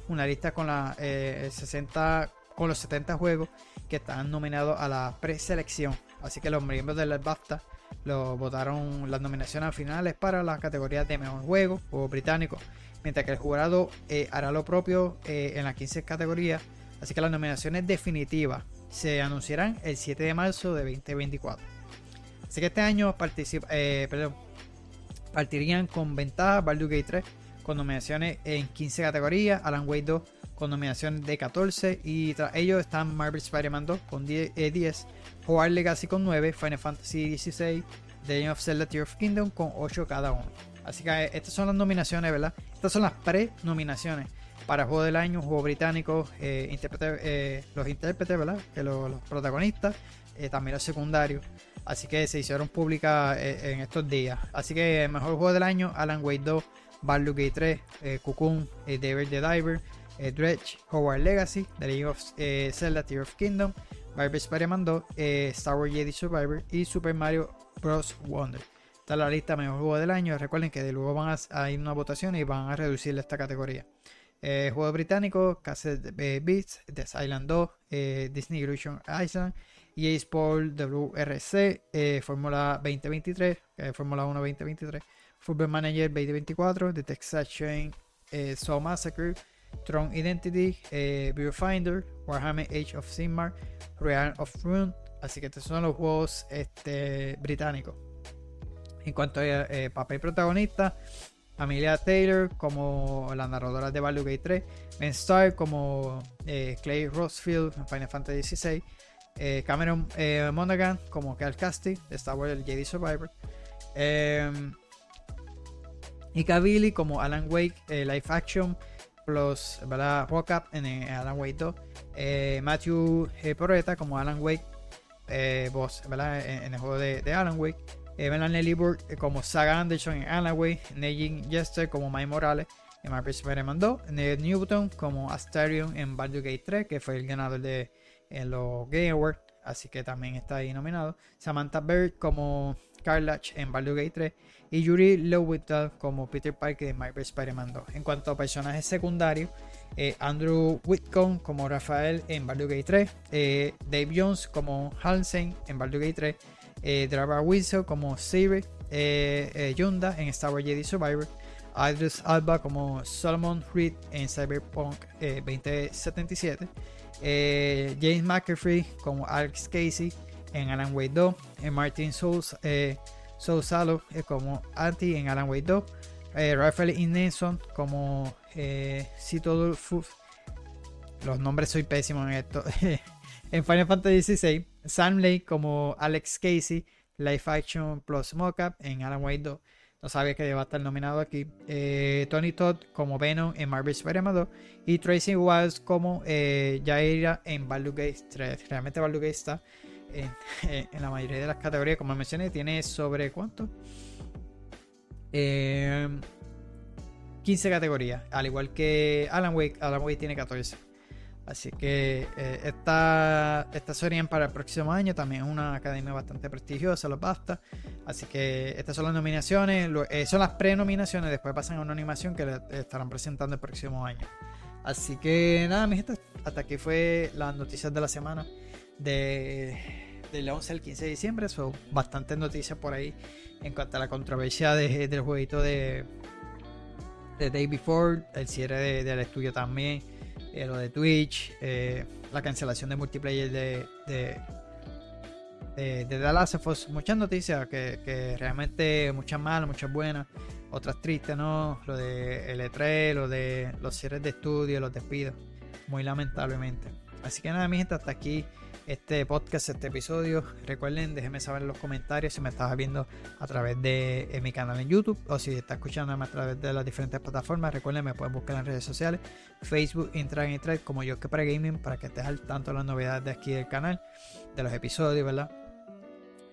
una lista con, la, 60, con los 70 juegos que están nominados a la preselección. Así que los miembros del BAFTA lo votaron las nominaciones finales para las categorías de mejor juego, o británico, mientras que el jurado eh, hará lo propio eh, en las 15 categorías. Así que las nominaciones definitivas se anunciarán el 7 de marzo de 2024. Así que este año eh, perdón, partirían con ventaja Baldur's Gate 3 con nominaciones en 15 categorías, Alan Wake 2 con nominaciones de 14 y tras ellos están Marvel Spider-Man 2 con 10, eh, Hogwarts Legacy con 9, Final Fantasy 16, The Legend of Zelda Tear of Kingdom con 8 cada uno. Así que eh, estas son las nominaciones, ¿verdad? Estas son las pre-nominaciones para Juego del Año, Juego Británico, eh, eh, los intérpretes, ¿verdad? Que los, protagonistas, también los secundarios. Así que se hicieron públicas en estos días. Así que mejor Juego del Año, Alan Wake 2, Baldur's Gate 3, Cocoon, David the Diver, Dredge, Howard Legacy, The Legend of Zelda Tear of Kingdom, Marvel Spider-Man 2, Star Wars Jedi Survivor y Super Mario Bros. Wonder. Está la lista mejor juego del año. Recuerden que de luego van a, ir una votación y van a reducir esta categoría. Eh, juego británico, Cassette Beats, The Island 2, eh, Disney Illusion Island, EA Sport WRC, eh, Fórmula 2023, Fórmula 1 2023, Football Manager 2024, The Texas Chain, Soul Massacre, Tron Identity, Viewfinder, Warhammer Age of Sigmar, Real of Rune. Así que estos son los juegos este, británicos. En cuanto a eh, papel protagonista, Amelia Taylor como la narradora de Baldur's Gate 3, Ben Starr como eh, Clay Rosefield en Final Fantasy XVI, eh, Cameron Monaghan como Cal Casty de Star Wars Jedi Survivor, y Billy como Alan Wake Live Action plus Rock Up en Alan Wake 2, Matthew Porreta como Alan Wake voz En, el juego de Alan Wake. Melanie Libur eh, como Saga Anderson en Anaway, Neji Jester como Mike Morales en Marvel Spider-Man 2, Ned Newton como Asterion en Baldur's Gate 3, que fue el ganador de los Game Awards, así que también está ahí nominado. Samantha Bird como Carlach en Baldur's Gate 3 y Yuri Lowital como Peter Parker en Marvel Spider-Man 2. En cuanto a personajes secundarios, eh, Andrew Whitcomb como Rafael en Baldur's Gate 3, eh, Dave Jones como Hansen en Baldur's Gate 3, eh, Wilson como Saber, eh, eh, Yunda en Star Wars Jedi Survivor, Idris Alba como Solomon Reed en Cyberpunk 2077, James McAfee como Alex Casey en Alan Wake 2, Martin Souls, Sousalo como Anti en Alan Wake 2, Rafael Inenson como Cito los nombres soy pésimo en esto. en Final Fantasy XVI, Sam Lake como Alex Casey, Live Action Plus Mockup en Alan Wake 2. No sabía que iba a estar nominado aquí. Eh, Tony Todd como Venom en Marvel Spider-Man 2. Y Tracy Wiles como eh, Jaira en Baldur's Gate 3. Realmente Baldur's Gate está en, la mayoría de las categorías. Como mencioné, tiene sobre ¿cuánto? 15 eh, categorías. Al igual que Alan Wake. Alan Wake tiene 14. Así que eh, esta, esta serían para el próximo año. También es una academia bastante prestigiosa, los basta. Así que estas son las nominaciones. Eh, son las pre-nominaciones. Después pasan a una animación que estarán presentando el próximo año. Así que nada, mi gente. Hasta aquí fue las noticias de la semana. De, del 11 al 15 de diciembre. Son bastantes noticias por ahí en cuanto a la controversia del jueguito de, de Day Before. El cierre del estudio también eh, lo de Twitch, eh, la cancelación de multiplayer de, de, de, The Last of Us. Muchas noticias que, realmente, muchas malas, muchas buenas, otras tristes, ¿no? Lo de L3, lo de los cierres de estudio, los despidos, muy lamentablemente. Así que nada, mi gente, hasta aquí este podcast, este episodio. Recuerden, déjenme saber en los comentarios si me estás viendo a través de mi canal en YouTube o si estás escuchándome a través de las diferentes plataformas. Recuerden, me pueden buscar en redes sociales, Facebook, Instagram y Thread como yo que para gaming para que estés al tanto de las novedades de aquí del canal, de los episodios, ¿verdad?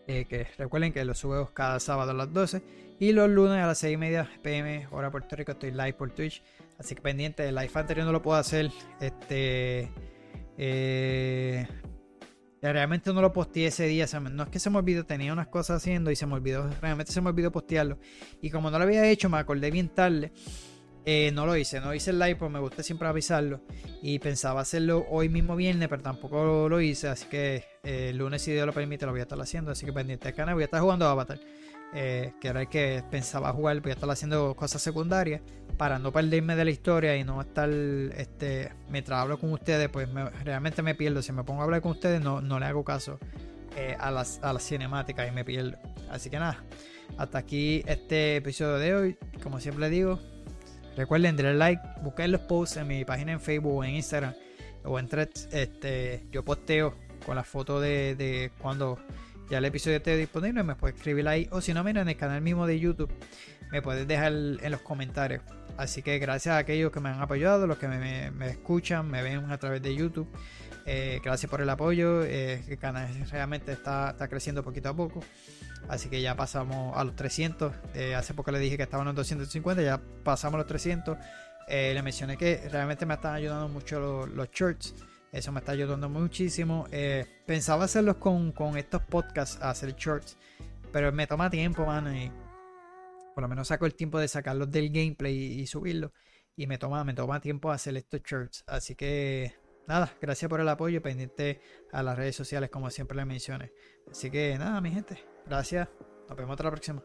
Eh, que recuerden que los subo cada sábado a las 12 y los lunes a las 6 y media pm hora Puerto Rico estoy live por Twitch así que pendiente el live anterior no lo puedo hacer este eh, Realmente no lo posteé ese día. No es que se me olvidó, tenía unas cosas haciendo y se me olvidó. Realmente se me olvidó postearlo. Y como no lo había hecho, me acordé bien tarde. Eh, no lo hice, no hice el live porque me gusta siempre avisarlo. Y pensaba hacerlo hoy mismo viernes, pero tampoco lo hice. Así que eh, el lunes, si Dios lo permite, lo voy a estar haciendo. Así que pendiente del canal, voy a estar jugando Avatar. Eh, que era el que pensaba jugar, voy a estar haciendo cosas secundarias para no perderme de la historia y no estar, este, mientras hablo con ustedes, pues realmente me pierdo. Si me pongo a hablar con ustedes, no, no le hago caso eh, a, las, a las cinemáticas y me pierdo. Así que nada, hasta aquí este episodio de hoy. Como siempre digo, recuerden darle like, busquen los posts en mi página en Facebook o en Instagram o en Threads. Este, yo posteo con la foto de, de cuando ya el episodio esté disponible, me puedes escribir ahí. O si no, mira, en el canal mismo de YouTube, me puedes dejar en los comentarios. Así que gracias a aquellos que me han apoyado, los que me, escuchan, me ven a través de YouTube. Eh, gracias por el apoyo. Eh, el canal realmente está, está, creciendo poquito a poco. Así que ya pasamos a los 300. Eh, hace poco le dije que estaban en 250, ya pasamos a los 300. le mencioné que realmente me están ayudando mucho los, los shorts. Eso me está ayudando muchísimo. pensaba hacerlos con, con, estos podcasts, hacer shorts. Pero me toma tiempo, mano. Y por lo menos saco el tiempo de sacarlos del gameplay y, y subirlos. Y me toma, me toma tiempo hacer estos shorts. Así que nada, gracias por el apoyo, pendiente a las redes sociales como siempre les mencioné. Así que nada, mi gente, gracias. Nos vemos hasta la próxima.